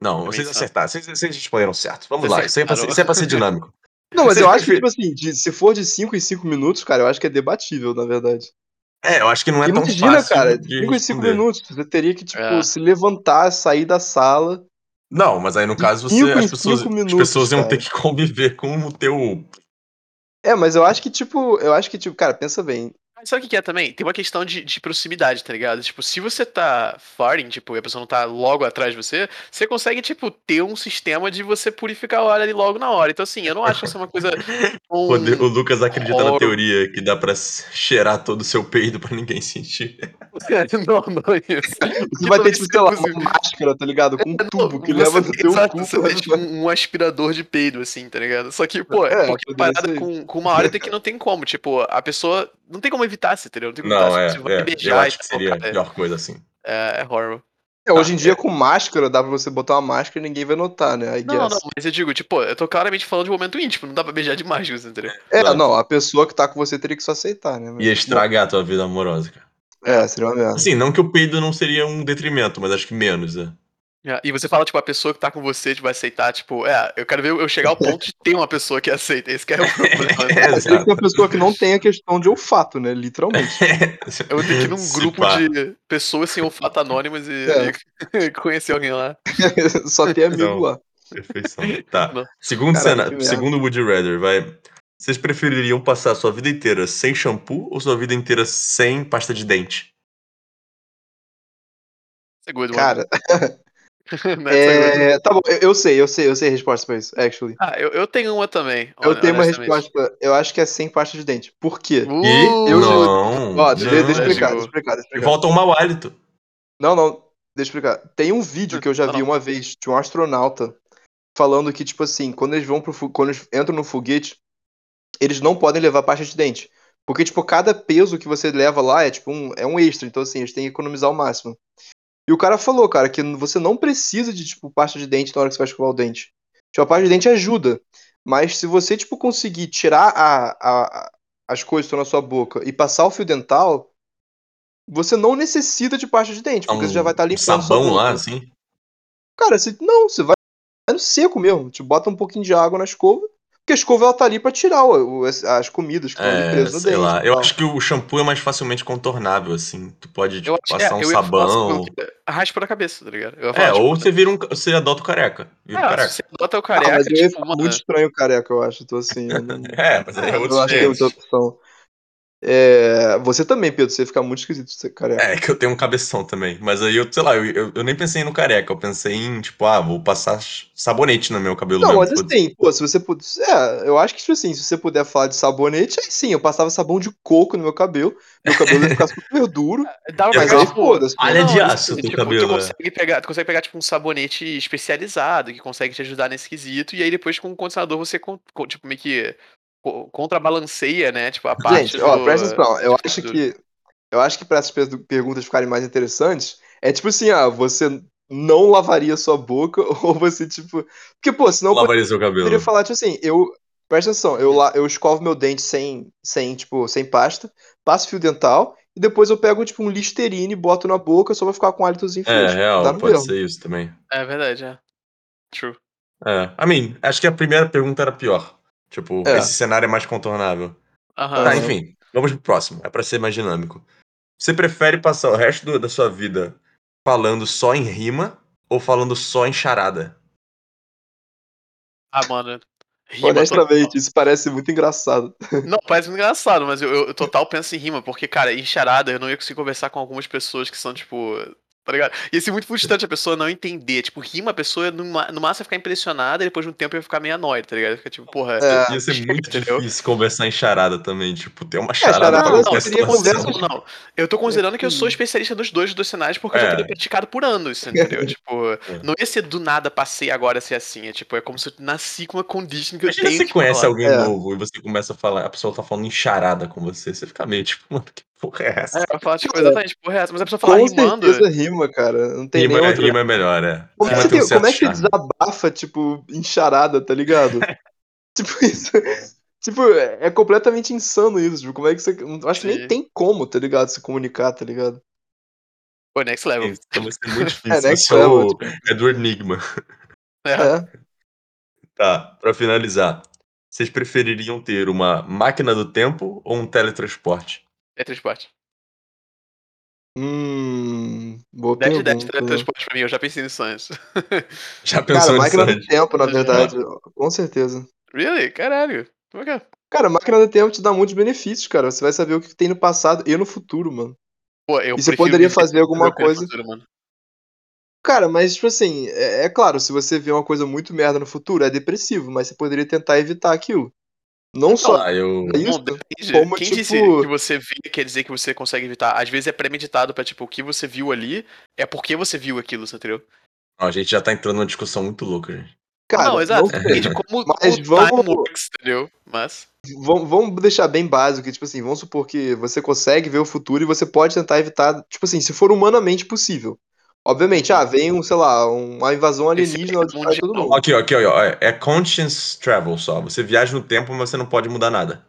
Não, Também vocês acertaram. Vocês, vocês responderam certo. Vamos Vocês lá. Isso é pra isso é pra ser dinâmico. Não, mas eu acho que, tipo assim, de- se for de 5 em 5 minutos, cara, eu acho que é debatível, na verdade. É, eu acho que não é tão Imagina, fácil cara, de 5 em 5 responder. minutos, você teria que, tipo, É. se levantar, sair da sala. Não, mas aí no caso você, as, pessoas, cinco as minutos, pessoas iam ter cara. que <laughs> conviver com o teu. É, mas eu acho que, tipo, eu acho que, tipo, cara, pensa bem. Mas sabe o que que é também? Tem uma questão de, de proximidade, tá ligado? Tipo, se você tá farting, tipo, e a pessoa não tá logo atrás de você, você consegue, tipo, ter um sistema de você purificar o ar ali logo na hora. Então, assim, eu não acho que isso é uma coisa. <laughs> Um... O Lucas acredita na teoria que dá pra cheirar todo o seu peido pra ninguém sentir. <laughs> não, não é isso. Você vai ter, tipo, sei lá, Inclusive- uma máscara, tá ligado? Com um tubo que Você- leva no teu exato, cu. Você tem tipo, um, aspirador de peido, assim, tá ligado? Só que, pô, É, é porque poderia parada com, com uma hora tem que não tem como. Tipo, a pessoa. Não tem como evitar, se entendeu? Não tem como Não, evitar. é. Você vai é. beijar Eu e acho que tal, seria a pior coisa assim. É, é horrível. É, hoje em dia, com máscara, dá pra você botar uma máscara e ninguém vai notar, né? Não, não, mas eu digo, tipo, eu tô claramente falando de momento íntimo, não dá pra beijar de máscara, você entendeu? É, não, a pessoa que tá com você teria que só aceitar, né? Mas, Ia estragar a tua vida amorosa, cara. É, seria uma merda. Assim, não que o peido não seria um detrimento, mas acho que menos, né? É, E você fala, tipo, a pessoa que tá com você tipo, vai aceitar, tipo, é, eu quero ver eu chegar ao ponto de ter uma pessoa que aceita. Esse que é o <laughs> problema. né? É, Mas tem que ter uma pessoa que não tem a questão de olfato, né? Literalmente. <laughs> Eu vou ter que ir num Se grupo pá. de pessoas sem olfato anônimas e, É. e <laughs> conhecer alguém lá. só ter amigo Não. lá. Perfeição. Tá. Não. Segundo, Caralho, cena, segundo Woody Redder, vai. Vocês prefeririam passar a sua vida inteira sem shampoo ou sua vida inteira sem pasta de dente? Seguro, Cara, <laughs> é é... tá bom, eu, eu sei, eu sei, eu sei a resposta pra isso, actually. Ah, eu, eu tenho uma também. Eu tenho uma resposta, eu acho que é sem pasta de dente. Por quê? Uh, E eu- não. Ó, deixa, eu explicar, Digo, deixa eu explicar, deixa eu explicar. Volta um mau hálito. Não, não, deixa eu explicar. Tem um vídeo <laughs> que eu já vi uma vez de um astronauta falando que, tipo assim, quando eles vão pro quando eles entram no foguete, eles não podem levar pasta de dente. Porque, tipo, cada peso que você leva lá é tipo um, é um extra. Então, assim, eles têm que economizar o máximo. E o cara falou, cara, que você não precisa de, tipo, pasta de dente na hora que você vai escovar o dente. Tipo, a pasta de dente ajuda. Mas se você, tipo, conseguir tirar a, a- as coisas que estão na sua boca e passar o fio dental, você não necessita de pasta de dente, porque Um você já vai estar limpando sabão lá, assim. Cara, você, não, você vai no seco mesmo. Te bota um pouquinho de água na escova. Porque a escova ela tá ali pra tirar o- as, as comidas que estão É, presas no sei dente. lá. Eu acho que o shampoo é mais facilmente contornável, assim. Tu pode tipo, Eu acho passar é, um eu ia sabão. quê? raspa na cabeça, tá ligado? Eu ia É, tipo, ou você vira um. Você adota o careca. Vira o ah, careca. se você adota o Ah, careca, mas eu ia tipo, ficar mano, muito estranho o careca, eu acho. Então, assim, eu não, <laughs> É, mas aí é eu outro não acho que tem outra opção. É, você também, Pedro, você ia ficar muito esquisito de ser careca. É, que eu tenho um cabeção também. Mas aí eu, sei lá, eu, eu, eu nem pensei no careca. Eu pensei em, tipo, ah, vou passar sabonete no meu cabelo Não, mesmo. mas assim, pô, se você puder. É, eu acho que, tipo assim, se você puder falar de sabonete, aí sim, eu passava sabão de coco no meu cabelo, meu cabelo ia ficar super <laughs> duro, dá pra mas aí tipo, foda-se. Palha Não, de aço, teu tipo, cabelo, Tu é. consegue, pegar, tu consegue pegar, tipo, um sabonete especializado que consegue te ajudar nesse quesito, e aí depois com o condicionador você, tipo, meio que contrabalanceia, né? Tipo, a parte Gente, ó, do- presta atenção. Eu tipo, acho do- que. Eu acho que para essas per- perguntas ficarem mais interessantes, é tipo assim, ah, você não lavaria sua boca, <laughs> ou você, tipo. Porque, pô, senão eu Lavaria seu cabelo. poderia falar, tipo assim, eu. Presta atenção, eu, la- eu escovo meu dente sem, sem, tipo, sem pasta, passo fio dental, e depois eu pego, tipo, um Listerine, boto na boca, só vai ficar com hálitozinho É, fresco. Dá real, pode mesmo. ser isso também. É verdade, é. True. É. I mean, acho que a primeira pergunta era pior. Tipo, É. esse cenário é mais contornável. Aham. Tá, enfim, vamos pro próximo. É pra ser mais dinâmico. Você prefere passar o resto do- da sua vida falando só em rima ou falando só em charada? Ah, mano. Rima Honestamente, isso parece muito engraçado. total. <laughs> Não, parece muito engraçado, mas eu, eu total penso em rima, porque, cara, em charada eu não ia conseguir conversar com algumas pessoas que são, tipo, Tá ligado? Ia ser muito frustrante a pessoa não entender. Tipo, rima, a pessoa no, no máximo ia ficar impressionada e depois de um tempo ia ficar meio annoyed, tá ligado? Fica tipo, porra. É. Ia ser muito Entendeu? difícil conversar em charada também. Tipo, ter uma charada charada pra Não, não, seria considerando- não. Eu tô considerando que eu sou especialista nos dois dos cenários porque eu já É. teria praticado por anos, entendeu? <laughs> tipo, não ia ser do nada passei agora a ser assim. É tipo, é como se eu nasci com uma condition que eu Imagina tenho. você que conhece falar. alguém É. novo e você começa a falar, a pessoa tá falando em charada com você, você fica meio tipo, mano, que porra é essa? É, eu falo, tipo, exatamente, porra, é essa. Mas a pessoa fala Com rimando. certeza rima, cara. Não tem Rima, nem é- outra. rima é melhor, é. Como, que, tem um como é que charme. desabafa, tipo, em charada, tá ligado? <laughs> tipo, isso. Tipo, é é completamente insano isso. Tipo, como é que você. eu Acho que nem tem como, tá ligado? Se comunicar, tá ligado? Pô, next level. Ser muito difícil. <laughs> É, next level, o tipo. Edward Enigma. É. É. Tá, pra finalizar. Vocês prefeririam ter uma máquina do tempo ou um teletransporte? É transporte. Hum. Boa 10 de 10 pergunta. né? transporte pra mim, eu já pensei nisso antes. <laughs> Já Cara, pensou nisso máquina do tempo, na verdade. Com certeza. really? Caralho. Como é que é? Cara, máquina do tempo te dá muitos benefícios, cara. Você vai saber o que tem no passado e no futuro, mano. Pô, eu E você poderia fazer alguma coisa. futuro, mano. Cara, mas, tipo assim, é, é claro, se você vê uma coisa muito merda no futuro, é depressivo, mas você poderia tentar evitar aquilo. Não só Ah, eu. isso, Bom, depende. como, Quem tipo- disse que você vê quer dizer que você consegue evitar? Às vezes é premeditado pra, tipo, o que você viu ali é porque você viu aquilo, você entendeu? Não, a gente já tá entrando numa discussão muito louca, gente. cara, não, exato. de como Mas o vamos- time works, entendeu? Mas. Vamos, vamos deixar bem básico, tipo assim, vamos supor que você consegue ver o futuro e você pode tentar evitar, tipo assim, se for humanamente possível. Obviamente, ah, vem um, sei lá, uma invasão alienígena é todo mundo. Aqui, ó, aqui, ó, ó, é conscience travel só. Você viaja no tempo, mas você não pode mudar nada.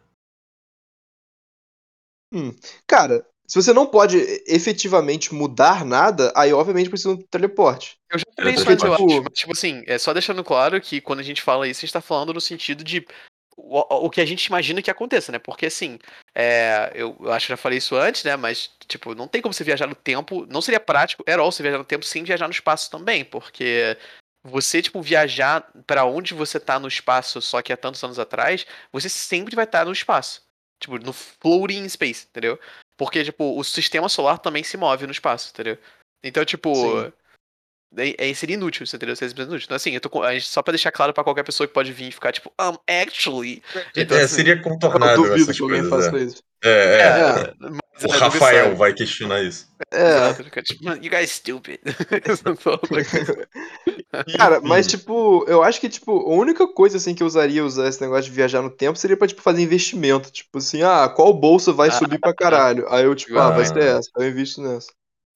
Cara, se você não pode efetivamente mudar nada, aí obviamente precisa de um teleporte. Eu já falei isso antes, eu tipo- acho. Mas, tipo assim, é só deixando claro que quando a gente fala isso, a gente tá falando no sentido de. O, o que a gente imagina que aconteça, né? Porque assim, é, eu, eu acho que já falei isso antes, né? Mas, tipo, não tem como você viajar no tempo. Não seria prático, era você viajar no tempo sem viajar no espaço também, porque você, tipo, viajar pra onde você tá no espaço, só que há tantos anos atrás, você sempre vai estar no espaço. Tipo, no floating space, entendeu? Porque, tipo, o sistema solar também se move no espaço, entendeu? Então, tipo. Sim. Aí seria inútil, você entendeu? Seria inútil. Então, assim, eu tô com, a gente- só pra deixar claro pra qualquer pessoa que pode vir e ficar, tipo, um, actually. Então, é, assim, seria Eu contornável duvido que alguém faça É, isso. é, é. É. mas O é Rafael vai questionar isso. É, tipo, "Man, you guys stupid. <laughs> <laughs> Cara, mas tipo, eu acho que, tipo, a única coisa, assim, que eu usaria usar esse negócio de viajar no tempo seria pra, tipo, fazer investimento. Tipo assim, ah, qual bolsa vai Ah, subir pra caralho? Aí eu, tipo, ah, vai ser Ah. essa, eu invisto nessa.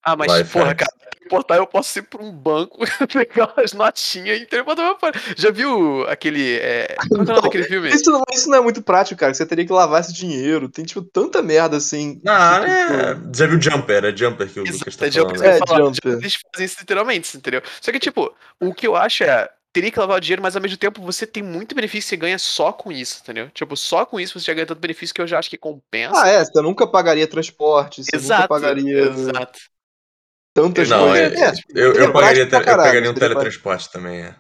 Ah, mas, Vai, porra, Fred. cara, importar eu posso ir pra um banco, <laughs> pegar umas notinhas e pai. Já viu aquele. É... Qual é o nome Não, daquele filme? Isso não, isso não é muito prático, cara, você teria que lavar esse dinheiro. Tem, tipo, tanta merda, assim. Não, é. tipo, Já viu Jumper? É Jumper que o Exato, Lucas tá é Jumper, falando. eu ia É, falar, Jumper. Eles fazem isso literalmente, entendeu? Só que, tipo, o que eu acho é. Teria que lavar o dinheiro, mas ao mesmo tempo você tem muito benefício que você ganha só com isso, entendeu? Tipo, só com isso você já ganha tanto benefício que eu já acho que compensa. Ah, é, você nunca pagaria transporte, você nunca exato. pagaria Exato. Tantas Não, coisas. é- É, Eu, seria eu pagaria, prático pra te- eu caralho, pegaria um seria teletransporte também, é.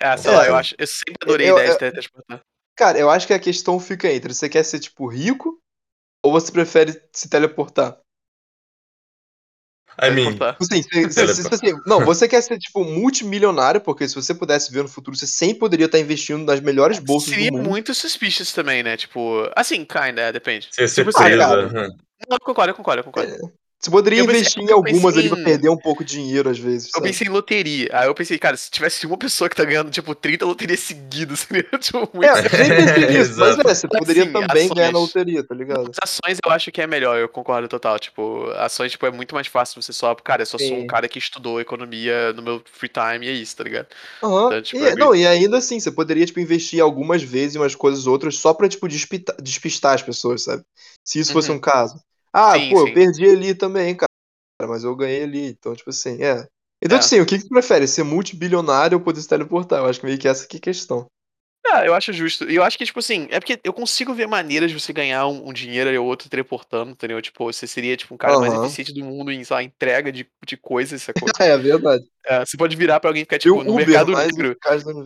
É, sei É, lá, eu acho. Eu sempre adorei eu- a ideia eu- de teletransportar. Cara, eu acho que a questão fica entre você quer ser, tipo, rico ou você prefere se teleportar? I mean. Tipo assim, se- se- se- se- assim, não, você quer ser, tipo, multimilionário, porque se você pudesse ver no futuro, você sempre poderia estar investindo nas melhores bolsas Seria do mundo. muito suspicious também, né? Tipo, assim, kinda, é, depende. ser Tipo, certeza. cara. aham. Não, eu concordo, eu concordo, eu concordo. Você poderia pensei- investir em algumas ali pra perder um pouco de dinheiro, às vezes. Eu sabe? pensei em loteria. Aí eu pensei, cara, se tivesse uma pessoa que tá ganhando, tipo, 30 loterias seguidas, <laughs> seria, tipo, muito. É, eu pensei nisso, mas é, você poderia Assim, também ganhar na ações. loteria, tá ligado? As ações eu acho que é melhor, eu concordo total. Tipo, ações, tipo, é muito mais fácil você só. Cara, eu só sou um cara que estudou economia no meu free time e é isso, tá ligado? Aham. Então, tipo, E- é não, e ainda assim, você poderia, tipo, investir algumas vezes em umas coisas outras só pra, tipo, despistar, despistar as pessoas, sabe? Se isso fosse Uhum. um caso. Ah, Sim, pô, sim. eu perdi ali também, cara, mas eu ganhei ali. Então, tipo assim, é. Então, É. assim, o que, que tu prefere? Ser multibilionário ou poder se teleportar? Eu acho que meio que essa aqui é a questão. Ah, eu acho justo. E eu acho que, tipo assim, é porque eu consigo ver maneiras de você ganhar um, um dinheiro e outro teleportando, entendeu? Tipo, você seria, tipo, um cara mais Aham. eficiente do mundo em, sei lá, entrega de, de coisas, sacou? <laughs> É, é verdade. É, você pode virar pra alguém e ficar, tipo, o no Uber mercado negro.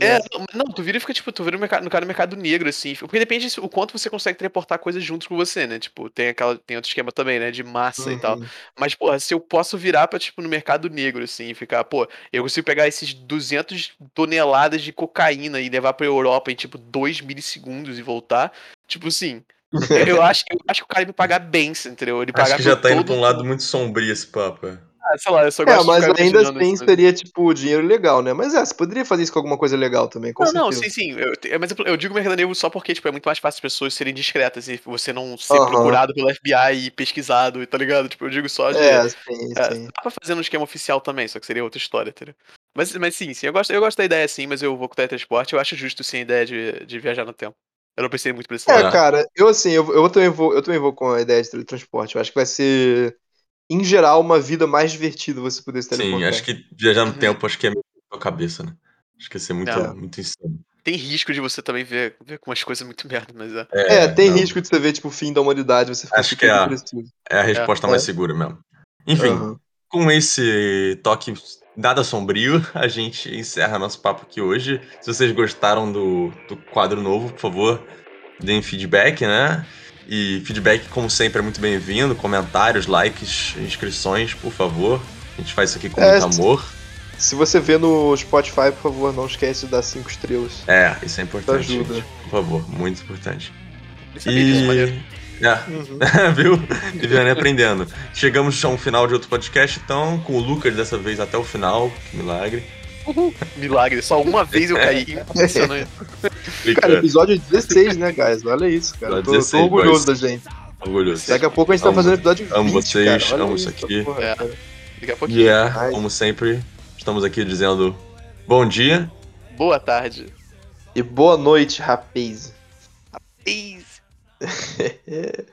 É, não, não, tu vira e fica, tipo, tu vira no mercado, no cara do mercado negro, assim. Porque depende o quanto você consegue teleportar coisas junto com você, né? Tipo, tem aquela. Tem outro esquema também, né? De massa e tal. Uhum. Mas, porra, se eu posso virar pra, tipo, no mercado negro, assim, e ficar, pô, eu consigo pegar esses 200 toneladas de cocaína e levar pra Europa em, tipo, 2 milissegundos e voltar. Tipo assim. eu, eu <laughs> acho, eu acho que o cara ia me pagar bem, entendeu? Ele Acho pagar que já tá indo pra um lado muito sombrio esse papo. É. Ah, sei lá, eu só É, gosto de mas ainda assim seria, tipo, dinheiro legal, né? Mas é, você poderia fazer isso com alguma coisa legal também, com Não, não, certeza. sim, sim. Eu, te- mas eu, eu digo mercado negro só porque, tipo, é muito mais fácil as pessoas serem discretas e você não ser Aham. procurado pelo FBI e pesquisado, tá ligado? Tipo, eu digo só de. É, sim, é, sim. dá pra fazer no esquema oficial também, só que seria outra história, entendeu? Mas, mas sim, sim, eu gosto, eu gosto da ideia sim, mas eu vou com o teletransporte. Eu acho justo sim a ideia de, de viajar no tempo. Eu não pensei muito pra esse É, lado. cara, eu assim, eu, eu, também vou, eu também vou com a ideia de teletransporte. Eu acho que vai ser, em geral, uma vida mais divertida você poder se Sim, teleportar. acho que viajar no Uhum. tempo acho que é meio na cabeça, né? Acho que ia ser muito, É. muito insano. Tem risco de você também ver, ver com umas coisas muito <laughs> merda, mas é. É, tem não, risco de você ver, tipo, o fim da humanidade, você ficar Acho que é a-. É a resposta É. mais segura mesmo. Enfim, Aham. com esse toque nada sombrio, <laughs> a gente encerra nosso papo aqui hoje. Se vocês gostaram do, do quadro novo, por favor, deem feedback, né? E feedback, como sempre, é muito bem-vindo. Comentários, likes, inscrições, por favor. A gente faz isso aqui com É, muito amor. Se você vê no Spotify, por favor, não esquece de dar cinco estrelas. É, isso é importante, ajuda. gente. Por favor, muito importante. E... É, <laughs> viu? Viviane aprendendo. Chegamos a um final de outro podcast, então, com o Lucas dessa vez até o final. Que milagre. <laughs> Milagre, só uma vez eu caí. <laughs> Impressionante. Cara, episódio 16, né, guys? Olha isso, cara. Tô, tô 16, orgulhoso boys. da gente. Orgulhoso. Daqui a pouco a gente tá Amo- fazendo episódio 20, amo vocês, cara. Amo isso aqui. porra, É. Daqui a pouquinho. E é, Ai. como sempre, estamos aqui dizendo bom dia. Boa tarde. E boa noite, rapaz. Peace. <laughs>